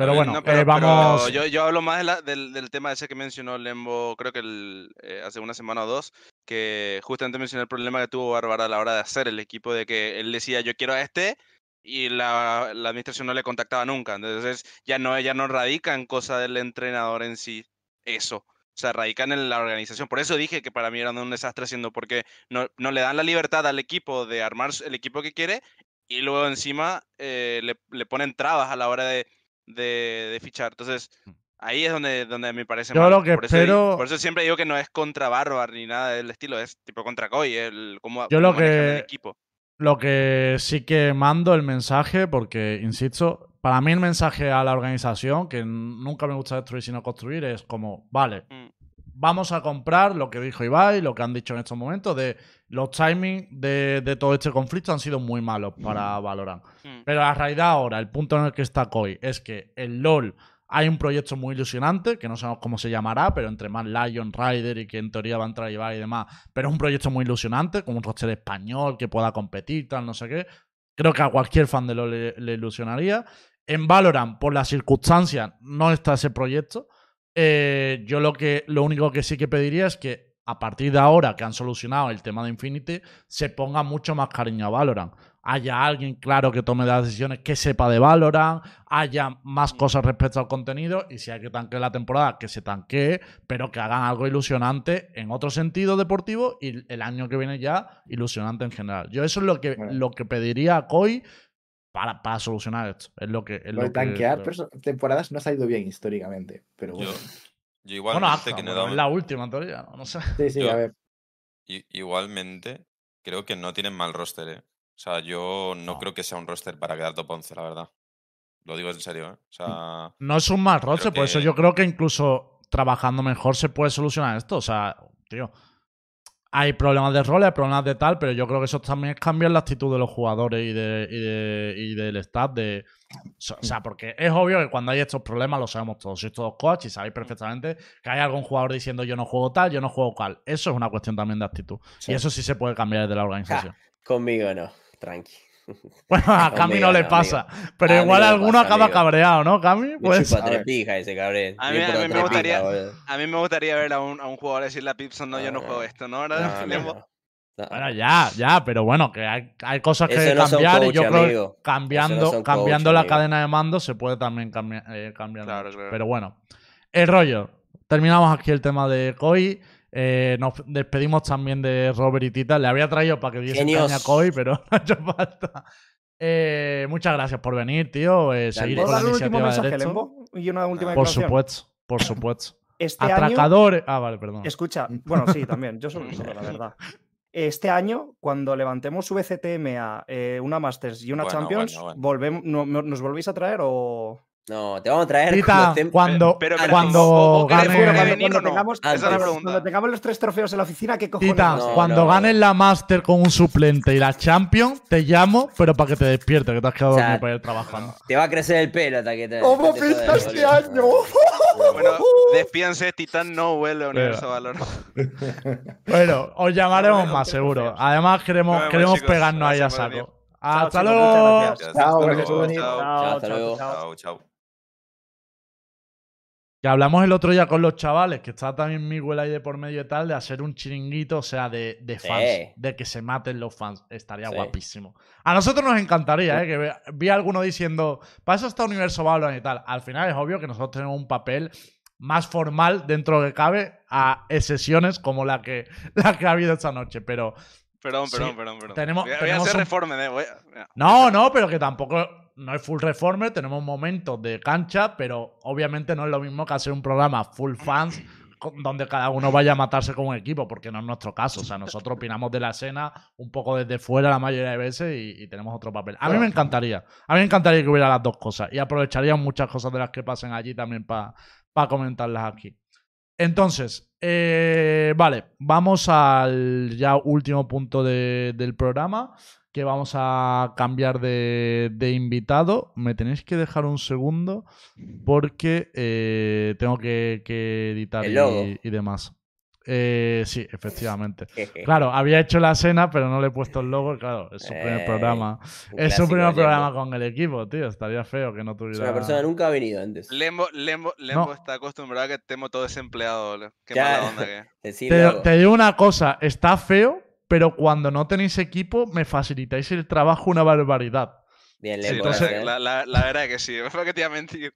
Pero Eh, bueno, no, eh, pero- pero vamos. yo, yo hablo más de la- del, del tema ese que mencionó Lembo, creo que el, eh, hace una semana o dos, que justamente mencionó el problema que tuvo Bárbara a la hora de hacer el equipo, de que él decía yo quiero a este y la, la administración no le contactaba nunca. Entonces ya no, ya no radica en cosa del entrenador en sí eso. O sea, radican en la organización. Por eso dije que para mí era un desastre haciendo, porque no, no le dan la libertad al equipo de armar el equipo que quiere y luego encima eh, le, le ponen trabas a la hora de, de, de fichar. Entonces, ahí es donde, donde me parece Yo mal. lo que por, eso, por siempre digo que no es contra Barbar ni nada del estilo, es tipo contra Koi, el cómo, Yo cómo lo el que- equipo. Lo que sí que mando el mensaje, porque, insisto, para mí el mensaje a la organización, que nunca me gusta destruir sino construir, es como, vale, Mm. Vamos a comprar lo que dijo Ibai, lo que han dicho en estos momentos, de los timings de, de todo este conflicto han sido muy malos para Valorant. Mm. Pero la realidad ahora, el punto en el que está Koi, es que el LOL hay un proyecto muy ilusionante, que no sabemos cómo se llamará, pero entre más Lion Rider y que en teoría va a entrar Ibai y demás, pero es un proyecto muy ilusionante, con un roster español que pueda competir, tal, no sé qué. Creo que a cualquier fan de LOL le, le ilusionaría. En Valorant, por las circunstancias, no está ese proyecto. Eh, yo lo que lo único que sí que pediría es que a partir de ahora que han solucionado el tema de Infinity, se ponga mucho más cariño a Valorant. haya alguien claro que tome las decisiones, que sepa de Valorant, haya Mm. más cosas respecto al contenido y si hay que tanquear la temporada, que se tanquee, pero que hagan algo ilusionante en otro sentido deportivo y el año que viene ya ilusionante en general. Yo eso es lo que, Bueno. lo que pediría a Koi para, para solucionar esto. Es lo que... Es Lo lo de que tanquear perso- temporadas no ha salido bien históricamente, pero Yo, bueno. yo Bueno, igualmente hasta, que no bueno, da es la última teoría, no, No sé. Sí, sí, yo- a ver. Igualmente, creo que no tienen mal roster, ¿eh? O sea, yo no, No. creo que sea un roster para quedar top 11, la verdad. Lo digo en serio, ¿eh? O sea, No es un mal roster, por eso que- yo creo que incluso trabajando mejor se puede solucionar esto. O sea, tío, hay problemas de rol, hay problemas de tal, pero yo creo que eso también es cambiar la actitud de los jugadores y, de, y, de- y del staff. De, o sea, porque es obvio que cuando hay estos problemas lo sabemos todos. Sois todos coach y sabéis perfectamente que hay algún jugador diciendo yo no juego tal, yo no juego cual. Eso es una cuestión también de actitud. Sí. Y eso sí se puede cambiar desde la organización. Conmigo no, tranqui. Bueno, a Cami Amigo, no le amigo. pasa. Pero A mí igual alguno pasa, acaba amigo. cabreado, ¿no, Cami? Pues, chupa a tres ver. pijas ese cabrón. A mí- a me gustaría-. A mí me gustaría ver a un, a un jugador decirle a Pipson, no, yo no juego esto, ¿no? ¿Verdad? no, Lembo- no. No. Bueno, ya, ya, pero bueno, que hay, hay cosas que Eso no son cambiar y yo creo que amigo. cambiando, no cambiando coach, la amigo. cadena de mando se puede también cambiar. eh, cambiar Claro, claro. Pero bueno, el rollo. Terminamos aquí el tema de Koi. Eh, nos despedimos también de Robert y Tita. Le había traído para que diese caña Koi, pero no ha hecho falta. Eh, muchas gracias por venir, tío. Eh, seguir ¿Puedo con la iniciativa de mensaje, derecho. Lembo? Y una última Por declaración. supuesto, por supuesto. Este año, Atracadores. Ah, vale, perdón. escucha, bueno, sí, también, yo solo solo, la verdad. Este año, cuando levantemos VCTM a eh, una Masters y una Bueno, Champions, bueno, bueno. volvemos, no- no- ¿nos volvéis a traer o...? No, te vamos a traer Tita, cuando cuando, Pero, pero, cuando ¿vos- vos querés gane- fuera Cuando, venir cuando o no? tengamos, Esa es la cuando- pregunta. cuando tengamos los tres trofeos en la oficina, ¿qué cojones? Tita? No, cuando no. ganes la Master con un suplente y la Champion, te llamo, pero para que te despiertes, que te has quedado O sea, dormido para ir trabajando. Te va a crecer el pelo hasta que te. ¿Cómo pinta este año? Bueno, Titán no vuelve a Universo Valor. Bueno, os llamaremos Bueno, más seguro. Además, queremos, queremos chicos. pegarnos ahí a saco. Hasta luego. muchas gracias. Chao, chao. Chao, Que hablamos el otro día con los chavales, que estaba también Miguel ahí de por medio y tal, de hacer un chiringuito, o sea, de, de Sí. fans, de que se maten los fans. Estaría Sí. guapísimo. A nosotros nos encantaría, ¿eh? Que vi a alguno diciendo, para eso está Universo Valorant y tal. Al final es obvio que nosotros tenemos un papel más formal dentro de lo que cabe a sesiones como la que, la que ha habido esta noche, pero Perdón, Sí, perdón, perdón, perdón. tenemos- voy a, voy a tenemos hacer un- reforme, eh, voy a- mira. No, no, pero que tampoco no es full reformer, tenemos momentos de cancha, pero obviamente no es lo mismo que hacer un programa full fans donde cada uno vaya a matarse con un equipo, porque no es nuestro caso. O sea, nosotros opinamos de la escena un poco desde fuera la mayoría de veces y, tenemos otro papel. A mí me encantaría, a mí me encantaría que hubiera las dos cosas y aprovecharía muchas cosas de las que pasen allí también para comentarlas aquí. Entonces, eh, vale, vamos al ya último punto de- del programa, que vamos a cambiar de, de invitado. Me tenéis que dejar un segundo porque eh, tengo que, que editar y, y demás. Eh, sí, efectivamente. Claro, había hecho la escena, pero no le he puesto el logo. Claro, es su primer Eh, programa. Es su primer programa con el equipo, tío. Estaría feo que no Es tuviera. una persona nunca ha venido antes. Lembo, Lembo, Lembo No. está acostumbrado a que estemos todo desempleado, boludo. Qué Ya. mala onda que es. Te digo una cosa, está feo, pero cuando no tenéis equipo me facilitáis el trabajo una barbaridad. Bien, Sí, entonces- gracias, ¿eh? la, la, la verdad es que sí. ¿Para qué te iba a mentir?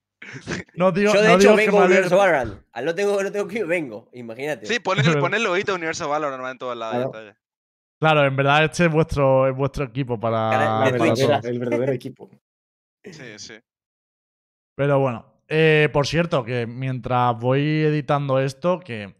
No digo, Yo de no hecho digo que vengo me a Universo. Valorant. Al no tengo, no tengo que ir, vengo. Imagínate. Sí, ponle, ponle el loguito de Universo Valor normal en todos lados. ya Claro. ya. Claro, en verdad este es vuestro, es vuestro equipo para, el verdadero equipo. Sí, sí. Pero bueno, eh, por cierto, que mientras voy editando esto, que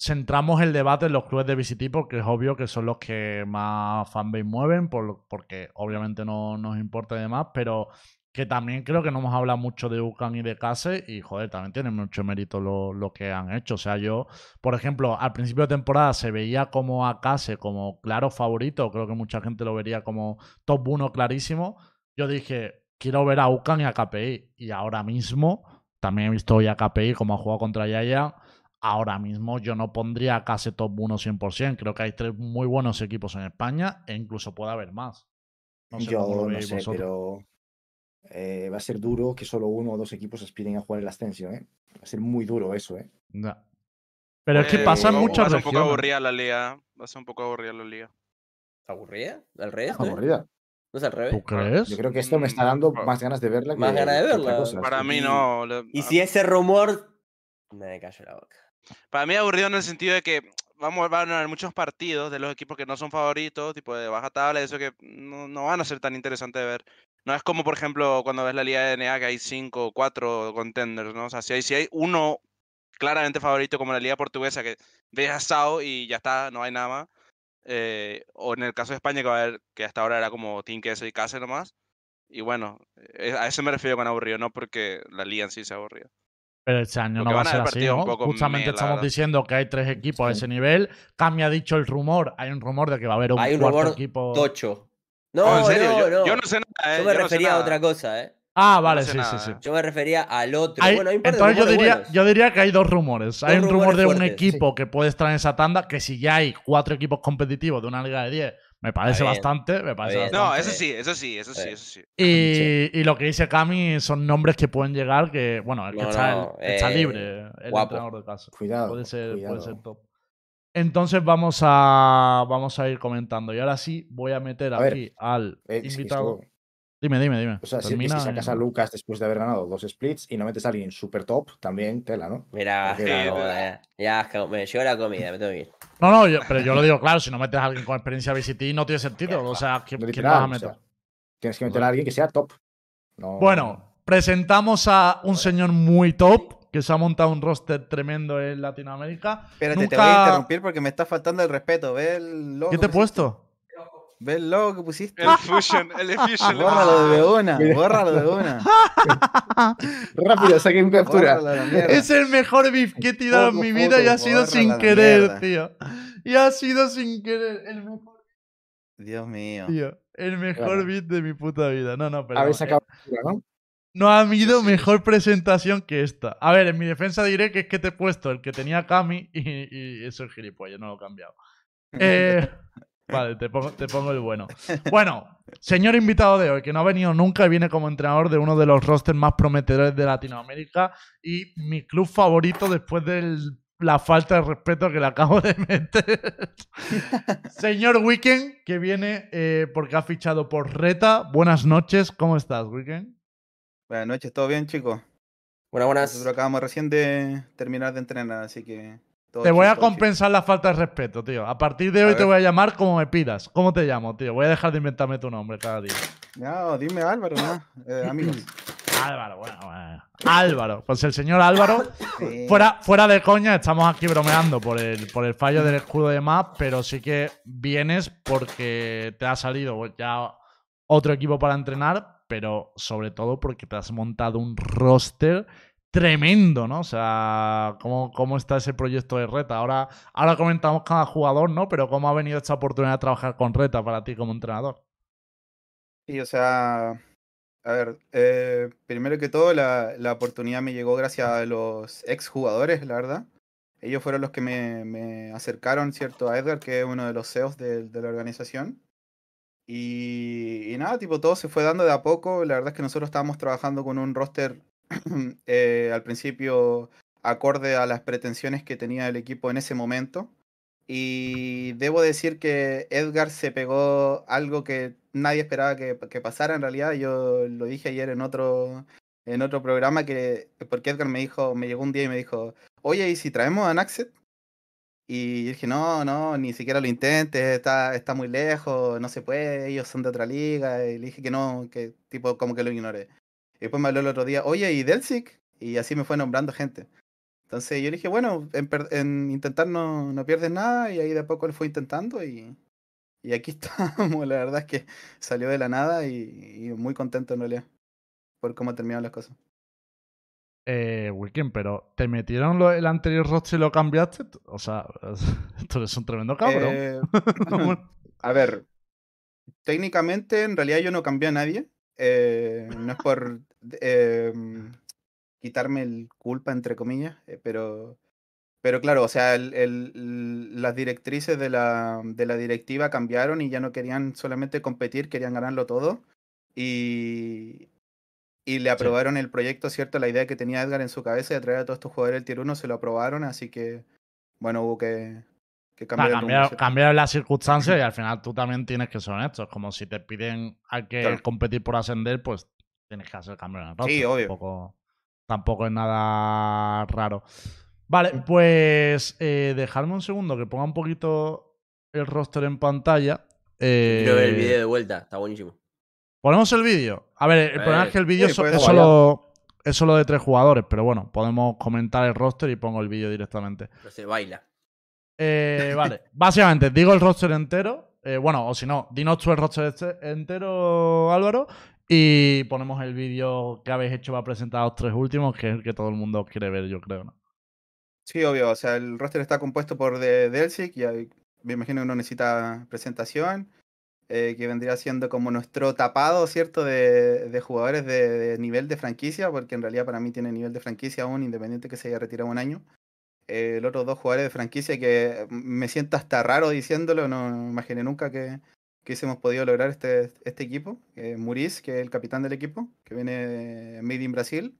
centramos el debate en los clubes de VCT porque es obvio que son los que más fanbase mueven, por, porque obviamente no nos importa y demás, pero que también creo que no hemos hablado mucho de UCAN y de Case y joder, también tienen mucho mérito lo, lo que han hecho. O sea, yo, por ejemplo, al principio de temporada se veía como a Case como claro favorito, creo que mucha gente lo vería como top 1 clarísimo. Yo dije, quiero ver a UCAN y a KPI. Y ahora mismo, también he visto hoy a KPI como ha jugado contra Yaya. Ahora mismo yo no pondría a Case top 1 100%. Creo que hay tres muy buenos equipos en España e incluso puede haber más. No sé cómo lo Yo no sé, vosotros. pero eh, va a ser duro que solo uno o dos equipos aspiren a jugar el ascenso, ¿eh? Va a ser muy duro eso, ¿eh? Ya. Pero es que Eh, pasa en va- muchas Va a ser un poco aburrida la liga. Va a ser un poco aburrida la liga. ¿Aburrida? ¿Al revés? Aburrida. ¿No es al revés? ¿Tú crees? Yo creo que esto me está Mm, dando más ganas de verla que Más ganas de verla. cosa. Para mí Y- no. Y si ese rumor. Me cayó la boca. Para mí aburrido en el sentido de que vamos, van a haber muchos partidos de los equipos que no son favoritos, tipo de baja tabla, eso que no, no van a ser tan interesantes de ver. No es como, por ejemplo, cuando ves la Liga de NBA que hay cinco o cuatro contenders, ¿no? O sea, si hay, uno claramente favorito como la Liga Portuguesa, que ves a Sao y ya está, no hay nada eh, o en el caso de España, que, va a haber, que hasta ahora era como Team Queso y Case nomás. Y bueno, eh, a eso me refiero con aburrido, no porque la Liga en sí sea aburrida. Pero este año Porque no va a ser así, ¿no? Justamente estamos diciendo que hay tres equipos a ese nivel. Cami ha dicho el rumor. Hay un rumor de que va a haber un Hay un cuarto rumor equipo. tocho. No, No, en serio, no, yo, no. yo no sé nada. Yo eh, me yo no sé refería a otra cosa, ¿eh? Ah, no vale, sé sí, nada, sí, sí. Yo me refería al otro. Hay- bueno, hay un par de entonces yo diría, buenos. yo diría que hay dos rumores. Hay un rumor de un equipo que puede estar en esa tanda, que si ya hay cuatro equipos competitivos de una liga de 10, me parece bastante, me parece bien. No, bastante. eso sí, eso sí, eso sí, eso sí. Y, y lo que dice Cami son nombres que pueden llegar que, bueno, el que No, está, no, el- está eh, libre, el guapo. entrenador de caso. Cuidado. Puede ser, puede cuidado. ser top. Entonces vamos a, vamos a ir comentando. Y ahora sí voy a meter A ver, aquí al Eh, invitado. Dime, dime, dime. o sea, si, Termina si sacas a Lucas después de haber ganado dos splits y no metes a alguien super top, también tela, ¿no? Mirá, Sí, ya, ya, me llegó la comida, me tengo que ir. No, no, yo- pero yo lo digo claro, si no metes a alguien con experiencia VCT no tiene sentido. O sea, ¿quién, quién Literal, vas a o meter? sea, tienes que meter a alguien que sea top. No- Bueno, presentamos a un señor muy top que se ha montado un roster tremendo en Latinoamérica. Espérate, te voy a interrumpir porque me está faltando el respeto. Ve el logo. ¿Qué te he puesto? Ve el logo que pusiste. El Fusion, el Fusion. Bórralo de una, bórralo de una. Rápido, saquen una captura. Es el mejor beef que he tirado en mi vida y ha sido sin querer, mierda. tío. Y ha sido sin querer. El mejor, Dios mío. tío. El mejor Bueno. beat de mi puta vida. No, no, pero. Habéis sacado captura, ¿no? No ha habido mejor presentación que esta. A ver, en mi defensa diré que es que te he puesto el que tenía Cami y, y eso es gilipollas, no lo he cambiado. Eh, vale, te pongo, te pongo el bueno. Bueno, señor invitado de hoy, que no ha venido nunca y viene como entrenador de uno de los rosters más prometedores de Latinoamérica y mi club favorito después de la falta de respeto que le acabo de meter. señor Weekend, que viene eh, porque ha fichado por Reta. Buenas noches, ¿cómo estás, Weekend? Buenas noches, ¿todo bien, chicos? Buenas, buenas. Nosotros acabamos recién de terminar de entrenar, así que. Te voy a compensar la falta de respeto, tío. A partir de A hoy te voy a llamar como me pidas. ¿Cómo te llamo, tío? Voy a dejar de inventarme tu nombre cada día. No, dime Álvaro, ¿no? Eh, amigos. Álvaro, bueno, bueno. Álvaro. Pues el señor Álvaro, Sí. fuera, fuera de coña, estamos aquí bromeando por el, por el fallo del escudo de Map, pero sí que vienes porque te ha salido ya otro equipo para entrenar, pero sobre todo porque te has montado un roster tremendo, ¿no? O sea, ¿cómo, cómo está ese proyecto de Reta? Ahora, ahora comentamos cada jugador, ¿no? Pero ¿cómo ha venido esta oportunidad de trabajar con Reta para ti como entrenador? Sí, o sea, a ver, eh, primero que todo, la, la oportunidad me llegó gracias a los exjugadores, la verdad. Ellos fueron los que me, me acercaron, ¿cierto? A Edgar, que es uno de los CEOs de, la organización. Y, y nada, tipo, todo se fue dando de a poco. La verdad es que nosotros estábamos trabajando con un roster eh, al principio acorde a las pretensiones que tenía el equipo en ese momento. Y debo decir que Edgar se pegó algo que nadie esperaba que, pasara en realidad. Yo lo dije ayer en otro, en otro programa que porque Edgar me dijo, me llegó un día y me dijo, oye, ¿y si traemos a Naxet? Y dije, no, no, ni siquiera lo intentes, está, está muy lejos, no se puede, ellos son de otra liga. Y le dije que no, que tipo como que lo ignoré. Y después me habló el otro día, oye, ¿y Delsic? Y así me fue nombrando gente. Entonces yo dije, bueno, en, intentar no, no pierdes nada y ahí de a poco él fue intentando y, y aquí estamos. La verdad es que salió de la nada y, y muy contento en realidad por cómo terminaron las cosas. Eh, Weekend, pero ¿te metieron lo- el anterior roster y lo cambiaste? O sea, tú eres un tremendo cabrón. Eh, a ver, técnicamente en realidad yo no cambié a nadie. eh, no es por eh, quitarme el culpa, entre comillas, eh, pero, pero claro, o sea, el- el- las directrices de la, de la directiva cambiaron y ya no querían solamente competir, querían ganarlo todo. Y, y le aprobaron el proyecto, ¿cierto? La idea que tenía Edgar en su cabeza de traer a todos estos jugadores del Tier 1 se lo aprobaron, así que, bueno, hubo que, que cambiar el rumbo, cambiar, ¿cierto? cambiar las circunstancias y al final tú también tienes que ser honesto. Es como si te piden hay que Claro. competir por ascender, pues tienes que hacer cambio en el roster. Sí, obvio. Tampoco, tampoco es nada raro. Vale, pues eh, dejadme un segundo que ponga un poquito el roster en pantalla. Quiero ver el Eh, video de vuelta, está buenísimo. Ponemos el vídeo. A ver, el problema es que el vídeo Sí, es so- es, vaya. solo, es solo de tres jugadores, pero bueno, podemos comentar el roster y pongo el vídeo directamente. No se baila. Eh, vale, básicamente, digo el roster entero. eh, bueno, o si no, dinos tú el roster este- entero, Álvaro. Y ponemos el vídeo que habéis hecho para presentar los tres últimos, que es el que todo el mundo quiere ver, yo creo, ¿no? Sí, obvio. O sea, el roster está compuesto por de Delsic y me imagino que no necesita presentación. eh, que vendría siendo como nuestro tapado, ¿cierto? De, de jugadores de, de nivel de franquicia, porque en realidad para mí tiene nivel de franquicia aún, independiente que se haya retirado un año. Eh, los otros dos jugadores de franquicia que me siento hasta raro diciéndolo, no imaginé nunca que, que hubiésemos podido lograr este, este equipo. Eh, Muris, que es el capitán del equipo, que viene de Made in Brasil.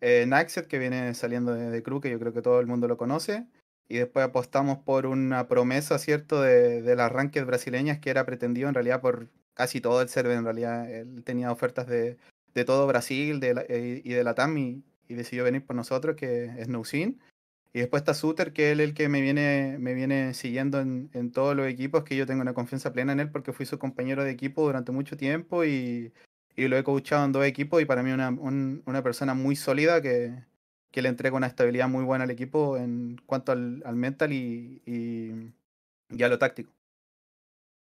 Eh, Naxet, que viene saliendo de, de que yo creo que todo el mundo lo conoce. Y después apostamos por una promesa, ¿cierto?, de, de las ranked brasileñas que era pretendido en realidad por casi todo el server. En realidad, él tenía ofertas de, de todo Brasil de la- eh, y de la TAM y, y decidió venir por nosotros, que es Nousin. Y después está Suter, que es el que me viene, me viene siguiendo en, en todos los equipos, que yo tengo una confianza plena en él porque fui su compañero de equipo durante mucho tiempo y, y lo he coachado en dos equipos y para mí una, un- una persona muy sólida que, que le entrega una estabilidad muy buena al equipo en cuanto al, al mental y, y, y a lo táctico.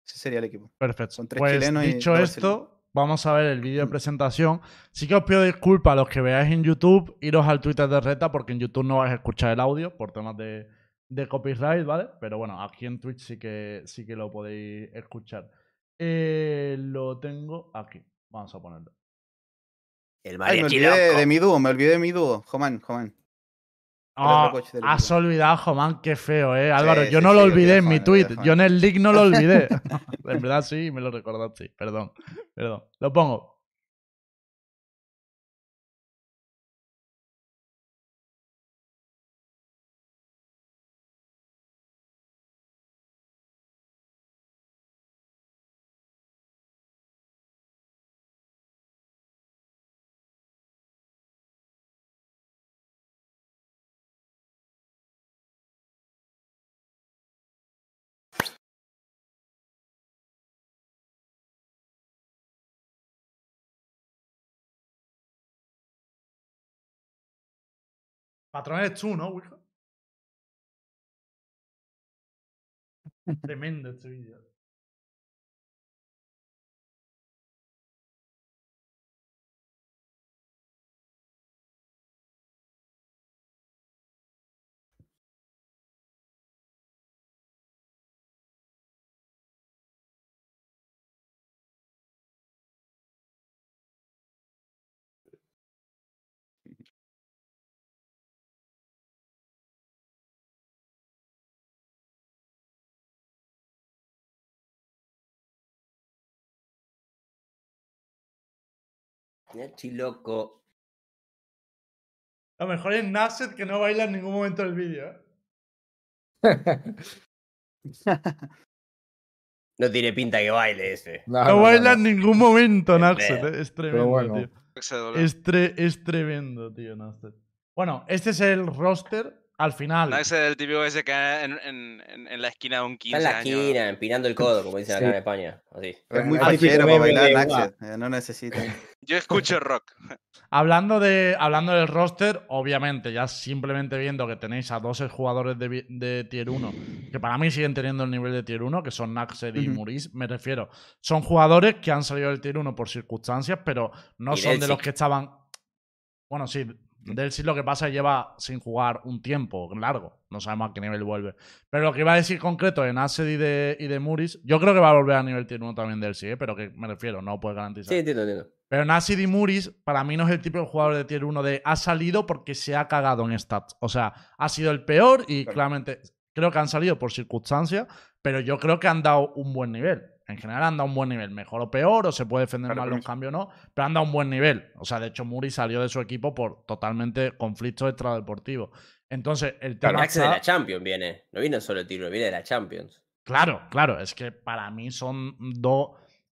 Ese sería el equipo. Perfecto. Son tres pues chilenos y dicho esto, vamos a ver el vídeo de presentación. Sí que os pido disculpas a los que veáis en YouTube, iros al Twitter de Reta, porque en YouTube no vais a escuchar el audio por temas de, de copyright, ¿vale? Pero bueno, aquí en Twitch sí que, sí que lo podéis escuchar. Eh, lo tengo aquí. Vamos a ponerlo. El Ay, me olvidé loco. de mi dúo, me olvidé de mi dúo. Joman, Joman. Ah, has olvidado, Jomán, qué feo, ¿eh? Álvaro, Sí, yo sí, no sí, lo olvidé en mi tweet. Yo en el link no lo olvidé. En verdad sí, me lo recordaste. Perdón, perdón. Lo pongo. Patrón eres tú, ¿no, Wilco? Tremendo este vídeo. Mariachi loco. Lo mejor es Nasset que no baila en ningún momento del vídeo. ¿eh? No tiene pinta que baile ese. No, No, no, no, baila no. en ningún momento, Nasset. ¿eh? Es tremendo, bueno. tío. Tre- es tremendo, tío, Nasset. Bueno, este es el roster. Al final. No, ese es el típico que se queda en, en, en, en la esquina de un 15 Está en la años. esquina, empinando el codo, como dicen acá Sí. en España. Así. Es muy típico para bailar eh, no necesita. Yo escucho rock. Hablando, de, hablando del roster, obviamente, ya simplemente viendo que tenéis a dos jugadores de, de Tier 1, que para mí siguen teniendo el nivel de Tier 1, que son Naxed y Ujú. Muris, me refiero. Son jugadores que han salido del Tier 1 por circunstancias, pero no Y son de los que estaban. Bueno, sí, Delsi lo que pasa es que lleva sin jugar un tiempo largo. No sabemos a qué nivel vuelve. Pero lo que iba a decir concreto en Acid y de, y de Muris, yo creo que va a volver a nivel Tier 1 también Delsi, ¿eh? pero que me refiero, no puedo garantizar. Sí, entiendo, entiendo. Pero Nassid y Muris, para mí no es el tipo de jugador de tier 1 de ha salido porque se ha cagado en stats. O sea, ha sido el peor y Claro. claramente creo que han salido por circunstancias, pero yo creo que han dado un buen nivel. En general han dado un buen nivel. Mejor o peor, o se puede defender Claro, mal pero los cambios o no, pero han dado un buen nivel. O sea, de hecho, Muri salió de su equipo por totalmente conflictos extradeportivos. Entonces, el tema Max de está- la Champions viene. No viene solo el título, viene de la Champions. Claro, claro, es que para mí son dos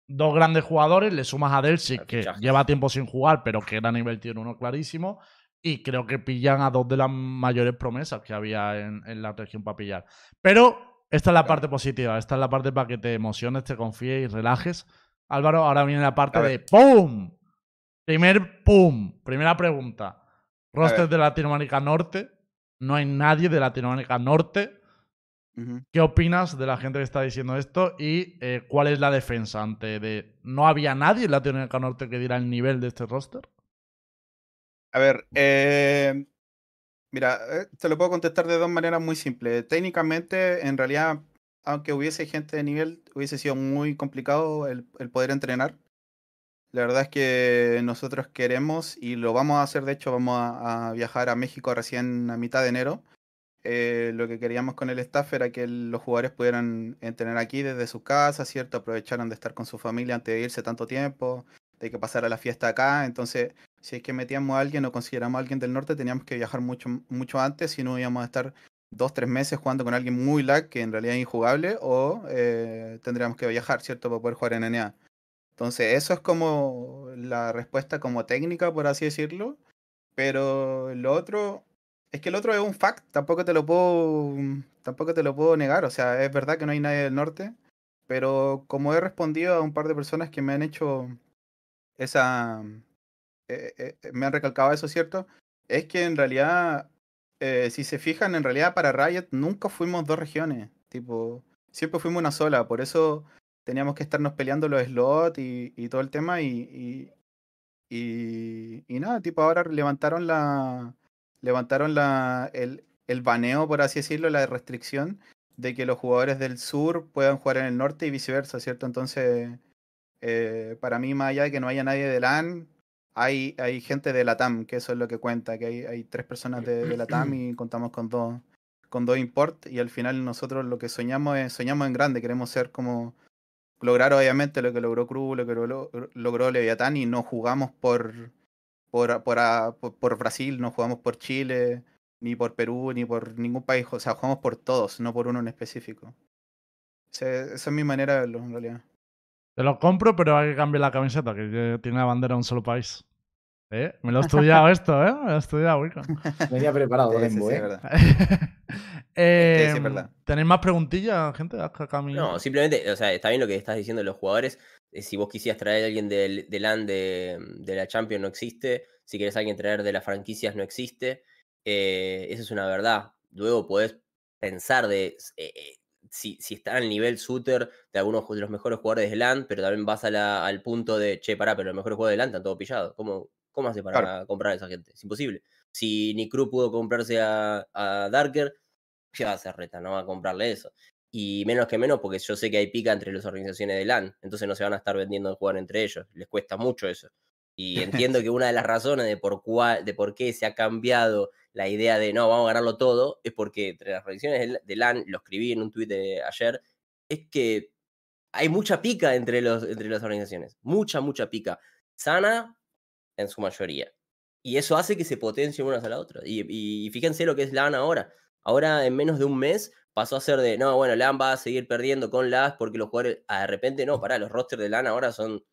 dos grandes jugadores. Le sumas a Delsic, Claro, que fichajes. lleva tiempo sin jugar, pero que era nivel tier 1 clarísimo. Y creo que pillan a dos de las mayores promesas que había en, en la región para pillar. Pero esta es la parte positiva, esta es la parte para que te emociones, te confíes y relajes. Álvaro, ahora viene la parte de. ¡Pum! Primer ¡Pum! Primera pregunta. Roster de Latinoamérica Norte. No hay nadie de Latinoamérica Norte. ¿Qué opinas de la gente que está diciendo esto y eh, cuál es la defensa ante de no había nadie en Latinoamérica Norte que diera el nivel de este roster? A ver, eh, mira, eh, te lo puedo contestar de dos maneras muy simples. Técnicamente, en realidad, aunque hubiese gente de nivel, hubiese sido muy complicado el, poder entrenar. La verdad es que nosotros queremos y lo vamos a hacer, de hecho, vamos a, viajar a México recién a mitad de enero. Eh, lo que queríamos con el staff era que los jugadores pudieran entrenar aquí desde sus casas, ¿cierto? Aprovecharan de estar con su familia antes de irse tanto tiempo, de que pasara la fiesta acá. Entonces, si es que metíamos a alguien o consideramos a alguien del norte, teníamos que viajar mucho, mucho antes, si no íbamos a estar dos, tres meses jugando con alguien muy lag, que en realidad es injugable, o eh, tendríamos que viajar, ¿cierto? Para poder jugar en NA. Entonces, eso es como la respuesta como técnica, por así decirlo. Pero lo otro, es que el otro es un fact, tampoco te lo puedo, tampoco te lo puedo negar. O sea, es verdad que no hay nadie del norte, pero como he respondido a un par de personas que me han hecho esa, eh, eh, eh, me han recalcado eso, ¿cierto? Es que en realidad, si se fijan, en realidad para Riot nunca fuimos dos regiones, tipo, siempre fuimos una sola, por eso teníamos que estarnos peleando los slots y, todo el tema y, y, nada, tipo ahora levantaron la, levantaron la, el, el baneo, por así decirlo, la restricción de que los jugadores del sur puedan jugar en el norte y viceversa, ¿cierto? Entonces, para mí, más allá de que no haya nadie de LAN, hay, hay gente de la TAM, que eso es lo que cuenta, que hay, hay tres personas de, de la TAM y contamos con dos, con dos import y al final nosotros lo que soñamos es, soñamos en grande, queremos ser como lograr obviamente lo que logró Cruz, lo que logró, logró Leviatán y no jugamos por, por, por, por, Brasil, no jugamos por Chile, ni por Perú, ni por ningún país, o sea, jugamos por todos, no por uno en específico. Esa es mi manera de verlo en realidad. Te lo compro, pero hay que cambiar la camiseta, que tiene la bandera de un solo país. ¿Eh? Me lo he estudiado esto, ¿eh? Me lo he estudiado, Wico. Venía preparado, Sí, sí, ¿eh? es verdad. Eh, sí, es verdad. ¿Tenéis más preguntillas, gente? No, simplemente, o sea, está bien lo que estás diciendo de los jugadores. eh, Si vos quisieras traer a alguien del, del LAN de, de la Champions, no existe. Si querés a alguien traer de las franquicias, no existe. Eh, eso es una verdad. Luego podés pensar de eh, eh, si, si está al nivel shooter de algunos de los mejores jugadores de LAN, pero también vas a la- al punto de, che, pará, pero los mejores jugadores de LAN están todos pillados. ¿Cómo, cómo hace para Claro. comprar a esa gente? Es imposible. Si ni Crew pudo comprarse a, a Darker, ¿qué va a hacer Reta? No va a comprarle eso. Y menos que menos, porque yo sé que hay pica entre las organizaciones de LAN, entonces no se van a estar vendiendo de jugar entre ellos, les cuesta mucho eso. Y entiendo que una de las razones de por, cuál, de por qué se ha cambiado la idea de no, vamos a ganarlo todo, es porque entre las organizaciones de- LAN, lo escribí en un tuit de ayer, es que hay mucha pica entre, los, entre las organizaciones, mucha, mucha pica. Sana en su mayoría. Y eso hace que se potencien unas a la otra. Y, fíjense lo que es LAN ahora. Ahora, en menos de un mes, pasó a ser de, no, bueno, LAN va a seguir perdiendo con LAS porque los jugadores, ah, de repente, no, pará, los rosters de LAN ahora son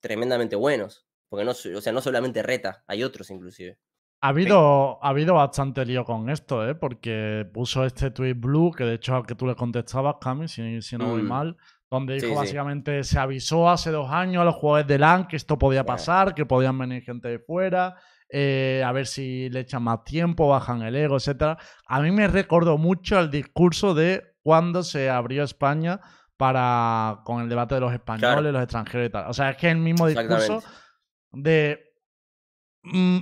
tremendamente buenos. Porque no, o sea, no solamente Reta, hay otros inclusive. Ha habido, ha habido bastante lío con esto, ¿eh? Porque puso este tweet blue, que de hecho al que tú le contestabas, Cami, si, si no voy Mm. mal, donde dijo Sí, sí. básicamente se avisó hace dos años a los jugadores de LAN que esto podía pasar, que podían venir gente de fuera, eh, a ver si le echan más tiempo, bajan el ego, etcétera. A mí me recordó mucho el discurso de cuando se abrió España para con el debate de los españoles, Claro. los extranjeros y tal. O sea, es que el mismo discurso de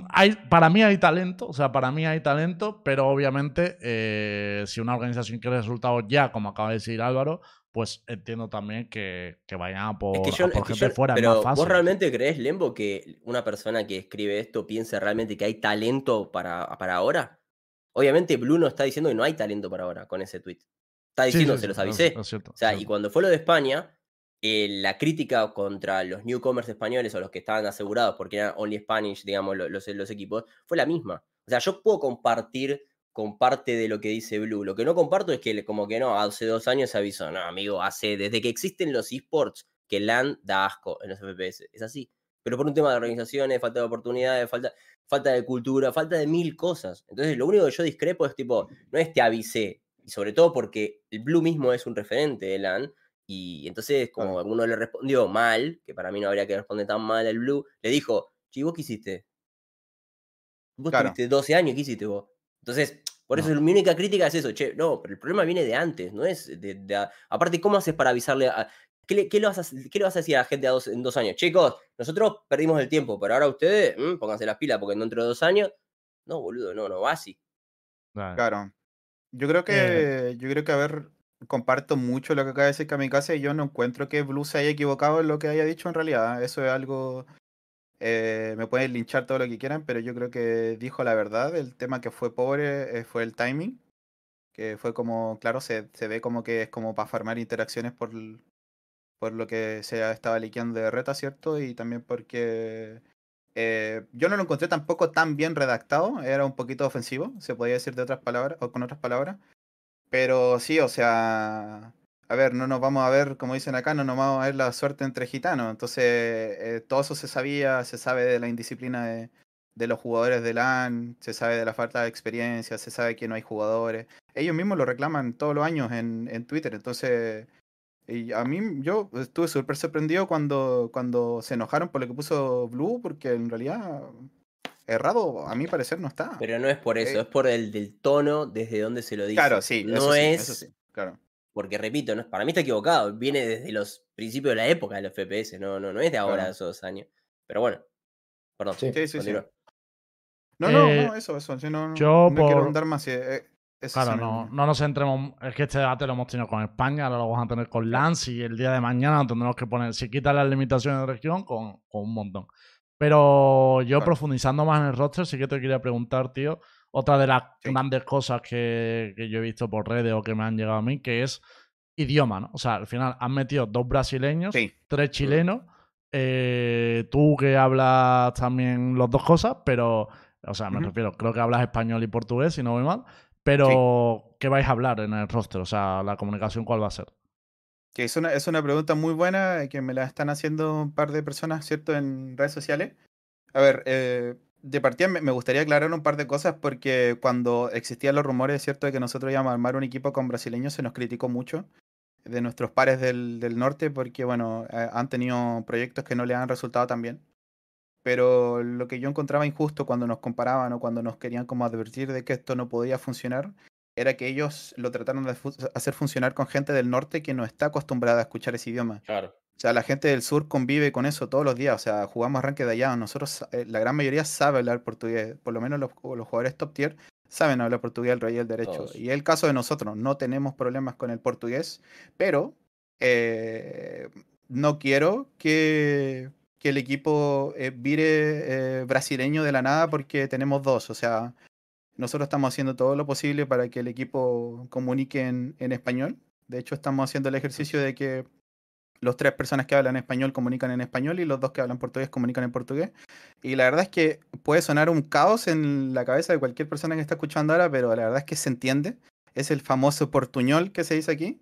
hay, para mí hay talento, o sea, para mí hay talento, pero obviamente eh, si una organización quiere resultados ya, como acaba de decir Álvaro, pues entiendo también que, que vayan a por, Es que a yo, por es que gente yo- fuera, es pero más fácil. ¿vos realmente crees, Lembo, que una persona que escribe esto piense realmente que hay talento para, para ahora? Obviamente Blue no está diciendo que no hay talento para ahora con ese tweet. Está diciendo, sí, se los avisé. es cierto, O sea, y cuando fue lo de España, eh, la crítica contra los newcomers españoles o los que estaban asegurados porque eran only Spanish, digamos, lo- los, equipos, fue la misma. O sea, yo puedo compartir con parte de lo que dice Blue. Lo que no comparto es que como que no, hace dos años se avisó, no, amigo, hace, desde que existen los esports, que LAN da asco en los FPS. Es así. Pero por un tema de organizaciones, falta de oportunidades, falta, falta de cultura, falta de mil cosas. Entonces, lo único que yo discrepo es tipo, no es te avisé. Y sobre todo porque el Blue mismo es un referente de LAN. Y entonces, como Claro. uno le respondió mal, que para mí no habría que responder tan mal el Blue, le dijo, ¿y vos qué hiciste? Vos Claro. tuviste 12 años, ¿qué hiciste vos? Entonces, por eso mi única crítica es eso, che, no, pero el problema viene de antes, no es de... de a- aparte, ¿cómo haces para avisarle a... ¿Qué le, qué le vas a, qué le vas a decir a la gente a dos, en dos años? Chicos, nosotros perdimos el tiempo, pero ahora ustedes, mm, pónganse las pilas porque dentro de dos años... No, boludo, no, no va así. Claro. Claro. Yo creo que, yo creo que, a ver, comparto mucho lo que acaba de decir Kamikaze y yo no encuentro que Blue se haya equivocado en lo que haya dicho en realidad. Eso es algo, eh, me pueden linchar todo lo que quieran, pero yo creo que dijo la verdad. El tema que fue pobre eh, fue el timing, que fue como, claro, se, se ve como que es como para farmar interacciones por, por lo que se estaba liqueando de reta, ¿cierto? Y también porque eh, yo no lo encontré tampoco tan bien redactado, era un poquito ofensivo, se podía decir de otras palabras, o con otras palabras. Pero sí, o sea, a ver, no nos vamos a ver, como dicen acá, no nos vamos a ver la suerte entre gitanos. Entonces, eh, todo eso se sabía, se sabe de la indisciplina de, los jugadores de LAN, se sabe de la falta de experiencia, se sabe que no hay jugadores. Ellos mismos lo reclaman todos los años en, en Twitter. Entonces, y a mí, yo estuve súper sorprendido cuando, cuando se enojaron por lo que puso Blue, porque en realidad, errado, a mi parecer, no está. Pero no es por eso, Eh, es por el del tono desde donde se lo dice. Claro, sí, No eso sí, es... eso sí, claro. Porque repito, no, es- para mí está equivocado. Viene desde los principios de la época de los FPS, no, no, no es de ahora, Claro. de esos dos años. Pero bueno, perdón. Sí. Sí, sí. No, no, Eh, no, eso, eso. sí, no, no, yo no quiero por- ahondar más. eh, eh, Claro, no, no nos centremos. Es que este debate lo hemos tenido con España, ahora lo vamos a tener con Lance y el día de mañana tendremos que poner, si quitan las limitaciones de región, con, con un montón. Pero yo Claro. profundizando más en el roster, sí que te quería preguntar, tío, otra de las Sí. grandes cosas que, que yo he visto por redes o que me han llegado a mí, que es idioma, ¿no? O sea, al final han metido dos brasileños, Sí. tres chilenos, eh, tú que hablas también las dos cosas, pero, o sea, me refiero, creo que hablas español y portugués, si no voy mal, pero ¿qué vais a hablar en el roster? O sea, la comunicación, ¿cuál va a ser? Que es una, es una pregunta muy buena eh, que me la están haciendo un par de personas, ¿cierto? En redes sociales. A ver, eh, de partida me, gustaría aclarar un par de cosas porque cuando existían los rumores, ¿cierto? De que nosotros íbamos a armar un equipo con brasileños, se nos criticó mucho de nuestros pares del, del norte porque, bueno, eh, han tenido proyectos que no le han resultado tan bien. Pero lo que yo encontraba injusto cuando nos comparaban o cuando nos querían como advertir de que esto no podía funcionar, era que ellos lo trataron de fu- hacer funcionar con gente del norte que no está acostumbrada a escuchar ese idioma. Claro. O sea, la gente del sur convive con eso todos los días. O sea, jugamos arranque de allá. Nosotros, eh, la gran mayoría sabe hablar portugués. Por lo menos los, los jugadores top tier saben hablar portugués al rey y al derecho. Todos. Y es el caso de nosotros. No tenemos problemas con el portugués, pero eh, no quiero que, que el equipo eh, vire brasileño de la nada porque tenemos dos. O sea, nosotros estamos haciendo todo lo posible para que el equipo comunique en, en español. De hecho, estamos haciendo el ejercicio de que los tres personas que hablan español comunican en español y los dos que hablan portugués comunican en portugués. Y la verdad es que puede sonar un caos en la cabeza de cualquier persona que está escuchando ahora, pero la verdad es que se entiende. Es el famoso portuñol que se dice aquí.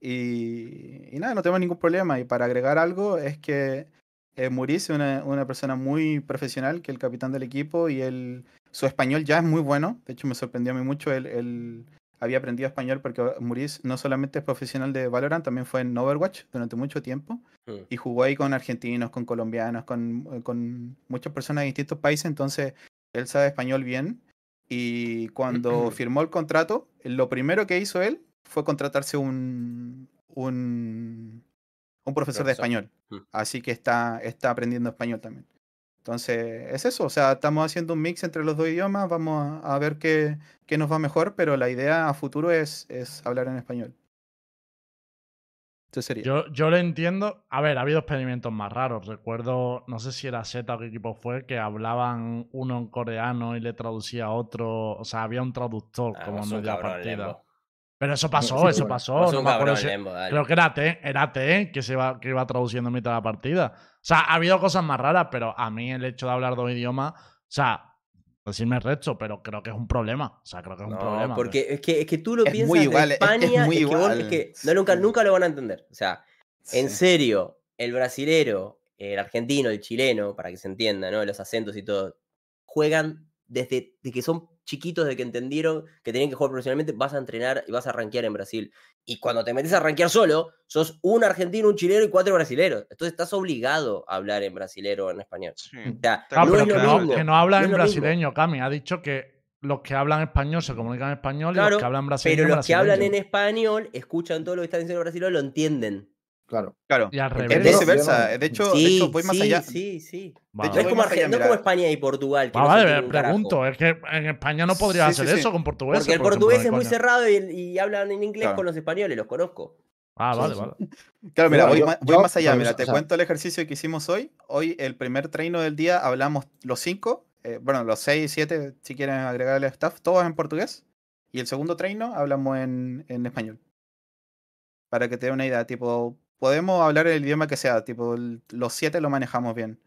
Y, y nada, no tenemos ningún problema. Y para agregar algo, es que eh, Maurice es una, una persona muy profesional, que es el capitán del equipo, y él, su español ya es muy bueno. De hecho, me sorprendió a mí mucho. Él, él había aprendido español porque Maurice no solamente es profesional de Valorant, también fue en Overwatch durante mucho tiempo. Mm. Y jugó ahí con argentinos, con colombianos, con, con muchas personas de distintos países. Entonces, él sabe español bien. Y cuando firmó el contrato, lo primero que hizo él fue contratarse un, un, un profesor de español. Mm. Así que está, está aprendiendo español también. Entonces, es eso. O sea, estamos haciendo un mix entre los dos idiomas. Vamos a, a ver qué, qué nos va mejor, pero la idea a futuro es, es hablar en español. Sería. Yo, yo lo entiendo. A ver, ha habido experimentos más raros. Recuerdo, no sé si era Z o qué equipo fue, que hablaban uno en coreano y le traducía a otro. O sea, había un traductor Ah, como en cabrón, partida. Pero eso pasó, sí, eso pasó. Vos no un me acuerdo si- Lembo. Creo que era Ten, era Ten que se iba, que iba traduciendo en mitad de la partida. O sea, ha habido cosas más raras, pero a mí el hecho de hablar dos idiomas, o sea, decirme resto, pero creo que es un problema. O sea, creo que es un No, problema. porque es que, es que tú lo Es piensas muy de igual, es que es España, muy es que vos- igual. es que no, nunca, Sí. nunca lo van a entender. O sea, en Sí. serio, el brasilero, el argentino, el chileno, para que se entienda, ¿no? Los acentos y todo, juegan desde de que son chiquitos, de que entendieron que tenían que jugar profesionalmente, vas a entrenar y vas a rankear en Brasil. Y cuando te metes a rankear solo, sos un argentino, un chileno y cuatro brasileros. Entonces estás obligado a hablar en brasilero o en español. Sí. O sea, Ah, no pero es que no, que no hablan no en mismo. brasileño, Cami. Ha dicho que los que hablan español se comunican en español y los que hablan brasileño Pero en los que hablan en brasileño. español, escuchan todo lo que está diciendo el brasileño, lo entienden. Claro. Claro. Y al Es revés. Viceversa. yo De hecho, de hecho, voy más sí, allá. sí, sí. Vale. No es como, allá, no como. España y Portugal. Que Ah, no vale, carajo. pregunto. Es que en España no podría Sí, hacer sí, sí. eso con portugués. Porque el por portugués es muy cerrado y, y hablan en inglés Claro. con los españoles, los conozco. Ah, Sí, vale, sí. vale. Claro, mira, voy, yo- ma- voy yo, más allá. Mira, te o sea- cuento el ejercicio que hicimos hoy. Hoy, el primer treino del día, hablamos los cinco, eh, bueno, los seis, siete, si quieren agregarle staff, todos en portugués. Y el segundo treino hablamos en, en español. Para que te dé una idea, tipo, podemos hablar el idioma que sea, tipo, el- los siete lo manejamos bien.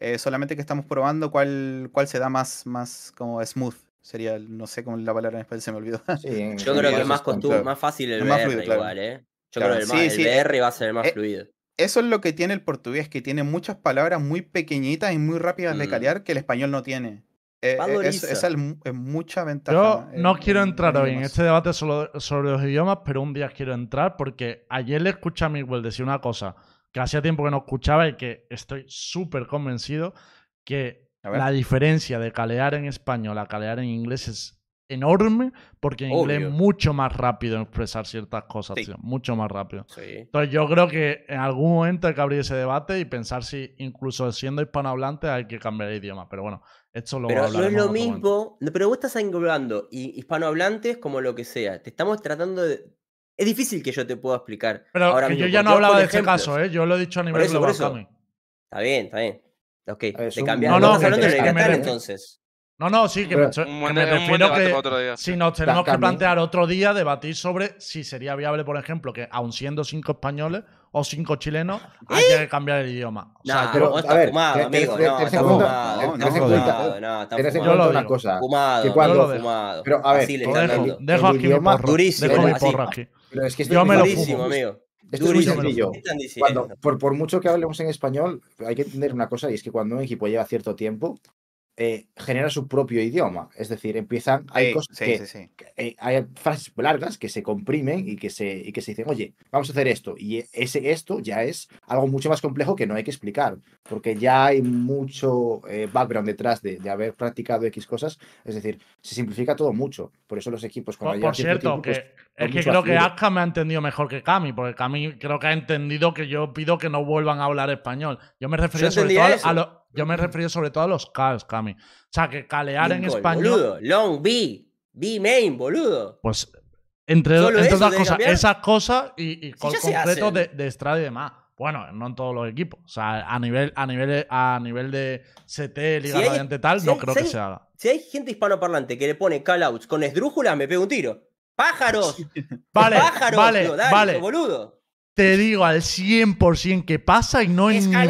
Eh, solamente que estamos probando cuál, cuál se da más, más como smooth. Sería, el- no sé cómo la palabra en español se me olvidó. Sí, Yo creo que es más, está- costum- claro. más fácil el más BR fluido, claro. igual, ¿eh? Yo Claro, creo que el, sí, el sí. BR va a ser más Eh, fluido. Eso es lo que tiene el portugués, que tiene muchas palabras muy pequeñitas y muy rápidas de Mm. calear que el español no tiene. Eh, eh, es, esa es, es mucha ventaja. Yo en- no quiero en- entrar en hoy en este debate solo sobre los idiomas, pero un día quiero entrar porque ayer le escuché a Miguel decir una cosa que hacía tiempo que no escuchaba y que estoy súper convencido que la diferencia de calear en español a calear en inglés es enorme porque en inglés es mucho más rápido expresar ciertas cosas, Sí. tío, mucho más rápido. Sí. Entonces yo creo que en algún momento hay que abrir ese debate y pensar si incluso siendo hispanohablante hay que cambiar de idioma. Pero bueno, esto lo Pero no es lo mismo. no, Pero vos estás englobando hi- hispanohablantes como lo que sea. Te estamos tratando de. Es difícil que yo te pueda explicar. Pero ahora que mismo, yo ya no hablaba de este ejemplos. caso, ¿eh? Yo lo he dicho a nivel eso, por global, eso. Cami. Está bien, está bien. Ok, te. No, No, no, re- entonces. No, no, sí, que, Pero- me, buen, me de- un buen refiero que para otro día. si nos tenemos que plantear otro día debatir sobre si sería viable, por ejemplo, que aun siendo cinco españoles o cinco chilenos, haya que cambiar el idioma. O sea, pero, vos a ver, fumado, amigo. No, cuenta- fumado. no, fumado, no, estás Tened en Yo lo una cosa. Fumado, cuando- fumado. Pero, a ver, Así dejo, dejo aquí mi porra. Durísimo, Dejo mi porra aquí. Pero es que Yo me lo fumo. amigo. Esto es muy sencillo. Cuando, por, por mucho que hablemos en español, hay que entender una cosa, y es que cuando un equipo lleva cierto tiempo, eh, genera su propio idioma. Es decir, empiezan. Hay Sí, cosas sí, que, sí, sí. que, eh, hay frases largas que se comprimen y que se, y que se dicen, oye, vamos a hacer esto. Y e- ese esto ya es algo mucho más complejo que no hay que explicar, porque ya hay mucho eh, background detrás de, de haber practicado X cosas. Es decir, se simplifica todo mucho. Por eso los equipos, cuando Por, cierto pues, que es que creo que. Aska me ha entendido mejor que Cami, porque Cami creo que ha entendido que yo pido que no vuelvan a hablar español. Yo me refería sobre todo a, eso. a lo- yo me refería sobre todo a los Cals, Cami. O sea, que calear en español, Boludo. Long B. B main, boludo. pues entre, entre eso otras cosas, esas cosas y, y con ya se concreto de, de Strada y demás. Bueno, no en todos los equipos. O sea, a nivel, a nivel, a nivel de CT, Liga Si Radiante tal, si no hay- creo si que hay- se haga. Si hay gente hispanoparlante que le pone callouts con esdrújula, me pego un tiro. ¡Pájaros! Vale, ¡Pájaros! vale, dale, vale. boludo. Te digo al 100% que pasa y no en ¡Escaleras!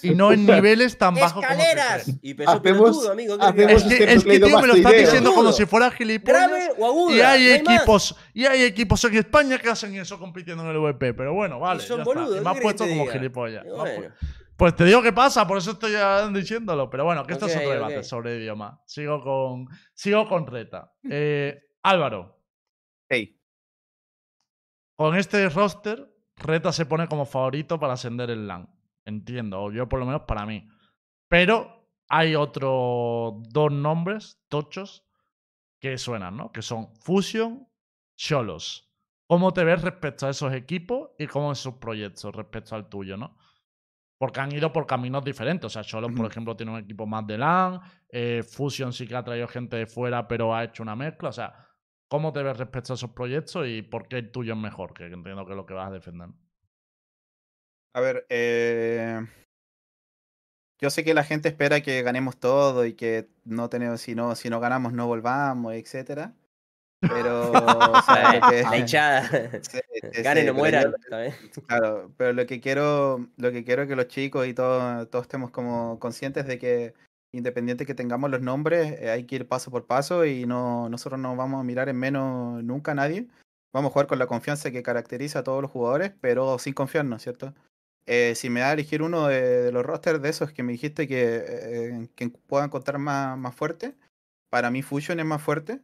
niveles y no en niveles tan bajos como ¡Escaleras! Y peso Hacemos- pelotudo, amigo. ¿qué hacemos? Es que, es que tío, me lo ideas. diciendo como si fuera gilipollas. ¿Grave o aguda? Y hay No hay más. equipos, y hay equipos en España que hacen eso compitiendo en el VP, pero bueno, vale. son ya está. boludos, Y ¿qué me has querés puesto que te como diga? gilipollas. Y Me has pu- bueno. Pues te digo que pasa, por eso estoy ya diciéndolo. Pero bueno, que esto es Ok, otro ok. debate sobre idioma. Sigo con, sigo con Reta. Eh, Álvaro, Hey, con este roster, Reta se pone como favorito para ascender el LAN. Entiendo, o yo por lo menos para mí. Pero hay otros dos nombres tochos que suenan, ¿no? Que son Fusion, Cholos. ¿Cómo te ves respecto a esos equipos y cómo es sus proyectos respecto al tuyo, ¿no? Porque han ido por caminos diferentes. O sea, Cholos, por ejemplo, tiene un equipo más de LAN. eh, Fusion sí que ha traído gente de fuera, pero ha hecho una mezcla. O sea, ¿cómo te ves respecto a esos proyectos y por qué el tuyo es mejor? Que entiendo que es lo que vas a defender. a ver, eh, yo sé que la gente espera que ganemos todo y que no tenemos, si no, si no ganamos no volvamos, etcétera. Pero, o sea, lo que- La hinchada. Sí, sí, Ganen sí, o yo- ¿también? Claro, pero lo que quiero, lo que quiero es que los chicos y todos, todos estemos como conscientes de que independiente que tengamos los nombres, eh, hay que ir paso por paso y no, nosotros no vamos a mirar en menos nunca a nadie. Vamos a jugar con la confianza que caracteriza a todos los jugadores, pero sin confiarnos, ¿cierto? Eh, si me da a elegir uno de, los rosters de esos que me dijiste que, eh, que puedan contar más, más fuerte, para mí Fusion es más fuerte.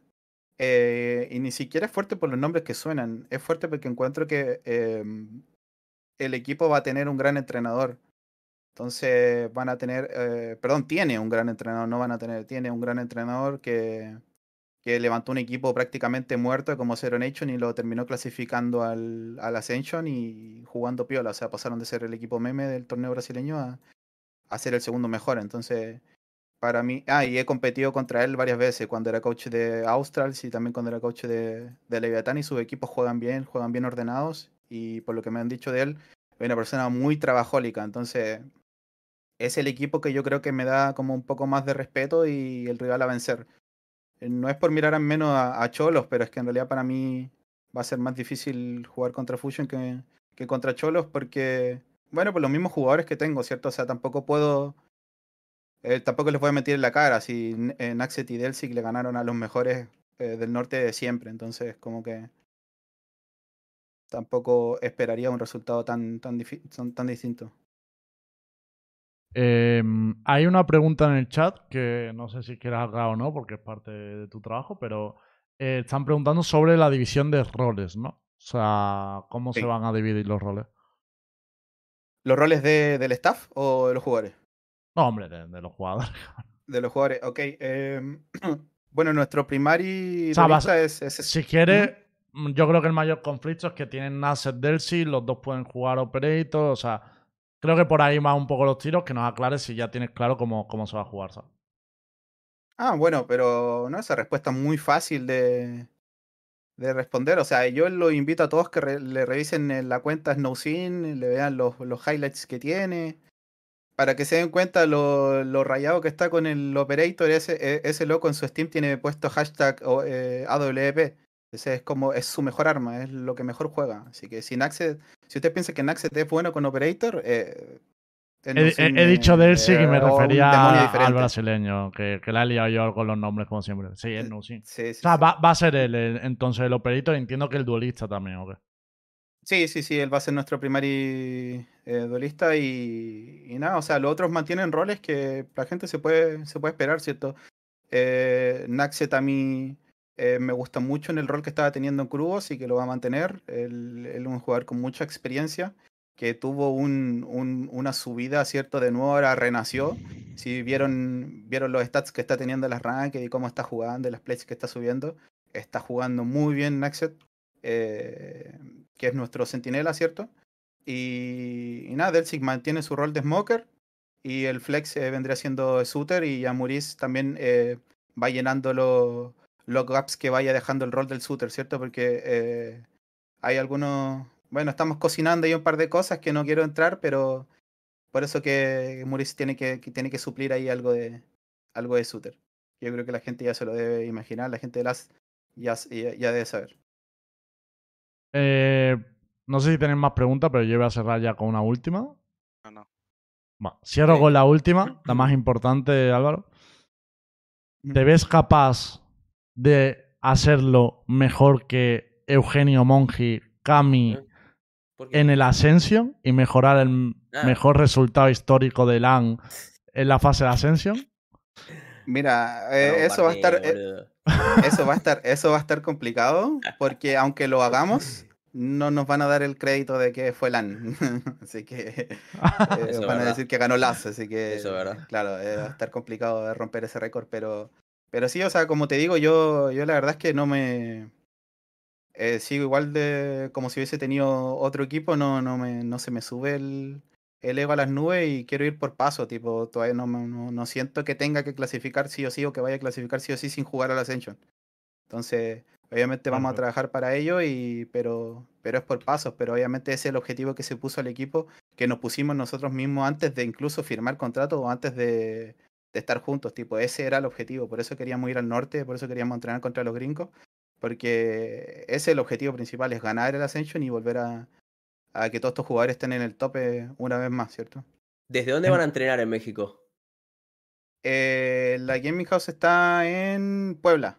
Eh, y ni siquiera es fuerte por los nombres que suenan, es fuerte porque encuentro que em, el equipo va a tener un gran entrenador. Entonces van a tener, eh, perdón, tiene un gran entrenador, no van a tener, tiene un gran entrenador que, que levantó un equipo prácticamente muerto como Zero Nation y lo terminó clasificando al, al Ascension y jugando piola. O sea, pasaron de ser el equipo meme del torneo brasileño a, a ser el segundo mejor. Entonces, para mí, ah, y he competido contra él varias veces cuando era coach de Australs y también cuando era coach de, de Leviathan y sus equipos juegan bien, juegan bien ordenados y por lo que me han dicho de él, es una persona muy trabajólica, entonces es el equipo que yo creo que me da como un poco más de respeto y el rival a vencer. Eh, No es por mirar en menos a, Cholos, pero es que en realidad para mí va a ser más difícil jugar contra Fusion que, que contra Cholos porque, bueno, por los mismos jugadores que tengo, ¿cierto? O sea, tampoco puedo eh, tampoco les voy a meter en la cara si eh, Naxet y Delsic le ganaron a los mejores del norte de siempre. Entonces, como que tampoco esperaría un resultado tan, tan, tan distinto. Eh, hay una pregunta en el chat que no sé si quieras aclarar o no, porque es parte de tu trabajo, pero eh, están preguntando sobre la división de roles, ¿no? O sea, ¿cómo se van a dividir los roles? ¿Los roles de, del staff o de los jugadores? No, hombre, de, de los jugadores. De los jugadores, ok. em, bueno, nuestro primary O sea, vas- duelista es, es- Si quieres, mm, yo creo que el mayor conflicto es que tienen Nasser Delcy, los dos pueden jugar Operator, o sea, creo que por ahí van un poco los tiros, que nos aclares si ya tienes claro cómo, cómo se va a jugar, ¿sabes? Ah, bueno, pero no esa respuesta es muy fácil de, de responder. O sea, yo lo invito a todos que le revisen en la cuenta SnowSyn, le vean los, los highlights que tiene, para que se den cuenta lo, lo rayado que está con el operator. Ese, e- ese loco en su Steam tiene puesto hashtag eh, AWP. Ese es como, es su mejor arma, es lo que mejor juega. Así que si Naxet, si usted piensa que Naxet es bueno con operator, eh, He, dicho eh, Delcy y me es un refería al brasileño, que, que la he liado yo con los nombres como siempre. Sí, es no, sí. Sí, O sí, sea, sí. va, va a ser él, el- entonces el Operator, entiendo que el duelista también, ¿ok? Sí, sí, sí, él va a ser nuestro primary eh, duelista y, y nada, o sea, los otros mantienen roles que la gente se puede, se puede esperar, ¿cierto? Eh, Naxet a mí eh, me gusta mucho en el rol que estaba teniendo en Cruz y que lo va a mantener. Él, es un jugador con mucha experiencia que tuvo un, un- una subida, ¿cierto? De nuevo ahora renació. Si vieron, vieron los stats que está teniendo en las ranked y cómo está jugando, las plays que está subiendo, está jugando muy bien Naxet, eh, que es nuestro centinela, ¿cierto? Y, y nada, Delsic mantiene su rol de smoker y el flex eh, vendría siendo shooter y Amuris también va llenando los gaps que vaya dejando el rol del shooter, ¿cierto? Porque eh, hay algunos, bueno, estamos cocinando ahí un par de cosas que no quiero entrar, pero por eso que Muris tiene que, que tiene que suplir ahí algo de algo de shooter. Yo creo que la gente ya se lo debe imaginar, la gente de las ya, ya, ya debe saber. Eh, no sé si tenéis más preguntas, pero yo voy a cerrar ya con una última. No, no. Cierro Sí. con la última, la más importante, Álvaro. ¿Te ves capaz de hacerlo mejor que Eugenio Mongi, Cami en el Ascension y mejorar el Ah. mejor resultado histórico de LAN en la fase de Ascension? Mira, eh, eso va a estar eh, eso va a estar eso va a estar complicado porque aunque lo hagamos no nos van a dar el crédito de que fue LAN. así que eh, van a decir que ganó LAS, así que Eso es verdad. claro, eh, va a estar complicado de romper ese récord, pero pero sí, o sea, como te digo, yo yo la verdad es que no me eh, sigo igual de como si hubiese tenido otro equipo, no no me no se me sube el el ego a las nubes y quiero ir por paso, tipo, todavía no, no, no siento que tenga que clasificar sí o sí o que vaya a clasificar sí o sí sin jugar al Ascension. Entonces, obviamente vamos a trabajar para ello, y, pero, pero es por pasos, pero obviamente ese es el objetivo que se puso al equipo, que nos pusimos nosotros mismos antes de incluso firmar contrato o antes de, de estar juntos, tipo, ese era el objetivo, por eso queríamos ir al norte, por eso queríamos entrenar contra los gringos, Porque ese es el objetivo principal, es ganar el Ascension y volver a, a que todos estos jugadores estén en el tope una vez más, ¿cierto? ¿Desde dónde van a entrenar en México? Eh, la Gaming House está en Puebla.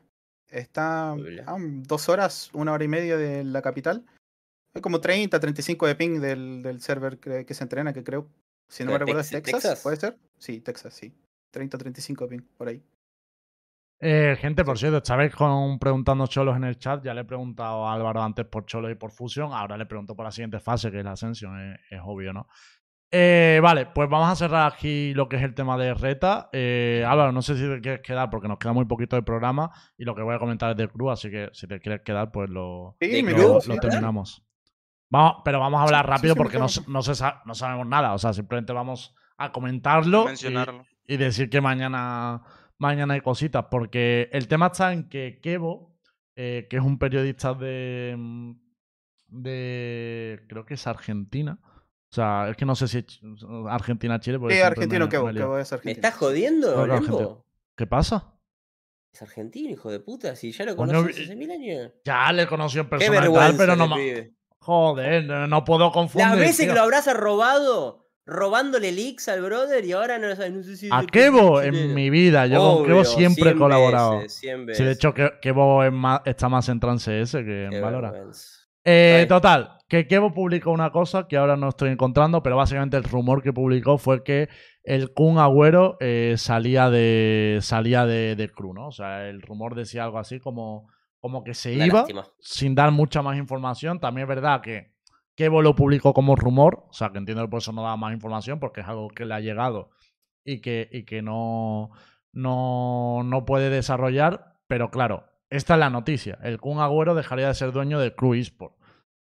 Está Puebla. a dos horas, una hora y media de la capital. Hay como 30, 35 de ping del, del server que, que se entrena, que creo, si no me ¿Pero recuerdo, es Tex- Texas, Texas? ¿puede ser? Sí, Texas, sí. 30, 35 de ping, por ahí. Eh, gente, por cierto, estabais con preguntando cholos en el chat. Ya le he preguntado a Álvaro antes por cholos y por fusión. Ahora le pregunto por la siguiente fase, que es la ascensión. Es, es obvio, ¿no? Eh, vale, pues vamos a cerrar aquí lo que es el tema de reta. Eh, Álvaro, no sé si te quieres quedar porque nos queda muy poquito de programa y lo que voy a comentar es de Cruz, así que si te quieres quedar, pues lo, Sí, ¿De me lo- quedo, lo sí. terminamos. Vamos, pero vamos a hablar rápido sí, porque no, no, se sa- no sabemos nada. O sea, simplemente vamos a comentarlo. Mencionarlo. y decir que mañana, mañana hay cositas. Porque el tema está en que Kevo, eh, que es un periodista de. mm, de. creo que es Argentina. O sea, es que no sé si es ch- Argentina-Chile. porque Sí, argentino, me- me. Kevo es ¿Me argentino. estás jodiendo. ¿Qué pasa? Es argentino, hijo de puta. Si ya lo conoces hace mil años. Ya le conocí en Qué persona y tal, pero no. Joder, no, no puedo confundir. Las veces tío. que lo habrás robado, robándole leaks al brother y ahora no. No sé si A Kevo chileno. en mi vida. Yo con Kevo siempre he 100 colaborado. veces, 100 Sí, de hecho, Kevo es más- está más en trance ese que Qué en vergüenza. Eh, total, que Kevo publicó una cosa que ahora no estoy encontrando, pero básicamente el rumor que publicó fue que el Kun Agüero eh, salía de salía de, de Crew, ¿no? O sea, el rumor decía algo así como, como que se Una iba lástima. sin dar mucha más información. También es verdad que Kevo lo publicó como rumor, o sea, que entiendo que por eso no da más información, porque es algo que le ha llegado y que, y que no, no, no puede desarrollar. Pero claro, esta es la noticia. El Kun Agüero dejaría de ser dueño de Crew Esport.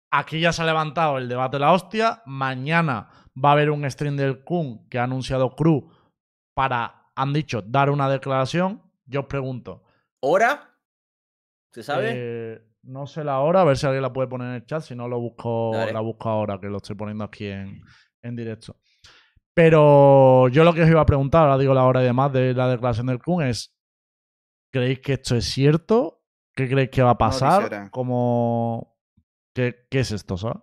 Aquí ya se ha levantado el debate de la hostia. Mañana va a haber un stream del Kun que ha anunciado Crew para, han dicho, dar una declaración. Yo os pregunto, ¿Hora? ¿Se sabe? eh, no sé la hora, a ver si alguien la puede poner en el chat. Si no, lo busco, Dale. la busco ahora, que lo estoy poniendo aquí en, en directo. Pero yo lo que os iba a preguntar, ahora digo la hora y demás de la declaración del Kun, es: ¿creéis que esto es cierto? ¿Qué creéis que va a pasar? será. Como... ¿Qué, ¿Qué es esto, sabes?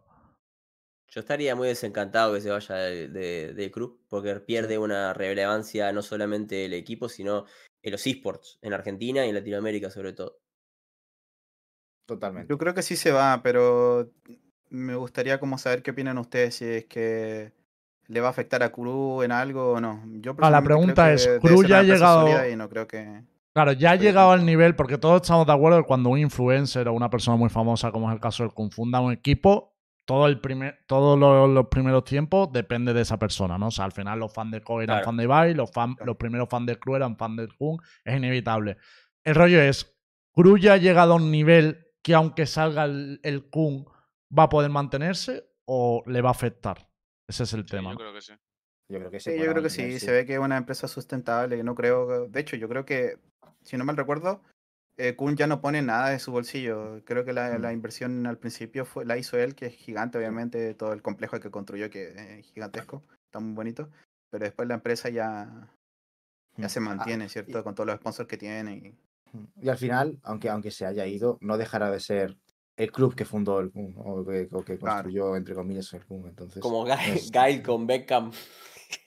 Yo estaría muy desencantado que se vaya de, de, de Cruz, porque pierde una relevancia no solamente el equipo, sino en los esports, en Argentina y en Latinoamérica sobre todo. Totalmente. Yo creo que sí se va, pero me gustaría como saber qué opinan ustedes, si es que le va a afectar a Kuru en algo o no. Yo Ah, la pregunta es, debe ¿Kuru ser ya ha llegado- sólida Y no creo que... Claro, ya ha llegado al nivel, porque todos estamos de acuerdo que cuando un influencer o una persona muy famosa, como es el caso del Kun, funda un equipo, todo el primer, todos los, los primeros tiempos depende de esa persona, ¿no? O sea, al final los fans de Ko eran Claro. fans de Ibai, los, fan- los primeros fans de Crew eran fans del Kun, es inevitable. El rollo es, ¿Crew ya ha llegado a un nivel que aunque salga el, el Kun va a poder mantenerse o le va a afectar? Ese es el Sí, tema. yo creo que sí. Yo creo que sí. Sí, yo creo que sí, se ve que es una empresa sustentable, no creo, de hecho yo creo que, si no mal recuerdo, eh, Kun ya no pone nada de su bolsillo, creo que la, la Mm. inversión al principio fue, la hizo él, que es gigante obviamente, todo el complejo que construyó que es gigantesco, está muy bonito, pero después la empresa ya, ya Mm. se Ah, mantiene, ¿cierto? Con todos los sponsors que tiene. Y... Y al final, aunque, aunque se haya ido, no dejará de ser el club que fundó el Kun, o que, o que Claro. construyó, entre comillas, el Kun. Entonces, Como Gail, es- con Beckham.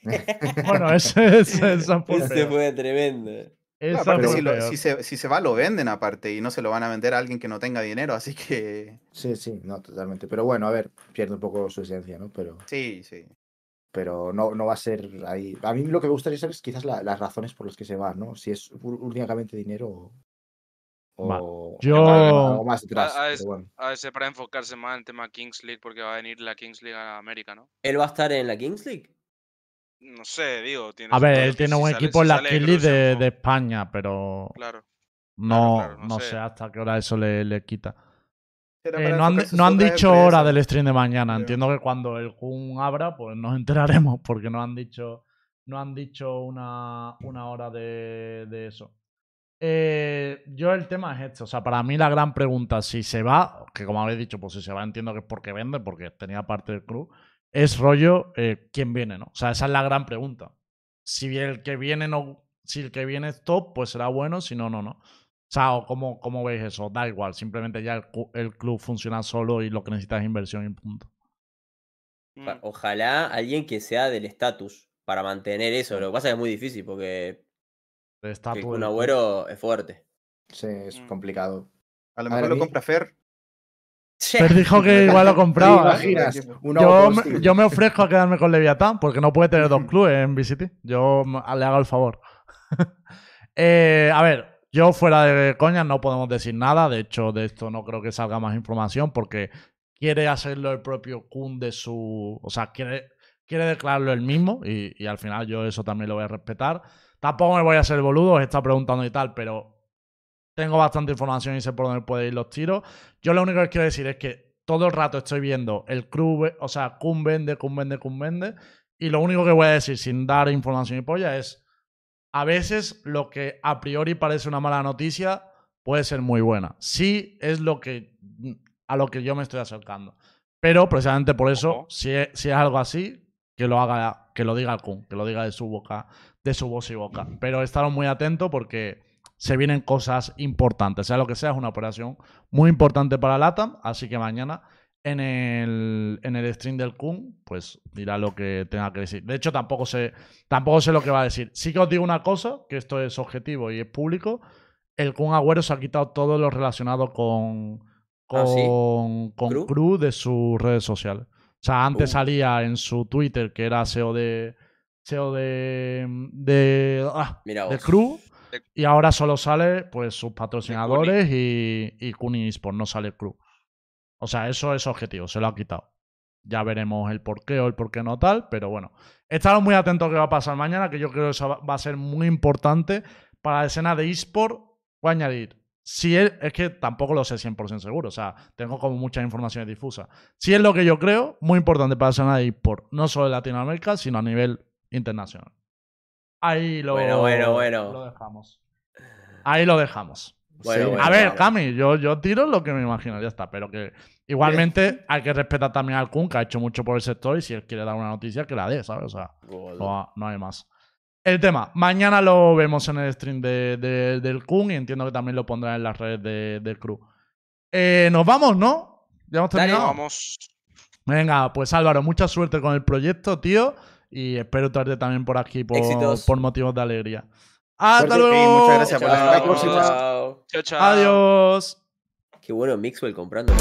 Bueno, ese, ese, Ese peor. fue tremendo. No, aparte, si, lo- si se, si se va, lo venden aparte y no se lo van a vender a alguien que no tenga dinero, así que Sí, sí, no, totalmente. Pero bueno, a ver, pierde un poco su esencia, ¿no? Pero, sí, sí. Pero no, no va a ser ahí. A mí lo que me gustaría saber es quizás la- las razones por las que se van, ¿no? Si es únicamente dinero o, o yo- más es- bueno. A veces para enfocarse más en el tema Kings League porque va a venir la Kings League a América, ¿no? ¿Él va a estar en la Kings League? No sé, digo. Tiene A ver, él tiene si un sale- equipo si en la Kid League de, España, pero Claro. no, claro, no no sé. sé hasta qué hora eso le, le quita. Eh, no han, no han dicho hora del stream de mañana. Entiendo que cuando el Kun abra, pues nos enteraremos, porque no han dicho, no han dicho una, una hora de, de eso. Eh, yo el tema es este. O sea, para mí la gran pregunta, si se va, que como habéis dicho, pues si se va entiendo que es porque vende, porque tenía parte del club, es rollo eh, quién viene, ¿no? O sea, esa es la gran pregunta. Si el que viene no, si el que viene es top, pues será bueno, si no, no, no. O sea, ¿cómo, cómo veis eso? Da igual, simplemente ya el, club funciona solo y lo que necesita es inversión y punto. Mm, Ojalá alguien que sea del estatus para mantener eso. Lo que pasa es que es muy difícil porque El club. Agüero es fuerte. Sí, es Mm. complicado. A lo mejor a lo compra Fer. Pero dijo que igual lo ¿Te compraba. imaginas? Un Yo yo me ofrezco a quedarme con Leviatán porque no puede tener dos clubes en VCT. Yo le hago el favor. Eh, a ver, yo fuera de coña no podemos decir nada. De hecho, de esto no creo que salga más información porque quiere hacerlo el propio Kun de su. O sea, quiere, quiere declararlo él mismo y, al final yo eso también lo voy a respetar. Tampoco me voy a hacer boludo, os está preguntando y tal, pero tengo bastante información y sé por dónde pueden ir los tiros. Yo lo único que quiero decir es que todo el rato estoy viendo el club, o sea, Kun vende, Kun vende, Kun vende. Y lo único que voy a decir sin dar información y polla es, a veces lo que a priori parece una mala noticia puede ser muy buena. Sí es lo que, a lo que yo me estoy acercando. Pero precisamente por eso, Ojo. si es, si es algo así, que lo haga, que lo diga el Kun, que lo diga de su boca, de su voz y boca. Pero estaros muy atentos porque se vienen cosas importantes. Sea lo que sea, es una operación muy importante para LATAM. Así que mañana en el, en el stream del Kun, pues dirá lo que tenga que decir. De hecho, tampoco sé, tampoco sé lo que va a decir. Sí que os digo una cosa, que esto es objetivo y es público. El Kun Agüero se ha quitado todo lo relacionado con, con, Ah, ¿sí? con ¿Cru? Cru de sus redes sociales. O sea, antes Uh. salía en su Twitter, que era SEO de. SEO de. de. ah, de. Cru. Y ahora solo sale pues sus patrocinadores y, y Kuni Esports, no sale Cru. O sea, eso es objetivo, se lo ha quitado. Ya veremos el por qué o el por qué no tal, pero bueno. Estaros muy atentos a qué va a pasar mañana, que yo creo que eso va- a ser muy importante para la escena de eSport. Voy a añadir, si es, es que tampoco lo sé 100% seguro, o sea, tengo como muchas informaciones difusas. Si es lo que yo creo, muy importante para la escena de eSport, no solo en Latinoamérica, sino a nivel internacional. Ahí lo, Bueno, bueno, bueno. lo dejamos. Ahí lo dejamos. Bueno, Sí. bueno, A ver. Cami, yo, yo tiro lo que me imagino, ya está. Pero que igualmente hay que respetar también al Kun, que ha hecho mucho por el sector, y si él quiere dar una noticia, que la dé, ¿sabes? O sea, no, ha- no hay más. El tema, mañana lo vemos en el stream de, de- del Kun y entiendo que también lo pondrá en las redes de, del crew. Eh, Nos vamos, ¿no? Ya hemos Dale. terminado. Vamos. Venga, pues Álvaro, mucha suerte con el proyecto, tío. Y espero traerte también por aquí por motivos de alegría. Hasta luego. Muchas gracias por la próxima. Chao, chao. Adiós. Qué bueno Mixwell comprando.